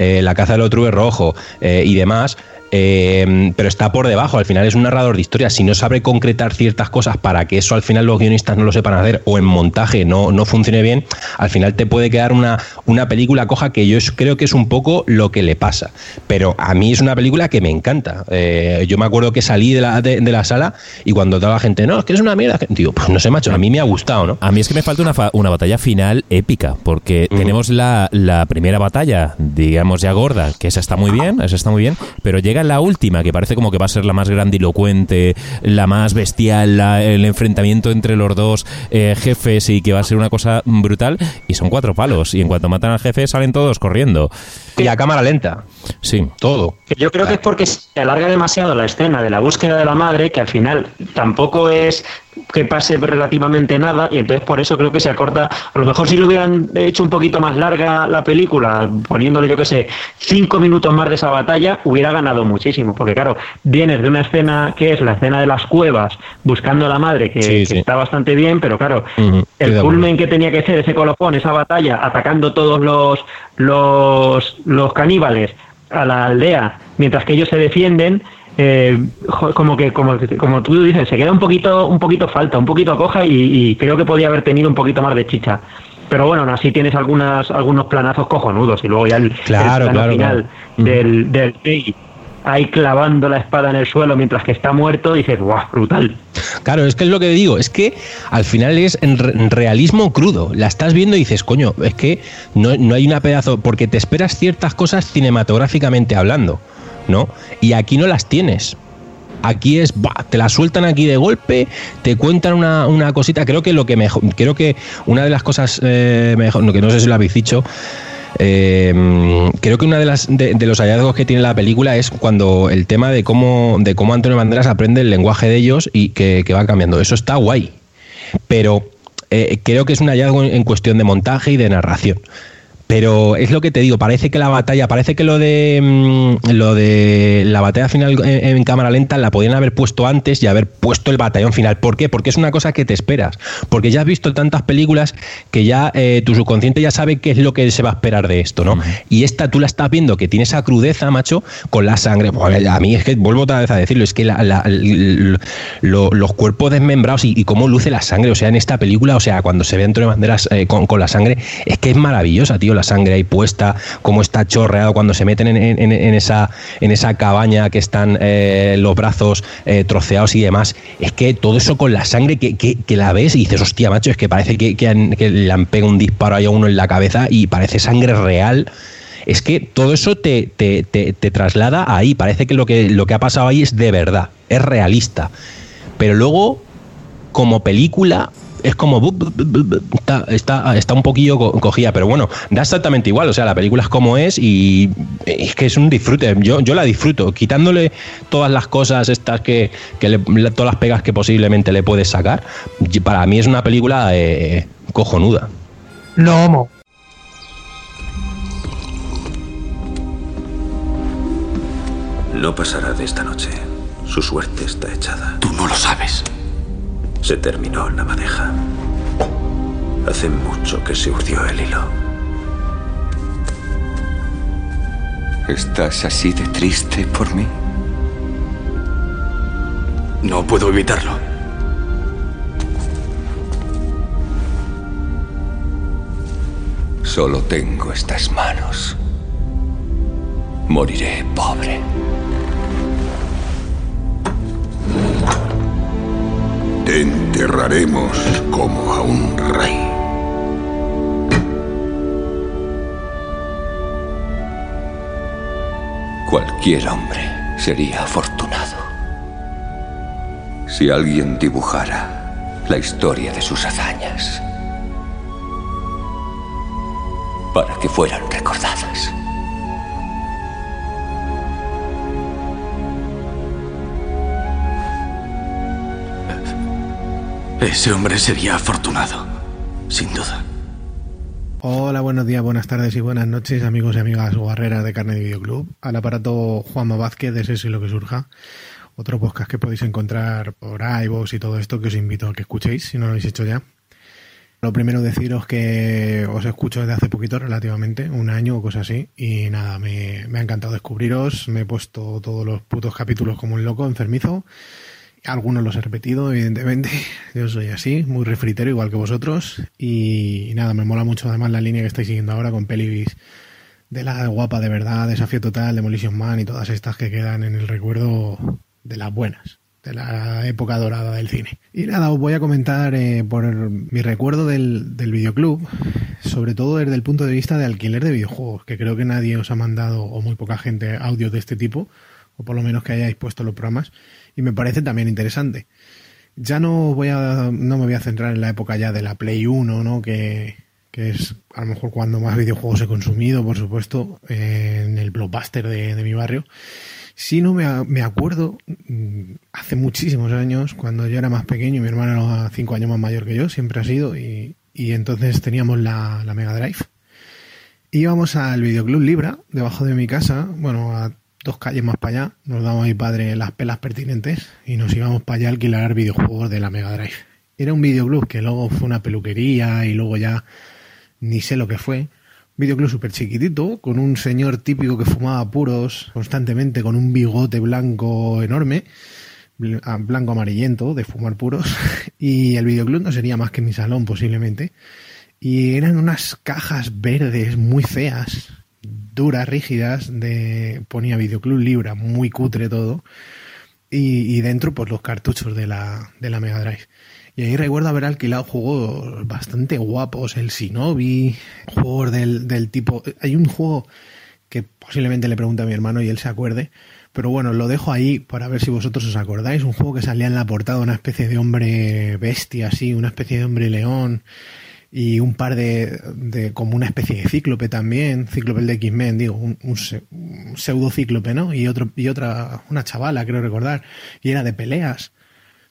eh, la caza del otro rojo eh, y demás, eh, pero está por debajo. Al final es un narrador de historias. Si no sabe concretar ciertas cosas para que eso al final los guionistas no lo sepan hacer o en montaje no, no funcione bien, al final te puede quedar una, una película coja que yo creo que es un poco lo que le pasa. Pero a mí es una película que me encanta. Eh, yo me acuerdo que salí de la, de, la sala y cuando toda la gente, no, es que es una mierda. Digo, pues no sé, macho, a mí me ha gustado, ¿no? A mí es que me falta una, una batalla final épica, porque tenemos la, la primera batalla, digamos ya gorda, que esa está muy bien, esa está muy bien, pero llega la última, que parece como que va a ser la más grandilocuente, la más bestial, el enfrentamiento entre los dos eh, jefes y que va a ser una cosa brutal, y son cuatro palos, y en cuanto matan al jefe salen todos corriendo. Y a cámara lenta. Sí. Todo. Yo creo que es porque se alarga demasiado la escena de la búsqueda de la madre, que al final tampoco es que pase relativamente nada y entonces por eso creo que se acorta. A lo mejor si lo hubieran hecho un poquito más larga la película, poniéndole yo que sé, cinco minutos más de esa batalla, hubiera ganado muchísimo. Porque claro, vienes de una escena que es la escena de las cuevas, buscando a la madre, que, está bastante bien, pero claro, el culmen que tenía que ser ese colofón, esa batalla, atacando todos los, los, los caníbales a la aldea, mientras que ellos se defienden, eh, como que como, como tú dices se queda un poquito un poquito falta un poquito coja y, creo que podía haber tenido un poquito más de chicha pero bueno aún así tienes algunas algunos planazos cojonudos y luego ya el, claro, final del, del ahí clavando la espada en el suelo mientras que está muerto, dices, ¡guau! Brutal. Claro, es que es lo que digo, es que al final es en realismo crudo. La estás viendo y dices, coño, es que no, no hay una pedazo, porque te esperas ciertas cosas cinematográficamente hablando. ¿No? Y aquí no las tienes. Aquí es, te la sueltan aquí de golpe, te cuentan una, cosita. Creo que lo que mejor, creo que una de las cosas eh, mejor, que no sé si lo habéis dicho, eh, creo que una de las de, los hallazgos que tiene la película es cuando el tema de cómo de cómo Antonio Banderas aprende el lenguaje de ellos y que, va cambiando. Eso está guay, pero eh, creo que es un hallazgo en cuestión de montaje y de narración. Pero es lo que te digo, parece que la batalla, parece que lo de mm, lo de la batalla final en, cámara lenta la podían haber puesto antes y haber puesto el batallón final. ¿Por qué? Porque es una cosa que te esperas. Porque ya has visto tantas películas que ya eh, tu subconsciente ya sabe qué es lo que se va a esperar de esto, ¿no? Y esta tú la estás viendo que tiene esa crudeza, macho, con la sangre. a mí es que vuelvo otra vez a decirlo, es que los cuerpos desmembrados y, cómo luce la sangre, o sea, en esta película, o sea, cuando se ve entre banderas eh, con, con la sangre, es que es maravillosa, tío la sangre ahí puesta, cómo está chorreado cuando se meten en, esa, en esa cabaña que están eh, los brazos eh, troceados y demás. Es que todo eso con la sangre que, que, la ves y dices, hostia, macho, es que parece que, que, le han pegado un disparo ahí a uno en la cabeza y parece sangre real es que todo eso te, te, te, te, traslada ahí. Parece que lo, que lo que ha pasado ahí es de verdad, es realista. Pero luego, como película, es como está, está, está un poquillo cogida, pero bueno, da exactamente igual. O sea, la película es como es y es que es un disfrute. Yo, yo la disfruto, quitándole todas las cosas estas que, todas las pegas que posiblemente le puedes sacar. Para mí es una película eh, cojonuda. No, No pasará de esta noche. Su suerte está echada. Tú no lo sabes. Se terminó la madeja. Hace mucho que se urdió el hilo. ¿Estás así de triste por mí? No puedo evitarlo. Solo tengo estas manos. Moriré pobre. Te enterraremos como a un rey. Cualquier hombre sería afortunado si alguien dibujara la historia de sus hazañas para que fueran recordadas. Ese hombre sería afortunado, sin duda. Hola, buenos días, buenas tardes y buenas noches, amigos y amigas guerreras de Carne de Videoclub. Al aparato Juanma Vázquez de Eso y lo que surja. Otro podcast que podéis encontrar por iVoox y todo esto que os invito a que escuchéis si no lo habéis hecho ya. Lo primero deciros que os escucho desde hace poquito relativamente, un año o cosas así, y nada, me, me ha encantado descubriros, me he puesto todos los putos capítulos como un loco, enfermizo, algunos los he repetido, evidentemente. Yo soy así, muy refritero, igual que vosotros. Y, nada, me mola mucho además la línea que estáis siguiendo ahora con pelis de la guapa de verdad, Desafío Total, Demolition Man y todas estas que quedan en el recuerdo de las buenas, de la época dorada del cine. Y nada, os voy a comentar eh, por mi recuerdo del, del videoclub, sobre todo desde el punto de vista de alquiler de videojuegos, que creo que nadie os ha mandado, o muy poca gente, audios de este tipo, o por lo menos que hayáis puesto los programas y me parece también interesante. Ya no voy a no me voy a centrar en la época ya de la Play 1, ¿no? Que, es a lo mejor cuando más videojuegos he consumido, por supuesto, en el blockbuster de, mi barrio, Sí, no me, me acuerdo mm, hace muchísimos años, cuando yo era más pequeño y mi hermano era cinco años más mayor que yo, siempre ha sido, y, y entonces teníamos la, la Mega Drive. Íbamos al videoclub Libra, debajo de mi casa, bueno, a dos calles más para allá, nos daba mi padre las pelas pertinentes y nos íbamos para allá a alquilar videojuegos de la Mega Drive. Era un videoclub que luego fue una peluquería y luego ya ni sé lo que fue. Videoclub súper chiquitito, con un señor típico que fumaba puros constantemente, con un bigote blanco enorme, blanco amarillento, de fumar puros. Y el videoclub no sería más que mi salón posiblemente. Y eran unas cajas verdes muy feas, duras, rígidas, de ponía Videoclub Libra, muy cutre todo. Y, y dentro, pues los cartuchos de la, de la Mega Drive. Y ahí recuerdo haber alquilado juegos bastante guapos, el Shinobi, juegos del, del tipo... Hay un juego que posiblemente le pregunte a mi hermano y él se acuerde, pero bueno, lo dejo ahí para ver si vosotros os acordáis. Un juego que salía en la portada, una especie de hombre bestia, así, una especie de hombre león y un par de, de como una especie de cíclope también, cíclope de X-Men, digo, un, un, pseudo cíclope, ¿no? Y otro y otra una chavala, creo recordar, y era de peleas.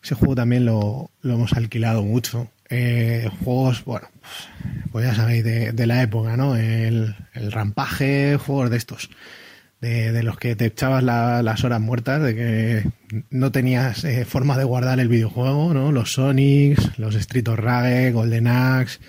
Ese juego también lo, lo hemos alquilado mucho. Eh, juegos, bueno, pues ya sabéis, de, de la época, ¿no? El, el, rampaje, juegos de estos. De, los que te echabas la, las horas muertas, de que no tenías eh, forma de guardar el videojuego, ¿no? Los Sonics, los Street of Rage, Golden Axe.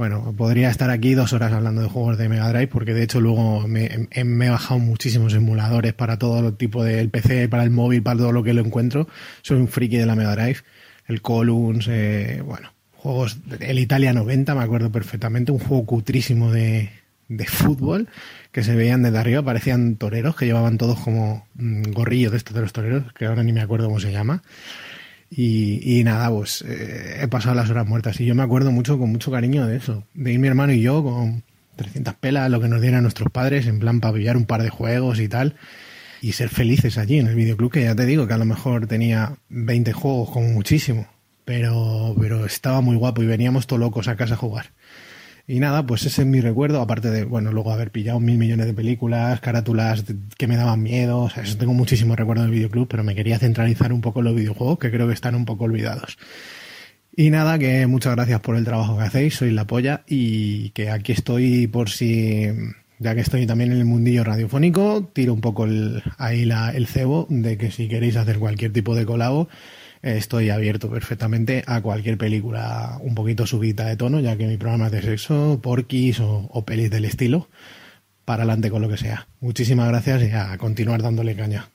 Bueno, podría estar aquí dos horas hablando de juegos de Mega Drive, porque de hecho luego me, me he bajado muchísimos emuladores para todo tipo del PC, para el móvil, para todo lo que lo encuentro. Soy un friki de la Mega Drive. El Columns, eh, bueno, juegos. El Italia 90, me acuerdo perfectamente. Un juego cutrísimo de, de fútbol que se veían desde arriba, parecían toreros que llevaban todos como mm, gorrillos de estos de los toreros, que ahora ni me acuerdo cómo se llama. Y, y nada, pues eh, he pasado las horas muertas y yo me acuerdo mucho, con mucho cariño de eso, de ir mi hermano y yo con 300 pelas, lo que nos dieran nuestros padres, en plan para pillar un par de juegos y tal, y ser felices allí en el videoclub, que ya te digo que a lo mejor tenía 20 juegos como muchísimo, pero, pero estaba muy guapo y veníamos todos locos a casa a jugar. Y nada, pues ese es mi recuerdo, aparte de, bueno, luego haber pillado mil millones de películas, carátulas que me daban miedo, o sea, eso tengo muchísimos recuerdos del videoclub, pero me quería centralizar un poco en los videojuegos, que creo que están un poco olvidados. Y nada, que muchas gracias por el trabajo que hacéis, sois la polla y que aquí estoy por si, ya que estoy también en el mundillo radiofónico, tiro un poco el, ahí la, el cebo de que si queréis hacer cualquier tipo de colabo, estoy abierto perfectamente a cualquier película un poquito subida de tono, ya que mi programa es de sexo, porquis o, o pelis del estilo. Para adelante con lo que sea. Muchísimas gracias y a continuar dándole caña.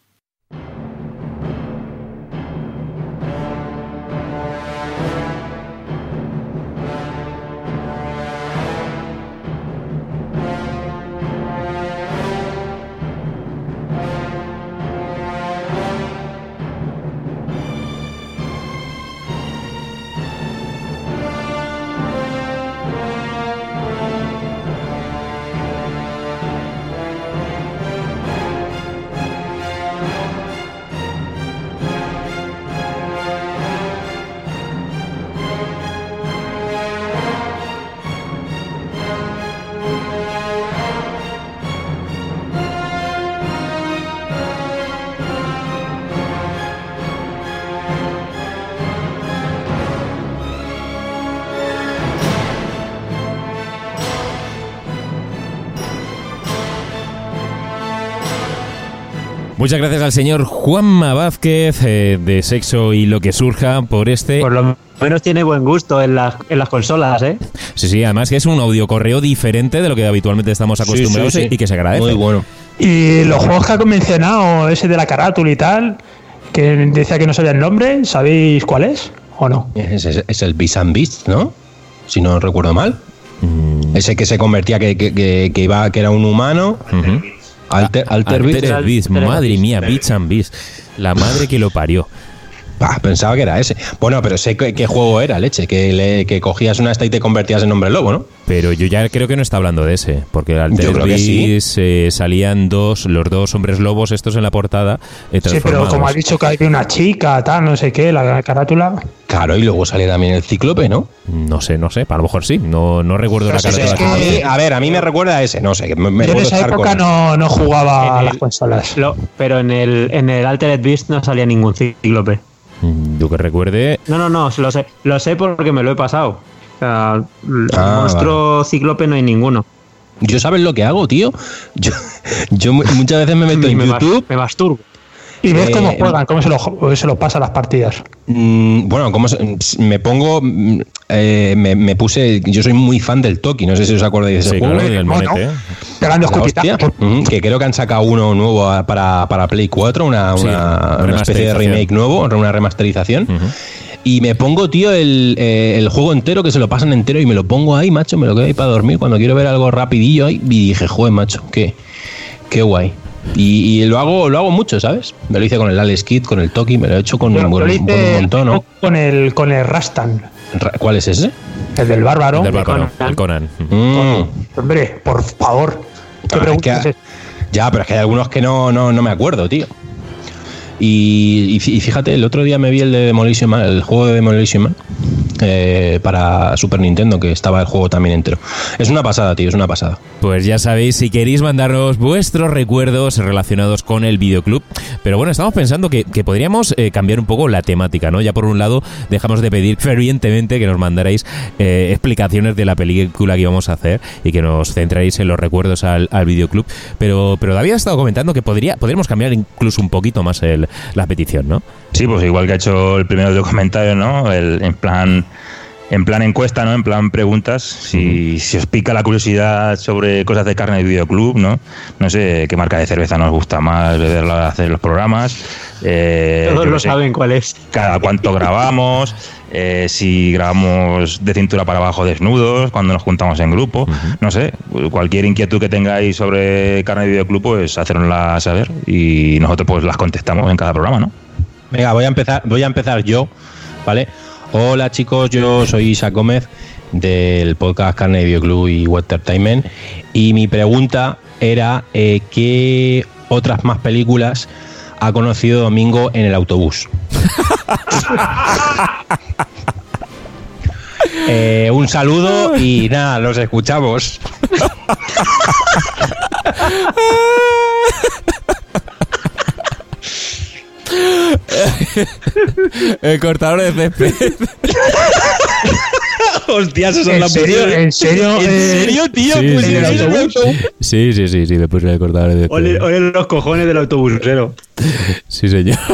Muchas gracias al señor Juanma Vázquez eh, de Sexo y lo que surja por este. Por lo menos tiene buen gusto en las, en las consolas, ¿eh? Sí, sí, además que es un audio correo diferente de lo que habitualmente estamos acostumbrados Sí, sí, sí. y que se agradece. Muy bueno. Y los juegos que ha mencionado, ese de la carátula y tal, que decía que no sabía el nombre, ¿sabéis cuál es o no? Es, es- es el Beast and Beast, ¿no? Si no recuerdo mal. Mm. Ese que se convertía, que, que, que- que iba, que era un humano. Alter, Alter Beast. Altered Beast, madre mía, Beats and Beast. La madre que lo parió. Pensaba que era ese. Bueno, pero sé qué, qué juego era, leche. Que, le- que cogías una esta y te convertías en hombre lobo, ¿no? Pero yo ya creo que no está hablando de ese, porque el Altered sí. Beast, eh, salían dos, los dos hombres lobos estos en la portada. eh, Sí, pero como ha dicho que hay una chica, tal, no sé qué, la carátula. Claro, y luego sale también el cíclope, ¿no? No sé, no sé, a lo mejor sí, no, no recuerdo la Pero si carátula. es que- a ver, a mí me recuerda a ese, no sé. Me, me Yo en puedo esa época cosas. no, no jugaba a las el- consolas. Lo- pero en el, en el Altered Beast no salía ningún cíclope. Mm, Yo que recuerde, No, no, no, lo sé, lo sé porque me lo he pasado. O sea, el Ah, monstruo cíclope no hay ninguno. Yo sabes lo que hago, tío. Yo, yo mu- muchas veces me meto en me, YouTube. me masturbo. Y ves Eh, cómo juegan, cómo se lo, se lo pasa las partidas. mm, bueno, como me pongo, mm, eh, me, me puse, yo soy muy fan del Toki, no sé si os acordáis de ese sí, juego. claro, y el monete. ¿eh? Hostia, escupitazos. ujú, que creo que han sacado uno nuevo a- para, para Play 4, una, Sí, una- una especie de remake nuevo, una remasterización. Y me pongo, tío, el, eh, el juego entero, que se lo pasan entero, y me lo pongo ahí, macho, me lo quedo ahí para dormir cuando quiero ver algo rapidillo ahí. Y dije, joder, macho, qué, qué guay. Y, y lo hago lo hago mucho, ¿sabes? Me lo hice con el Alex Kid, con el Toki, me lo he hecho con, Yo- con- un montón, ¿no? con el, con el Rastan, Ra- ¿Cuál es ese? el del bárbaro. Del bárbaro, Conan. el Conan. Mm. Hombre, por favor. ¿Qué Ah, es preguntas que- es? Ya, pero es que hay algunos que no, no, no me acuerdo, tío. Y, y fí- y fíjate, el otro día me vi el de Demolition Man, el juego de Demolition Man eh, para Super Nintendo, que estaba el juego también entero. Es una pasada, tío, es una pasada. Pues ya sabéis, si queréis mandarnos vuestros recuerdos relacionados con el videoclub. Pero bueno, estamos pensando que, que podríamos eh, cambiar un poco la temática, ¿no? Ya por un lado, dejamos de pedir fervientemente que nos mandarais eh, explicaciones de la película que íbamos a hacer y que nos centraréis en los recuerdos al, al videoclub. Pero, pero David ha estado comentando que podría, podríamos cambiar incluso un poquito más el, la petición, ¿no? Sí, pues igual que ha hecho el los comentarios, ¿no? El, en plan en plan encuesta, ¿no? En plan preguntas, si, si os pica la curiosidad sobre cosas de carne de videoclub, ¿no? No sé qué marca de cerveza nos gusta más beberla hacer los programas. eh, Todos lo sé, saben cuál es. Cada cuánto grabamos, eh, si grabamos de cintura para abajo desnudos, cuando nos juntamos en grupo, no sé, cualquier inquietud que tengáis sobre carne de videoclub, pues hacernosla saber y nosotros pues las contestamos en cada programa, ¿no? Venga, voy a empezar, voy a empezar yo, ¿vale? Hola chicos, yo soy Isaac Gómez del podcast Carne de Videoclub y Entertainment y mi pregunta era eh, ¿qué otras más películas ha conocido Domingo en el autobús? Eh, un saludo y nada, los escuchamos. El cortador de césped. Hostias, ¿En serio? ¿En serio? ¿En eh, serio, tío? sí, Pues sí, el sí. autobús. Sí, sí, sí, sí, después el cortador de césped. Ole, los cojones del autobusero. Sí, señor.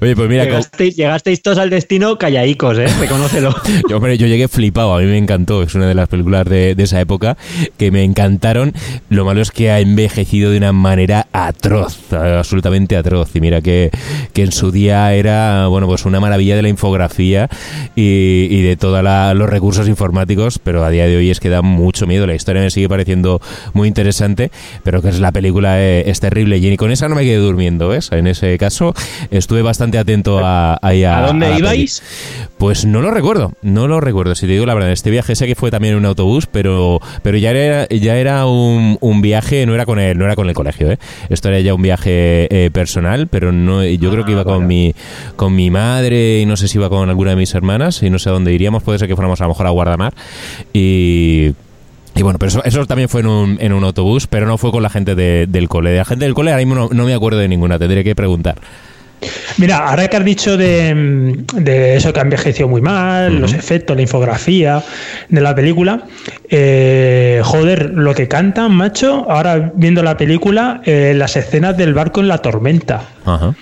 Oye, pues mira, Llegasteis, llegasteis todos al destino callaicos, ¿eh? Reconócelo. Yo, hombre, yo llegué flipado, a mí me encantó, es una de las películas de, de esa época que me encantaron. Lo malo es que ha envejecido de una manera atroz, absolutamente atroz. Y mira que, que en su día era, bueno, pues una maravilla de la infografía y, y de todos los recursos informáticos, pero a día de hoy es que da mucho miedo. La historia me sigue pareciendo muy interesante, pero que es la película eh, es terrible. Y con esa no me quedé durmiendo, ¿ves? En ese caso estuve bastante atento a, a, ¿A dónde peli. ibais? Pues no lo recuerdo, no lo recuerdo. Si te digo la verdad, este viaje sé que fue también en un autobús, pero, pero ya era, ya era un, un viaje, no era con el, no era con el colegio, ¿eh? Esto era ya un viaje eh, personal, pero no, yo creo que iba con mi, con mi madre y no sé si iba con alguna de mis hermanas y no sé a dónde iríamos. Puede ser que fuéramos a lo mejor a Guardamar y y bueno, pero eso, eso también fue en un, en un autobús, pero no fue con la gente de- del cole. De la gente del cole ahora mismo no, no me acuerdo de ninguna, tendré que preguntar. Mira, ahora que has dicho de, de eso que ha envejecido muy mal, los efectos, la infografía de la película, eh, joder, lo que cantan, macho, ahora viendo la película, eh, las escenas del barco en la tormenta. Ajá.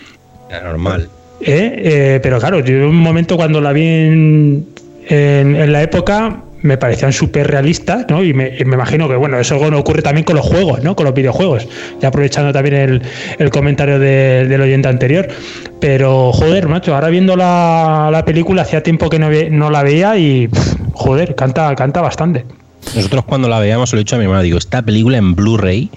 Normal. ¿eh? Eh, pero claro, yo en un momento cuando la vi en, en- la época me parecían súper realistas, ¿no? Y me, y imagino que, bueno, eso no ocurre también con los juegos, ¿no? Con los videojuegos. Ya aprovechando también el, el comentario de- del oyente anterior. Pero, joder, macho, ahora viendo la, la película, hacía tiempo que no, no la veía y, joder, canta, canta bastante. Nosotros cuando la veíamos, lo he dicho a mi hermana, digo, esta película en Blu-ray,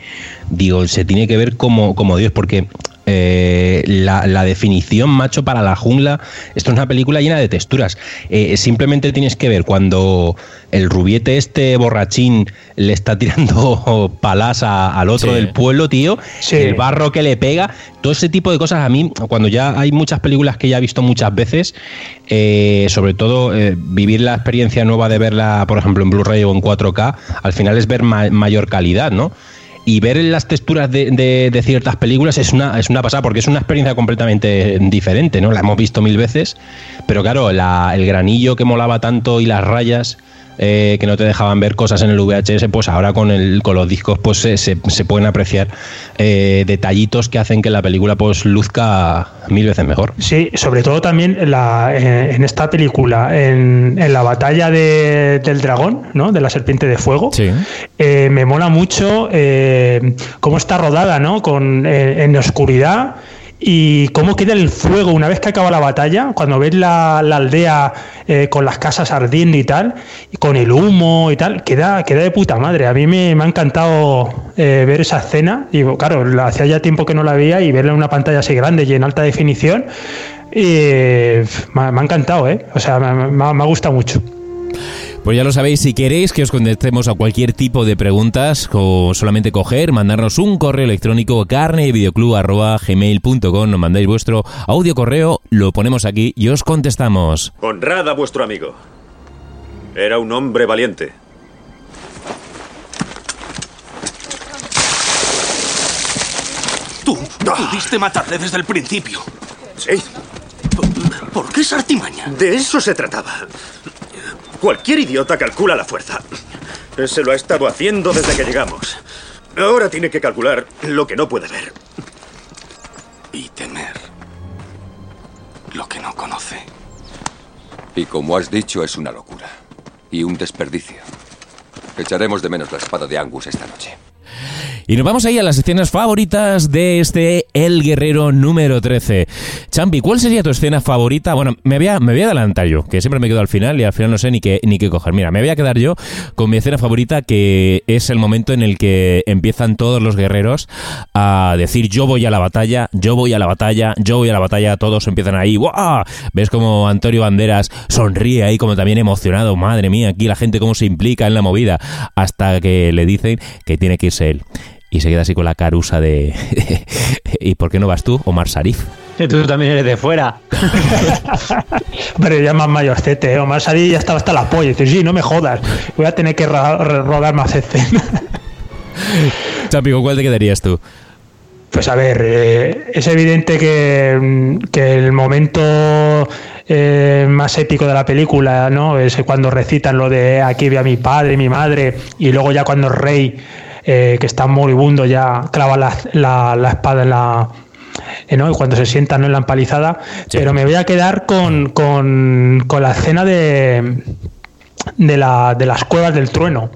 digo, se tiene que ver como, como Dios, porque eh, la, definición, macho, para la jungla. Esto es una película llena de texturas. Eh, simplemente tienes que ver cuando el rubiete este borrachín le está tirando palas al otro del pueblo, tío. El barro que le pega. Todo ese tipo de cosas a mí, cuando ya hay muchas películas que ya he visto muchas veces, eh, sobre todo vivir la experiencia nueva de verla, por ejemplo, en Blu-ray o en 4K, al final es ver mayor calidad, ¿no? Y ver las texturas de, ciertas películas es una, es una pasada, porque es una experiencia completamente diferente, ¿no? La hemos visto mil veces, pero claro, el granillo que molaba tanto y las rayas eh, que no te dejaban ver cosas en el VHS, pues ahora con, el, con los discos pues se, se, pueden apreciar eh, detallitos que hacen que la película pues luzca mil veces mejor. Sí, sobre todo también en, la, eh, en esta película, en, en la batalla del dragón, ¿no? de la serpiente de fuego, me mola mucho cómo está rodada, ¿no? Con, en oscuridad y cómo queda el fuego una vez que acaba la batalla, cuando ves la, aldea eh, con las casas ardiendo y tal, y con el humo y tal, queda, queda de puta madre. A mí me, ha encantado eh, ver esa escena, y claro, hacía ya tiempo que no la veía y verla en una pantalla así grande y en alta definición, y me, ha encantado, ¿eh? O sea, me, me ha gustado mucho. Pues ya lo sabéis, si queréis que os contestemos a cualquier tipo de preguntas, o solamente coger, mandarnos un correo electrónico carnevideoclub.gmail.com, nos mandáis vuestro audio correo, lo ponemos aquí y os contestamos. Honrad a vuestro amigo. Era un hombre valiente. Tú pudiste matarle desde el principio. Sí. ¿Por qué esa artimaña? De eso se trataba. Cualquier idiota calcula la fuerza. Se lo ha estado haciendo desde que llegamos. Ahora tiene que calcular lo que no puede ver. Y temer lo que no conoce. Y como has dicho, es una locura. Y un desperdicio. Echaremos de menos la espada de Angus esta noche. Y nos vamos ahí a las escenas favoritas de este El Guerrero número 13. Champi, ¿cuál sería tu escena favorita? Bueno, me voy, a, me voy a adelantar yo, que siempre me quedo al final y al final no sé ni qué, ni qué coger. Mira, me voy a quedar yo con mi escena favorita, que es el momento en el que empiezan todos los guerreros a decir yo voy a la batalla, yo voy a la batalla, yo voy a la batalla, todos empiezan ahí, ¡guau! Ves como Antonio Banderas sonríe ahí como también emocionado, madre mía, aquí la gente cómo se implica en la movida, hasta que le dicen que tiene que irse él y se queda así con la carusa de ¿y por qué no vas tú, Omar Sarif? Tú también eres de fuera. Pero ya más mayorcete, ¿eh? Omar Sarif ya estaba hasta la polla. Dice, sí, no me jodas. Voy a tener que rodar más escenas. Chapi, ¿con cuál te quedarías tú? Pues a ver, eh, es evidente que, que el momento eh, más épico de la película, ¿no? Es cuando recitan lo de aquí vi a mi padre, mi madre, y luego ya cuando el rey eh, que está moribundo ya clava la, la, espada en la, eh, ¿no? y cuando se sienta ¿no? en la empalizada. Pero me voy a quedar con, con, con la escena de, de, la, de, las cuevas del trueno.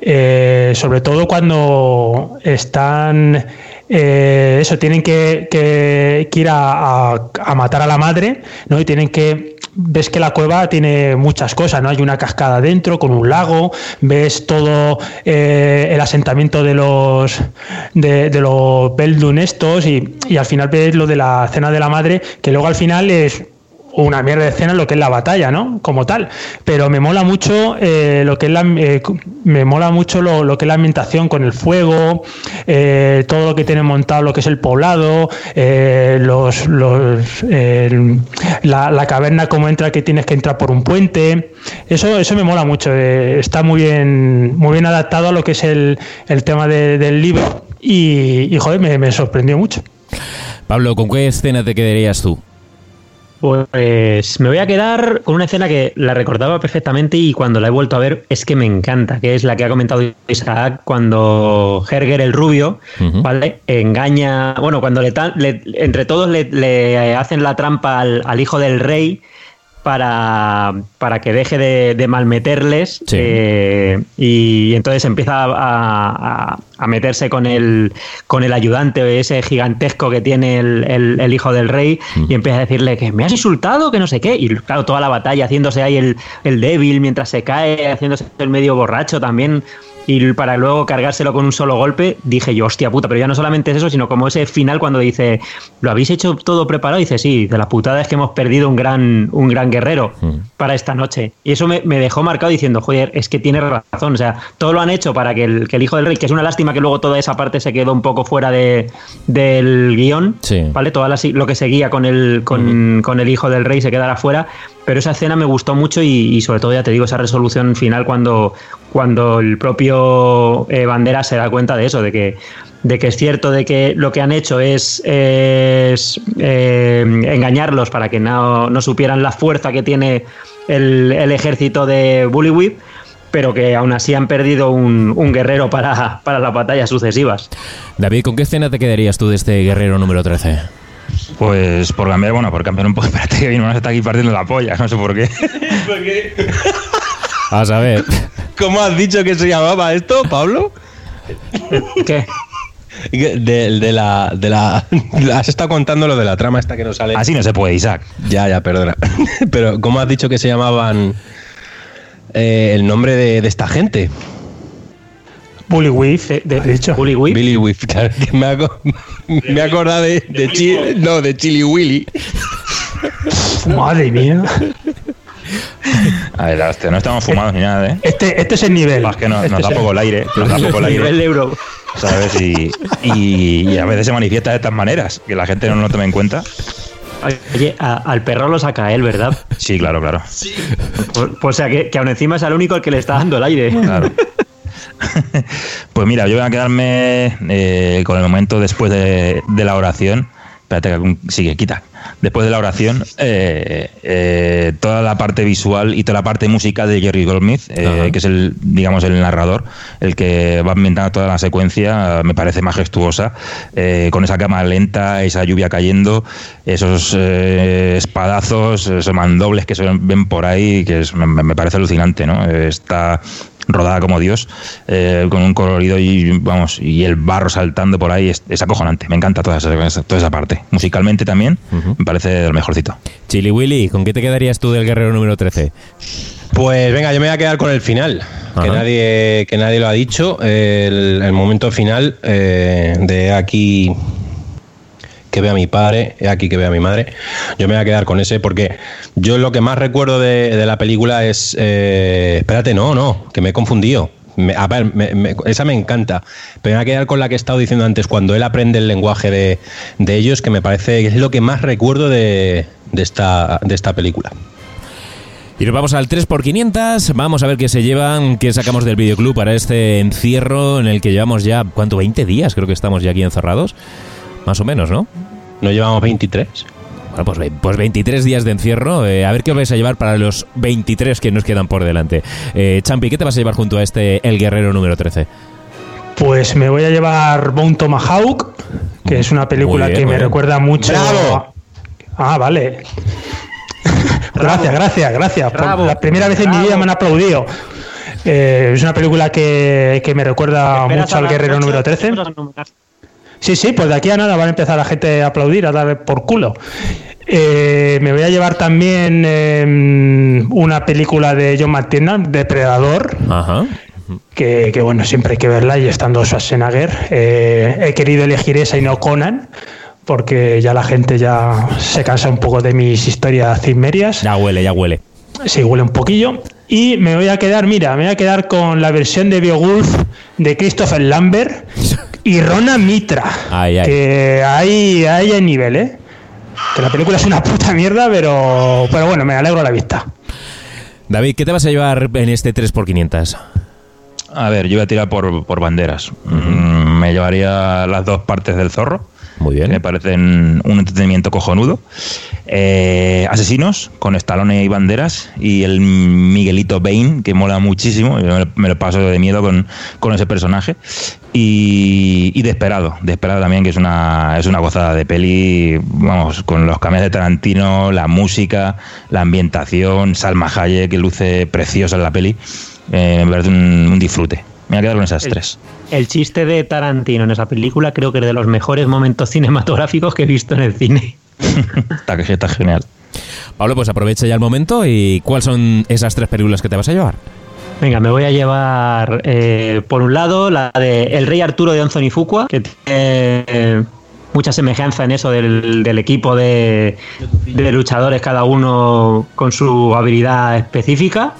Eh, sobre todo cuando están. Eso, tienen que, que, ir a, matar a la madre, ¿no? Y tienen que ves que la cueva tiene muchas cosas, ¿no? Hay una cascada dentro con un lago, ves todo eh, el asentamiento de los de, los Beldun estos y al final ves lo de la cena de la madre, que luego al final es una mierda de escena lo que es la batalla, ¿no? Como tal. Pero me mola mucho eh, lo que es la eh, me mola mucho lo, que es la ambientación con el fuego, eh, todo lo que tiene montado, lo que es el poblado, los, los la, caverna como entra que tienes que entrar por un puente. Eso, eso me mola mucho. está muy bien, muy bien adaptado a lo que es el, el tema del libro. Y, y joder, me, me sorprendió mucho. Pablo, ¿con qué escena te quedarías tú? Pues me voy a quedar con una escena que la recordaba perfectamente y cuando la he vuelto a ver es que me encanta, que es la que ha comentado Isaac cuando Herger el rubio, ¿vale? Engaña, bueno, cuando le, entre todos le, hacen la trampa al, hijo del rey para, para que deje de, malmeterles eh, y entonces empieza a, meterse con el, con el ayudante ese gigantesco que tiene el, hijo del rey y empieza a decirle que me has insultado, que no sé qué. Y claro, toda la batalla haciéndose ahí el, el débil mientras se cae, haciéndose el medio borracho también y para luego cargárselo con un solo golpe, dije yo, hostia puta, pero ya no solamente es eso, sino como ese final cuando dice, ¿lo habéis hecho todo preparado? Y dice, sí, de la putada es que hemos perdido un gran, un gran guerrero mm. para esta noche. Y eso me, dejó marcado diciendo, joder, es que tiene razón, o sea, todo lo han hecho para que el, que el hijo del rey, que es una lástima que luego toda esa parte se quedó un poco fuera de, del guion, ¿vale? Todo lo que seguía con el, con, mm. con el hijo del rey se quedara fuera, pero esa escena me gustó mucho y, sobre todo, ya te digo, esa resolución final cuando, cuando el propio eh, Bandera se da cuenta de eso, de que, de que es cierto de que lo que han hecho es, eh, engañarlos para que no, no, supieran la fuerza que tiene el, ejército de Bullywhip pero que aún así han perdido un, un guerrero para, para, las batallas sucesivas. David, ¿con qué escena te quedarías tú de este guerrero número 13? Pues por cambiar, bueno, por cambiar un poco. Espérate que vino está aquí partiendo la polla, no sé por qué. ¿Por qué? A saber. ¿Cómo has dicho que se llamaba esto, Pablo? ¿Qué? De, la, de la. Has estado contando lo de la trama esta que no sale. Así no se puede, Isaac. Ya, ya, perdona. Pero, ¿cómo has dicho que se llamaban eh, el nombre de esta gente? Bully Whiff, de, hecho. Bully Whiff. Billy Whiff, claro. Me, he acordado de, de, Chili, no, de Chili Willy. Madre mía. A ver, hostia, no estamos fumados ni nada, ¿eh? Este, este es el nivel. Más que no, nos da poco el aire. Nos da poco el aire. nivel de euro. ¿Sabes? Y, y, a veces se manifiesta de estas maneras, que la gente no lo tome en cuenta. Oye, al perro lo saca él, ¿verdad? Sí, claro, claro. Sí. Pues, pues, o sea, que, que aún encima es el único al que le está dando el aire. Claro. pues mira, yo voy a quedarme eh, con el momento después de, la oración. Espérate que sigue, quita. Después de la oración, eh, eh, toda la parte visual y toda la parte música de Jerry Goldsmith, que es el, digamos, el narrador, el que va ambientando toda la secuencia, me parece majestuosa, con esa cama lenta, esa lluvia cayendo, esos espadazos, esos mandobles que se ven por ahí, que me, me, parece alucinante, ¿no? Está rodada como Dios, eh, con un colorido y vamos, y el barro saltando por ahí, es, acojonante. Me encanta toda esa, toda esa parte. Musicalmente también, me parece lo mejorcito. Chili Willy, ¿con qué te quedarías tú del guerrero número 13? Pues venga, yo me voy a quedar con el final, que nadie, que nadie lo ha dicho. El, momento final eh, de aquí que ve a mi padre, es aquí que ve a mi madre. Yo me voy a quedar con ese porque yo lo que más recuerdo de, la película es. Eh, espérate, no, no, que me he confundido. a ver, esa me encanta. Pero me voy a quedar con la que he estado diciendo antes, cuando él aprende el lenguaje de, ellos, que me parece que es lo que más recuerdo de, esta, de esta película. Y nos vamos al 3x500. Vamos a ver qué se llevan, qué sacamos del videoclub para este encierro en el que llevamos ya, ¿cuánto? 20 días creo que estamos ya aquí encerrados. Más o menos, ¿no? ¿No llevamos 23? Bueno, pues, pues 23 días de encierro. Eh, a ver qué os vais a llevar para los 23 que nos quedan por delante. Eh, Champi, ¿qué te vas a llevar junto a este El Guerrero número 13? Pues me voy a llevar Bone Tomahawk, que es una película que me recuerda mucho. ¡Bravo! Ah, vale. gracias, gracias, gracias. la primera vez en mi vida me han aplaudido. Eh, es una película que, que me recuerda mucho al Guerrero número 13. Sí, sí, pues de aquí a nada van a empezar la gente a aplaudir, a dar por culo. Eh, me voy a llevar también em, una película de John McTiernan, Depredador. Ajá. Que, bueno, siempre hay que verla y estando Schwarzenegger. Eh, he querido elegir esa y no Conan, porque ya la gente ya se cansa un poco de mis historias cimerias. Ya huele, ya huele. Sí, huele un poquillo. Y me voy a quedar, mira, me voy a quedar con la versión de Biogulf de Christopher Lambert y Rona Mitra. Que ahí, hay nivel, ¿eh? Que la película es una puta mierda, pero, pero bueno, me alegro la vista. David, ¿qué te vas a llevar en este 3x500? A ver, yo voy a tirar por, banderas. Mm, me llevaría las dos partes del zorro muy bien. me parecen un entretenimiento cojonudo. Eh, asesinos, con Stallone y Banderas, y el Miguelito Bane, que mola muchísimo, me, lo paso de miedo con, con ese personaje. Y, y, Desperado, Desperado también, que es una, es una gozada de peli, vamos, con los cambios de Tarantino, la música, la ambientación, Salma Hayek, que luce preciosa en la peli, eh, me parece un disfrute. Me voy a quedar con esas tres. El chiste de Tarantino en esa película creo que es de los mejores momentos cinematográficos que he visto en el cine. está, está genial. Pablo, pues aprovecha ya el momento y ¿cuáles son esas tres películas que te vas a llevar? Venga, me voy a llevar eh, por un lado la de El Rey Arturo de Anthony Fuqua, que tiene eh, mucha semejanza en eso del, equipo de, luchadores, cada uno con su habilidad específica.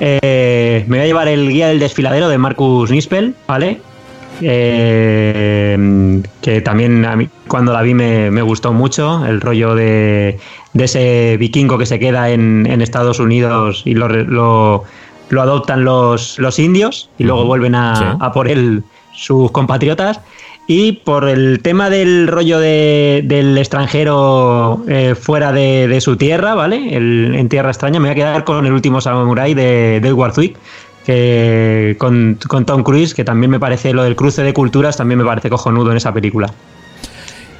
Eh, me voy a llevar el guía del desfiladero de Marcus Nispel, ¿vale? que también a mí, cuando la vi me, gustó mucho, el rollo de, ese vikingo que se queda en, Estados Unidos y lo lo adoptan los, los indios y luego vuelven a, por él sus compatriotas. Y por el tema del rollo de, del extranjero eh, fuera de, su tierra, ¿vale? en tierra extraña, me voy a quedar con el último samurai de, de Edward que con, con, Tom Cruise, que también me parece lo del cruce de culturas, también me parece cojonudo en esa película.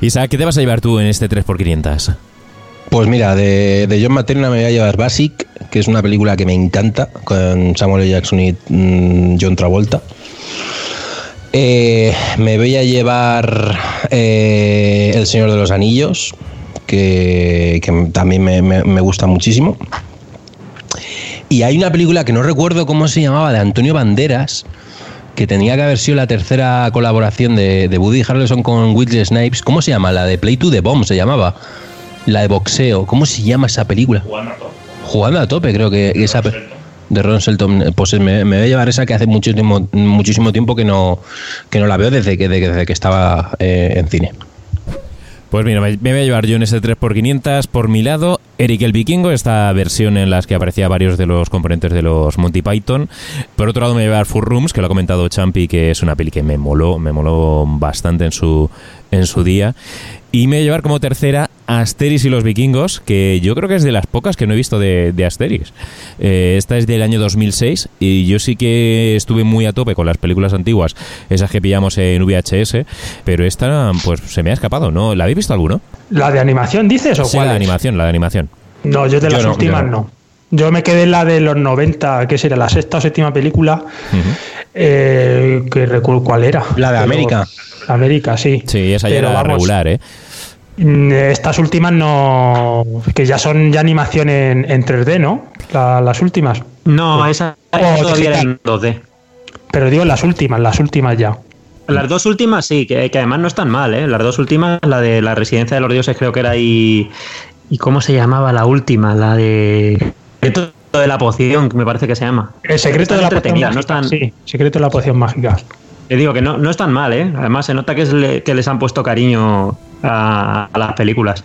Isa, ¿qué te vas a llevar tú en este 3x500? Pues mira, de, John Materna me voy a llevar Basic, que es una película que me encanta, con Samuel L. Jackson y mm, John Travolta. Eh, me voy a llevar eh, El Señor de los Anillos, que, también me, gusta muchísimo. Y hay una película que no recuerdo cómo se llamaba, de Antonio Banderas, que tenía que haber sido la tercera colaboración de, de Woody Harrelson con Wesley Snipes. ¿Cómo se llama? La de Play to the Bomb se llamaba la de boxeo. ¿Cómo se llama esa película? Jugando a tope. Jugando a tope, creo que esa de Ron Selton, pues me, voy a llevar esa que hace muchísimo, muchísimo tiempo que no, que no la veo desde que, desde que estaba eh, en cine. Pues mira, me voy a llevar yo en ese 3x500 por mi lado. Eric el Vikingo, esta versión en la que aparecía varios de los componentes de los Monty Python. Por otro lado me voy a llevar Full Rooms, que lo ha comentado Champi, que es una peli que me moló, me moló bastante en su, en su día. Y me voy a llevar como tercera Asterix y los vikingos, que yo creo que es de las pocas que no he visto de, Asterix. Eh, esta es del año 2006 y yo sí que estuve muy a tope con las películas antiguas, esas que pillamos en VHS, pero esta pues se me ha escapado, ¿no? ¿La habéis visto alguno? ¿La de animación dices o sí, cuál? la de animación, la de animación. No, yo de las últimas no. Yo me quedé en la de los 90, que sería la sexta o séptima película, eh, que recuerdo cuál era. La de América. América, sí. Sí, esa ya era regular, ¿eh? Mm, estas últimas no. que ya son ya animación en, 3D, ¿no? las últimas. No, esa todavía en 2D. Pero digo las últimas, las últimas ya. Las dos últimas sí, que, además no están mal, ¿eh? Las dos últimas, la de la Residencia de los Dioses creo que era y... ¿Y cómo se llamaba la última? La de... Secreto de la poción, que me parece que se llama. El secreto de la poción mágica, no están... Sí, secreto de la poción mágica. Te digo que no, no están mal, ¿eh? Además se nota que, que les han puesto cariño a, las películas.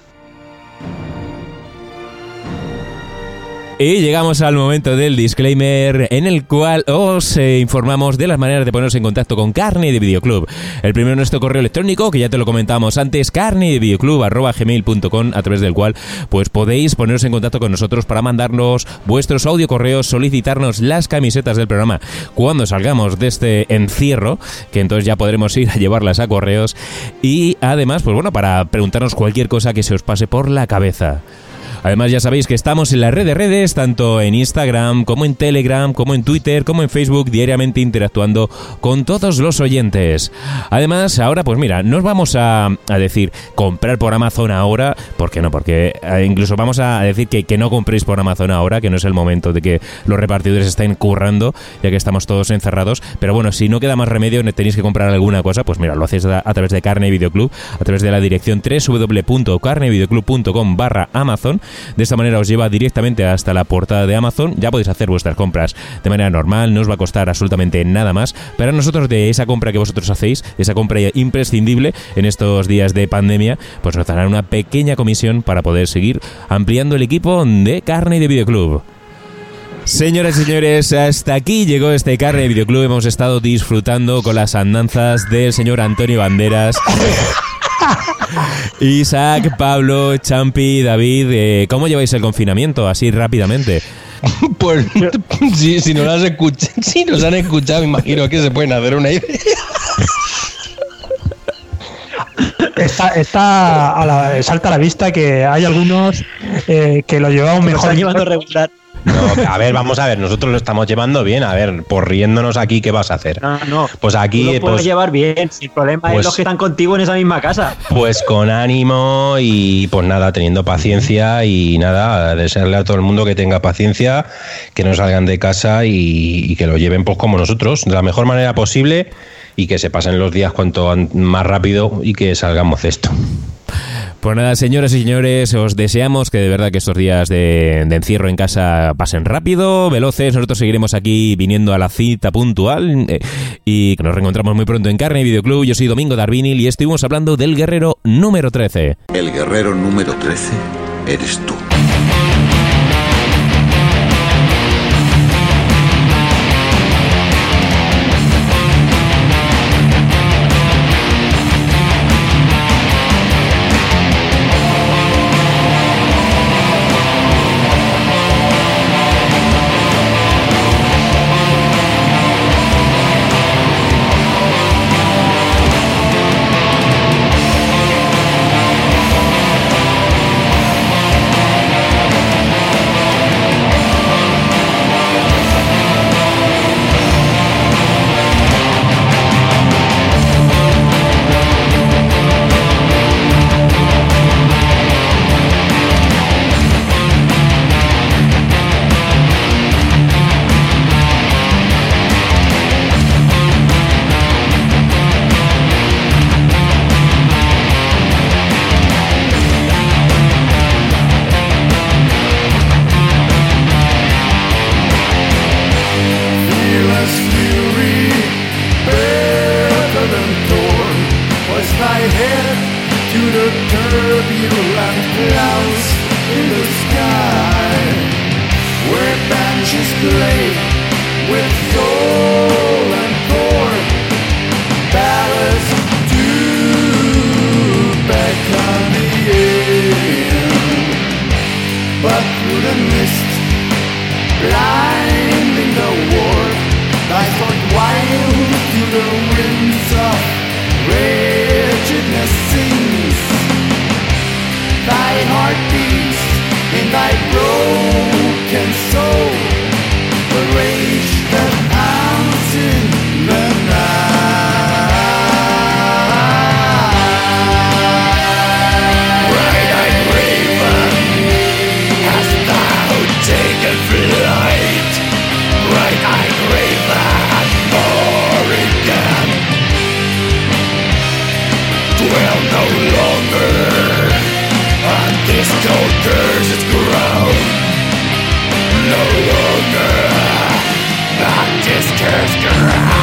Y llegamos al momento del disclaimer en el cual os eh, informamos de las maneras de ponerse en contacto con Carne de Videoclub. El primero nuestro correo electrónico, que ya te lo comentamos antes, carne de videoclub gmail.com, a través del cual pues podéis poneros en contacto con nosotros para mandarnos vuestros audio correos, solicitarnos las camisetas del programa cuando salgamos de este encierro, que entonces ya podremos ir a llevarlas a correos y además, pues bueno, para preguntarnos cualquier cosa que se os pase por la cabeza. Además ya sabéis que estamos en la red de redes, tanto en Instagram como en Telegram, como en Twitter, como en Facebook, diariamente interactuando con todos los oyentes. Además, ahora pues mira, no os vamos a, decir comprar por Amazon ahora, ¿por qué no? Porque eh, incluso vamos a decir que, que no compréis por Amazon ahora, que no es el momento de que los repartidores estén currando, ya que estamos todos encerrados. Pero bueno, si no queda más remedio, tenéis que comprar alguna cosa, pues mira, lo hacéis a, través de Carne Videoclub, a través de la dirección www.carnevideoclub.com barra Amazon de esta manera os lleva directamente hasta la portada de Amazon. Ya podéis hacer vuestras compras de manera normal, no os va a costar absolutamente nada más. Pero a nosotros de esa compra que vosotros hacéis, esa compra imprescindible en estos días de pandemia, pues nos darán una pequeña comisión para poder seguir ampliando el equipo de carne y de videoclub. Señoras y señores, hasta aquí llegó este carne de videoclub. Hemos estado disfrutando con las andanzas del señor Antonio Banderas. Isaac, Pablo, Champi, David, eh, ¿cómo lleváis el confinamiento así rápidamente? Pues si, no las si nos han escuchado, me imagino que se pueden hacer una idea. Está, a la, salta a la vista que hay algunos eh, que lo llevamos mejor. llevando regular a ver, vamos a ver, nosotros lo estamos llevando bien. A ver, por riéndonos aquí, ¿qué vas a hacer? No, no. Pues aquí. Tú lo puedes pues, llevar bien. El problema es pues- los que están contigo en esa misma casa. Pues con ánimo y pues nada, teniendo paciencia y nada, desearle a todo el mundo que tenga paciencia, que no salgan de casa y, y que lo lleven pues como nosotros, de la mejor manera posible y que se pasen los días cuanto an- más rápido y que salgamos de esto. Pues nada, señoras y señores, os deseamos que de verdad que estos días de, encierro en casa pasen rápido, veloces. Nosotros seguiremos aquí viniendo a la cita puntual eh, y que nos reencontramos muy pronto en Carne y Videoclub. Yo soy Domingo Darvinil y estuvimos hablando del guerrero número 13. El guerrero número 13 eres tú. This cold curse has grown. No longer But this curse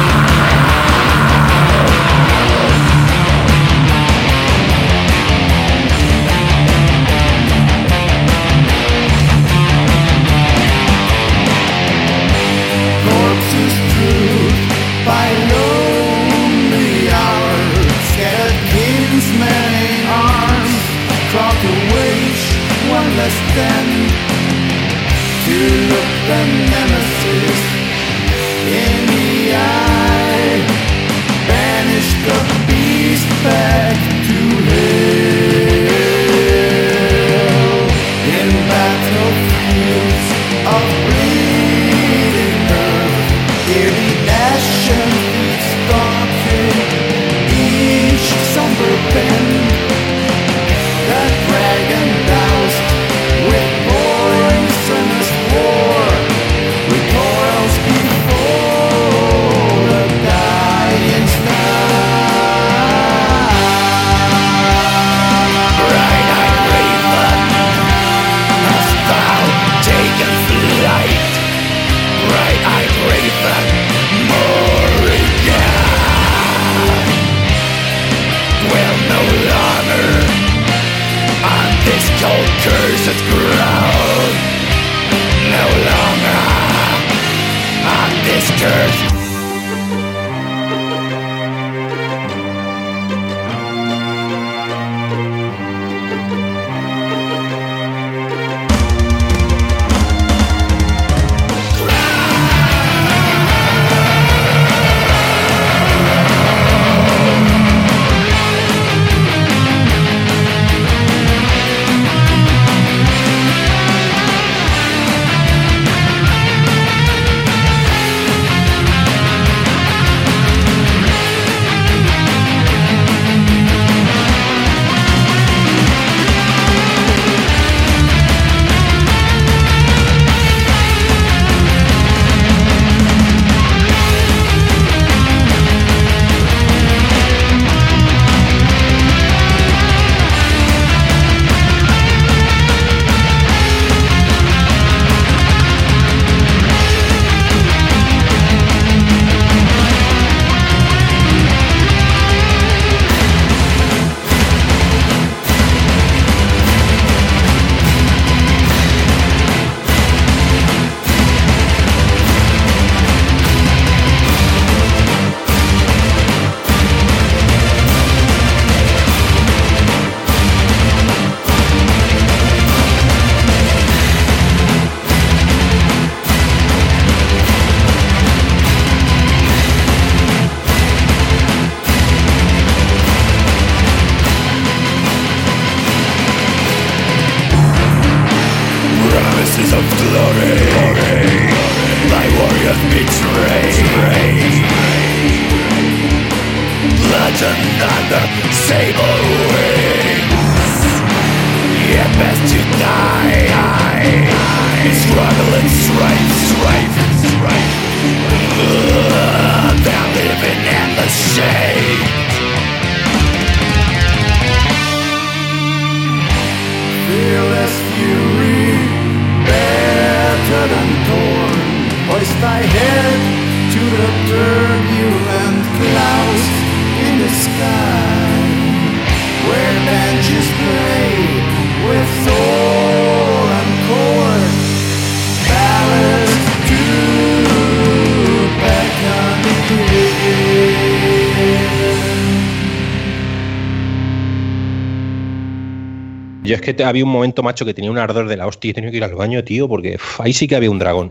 había un momento, macho, que tenía un ardor de la hostia y tenido que ir al baño, tío, porque ahí sí que había un dragón.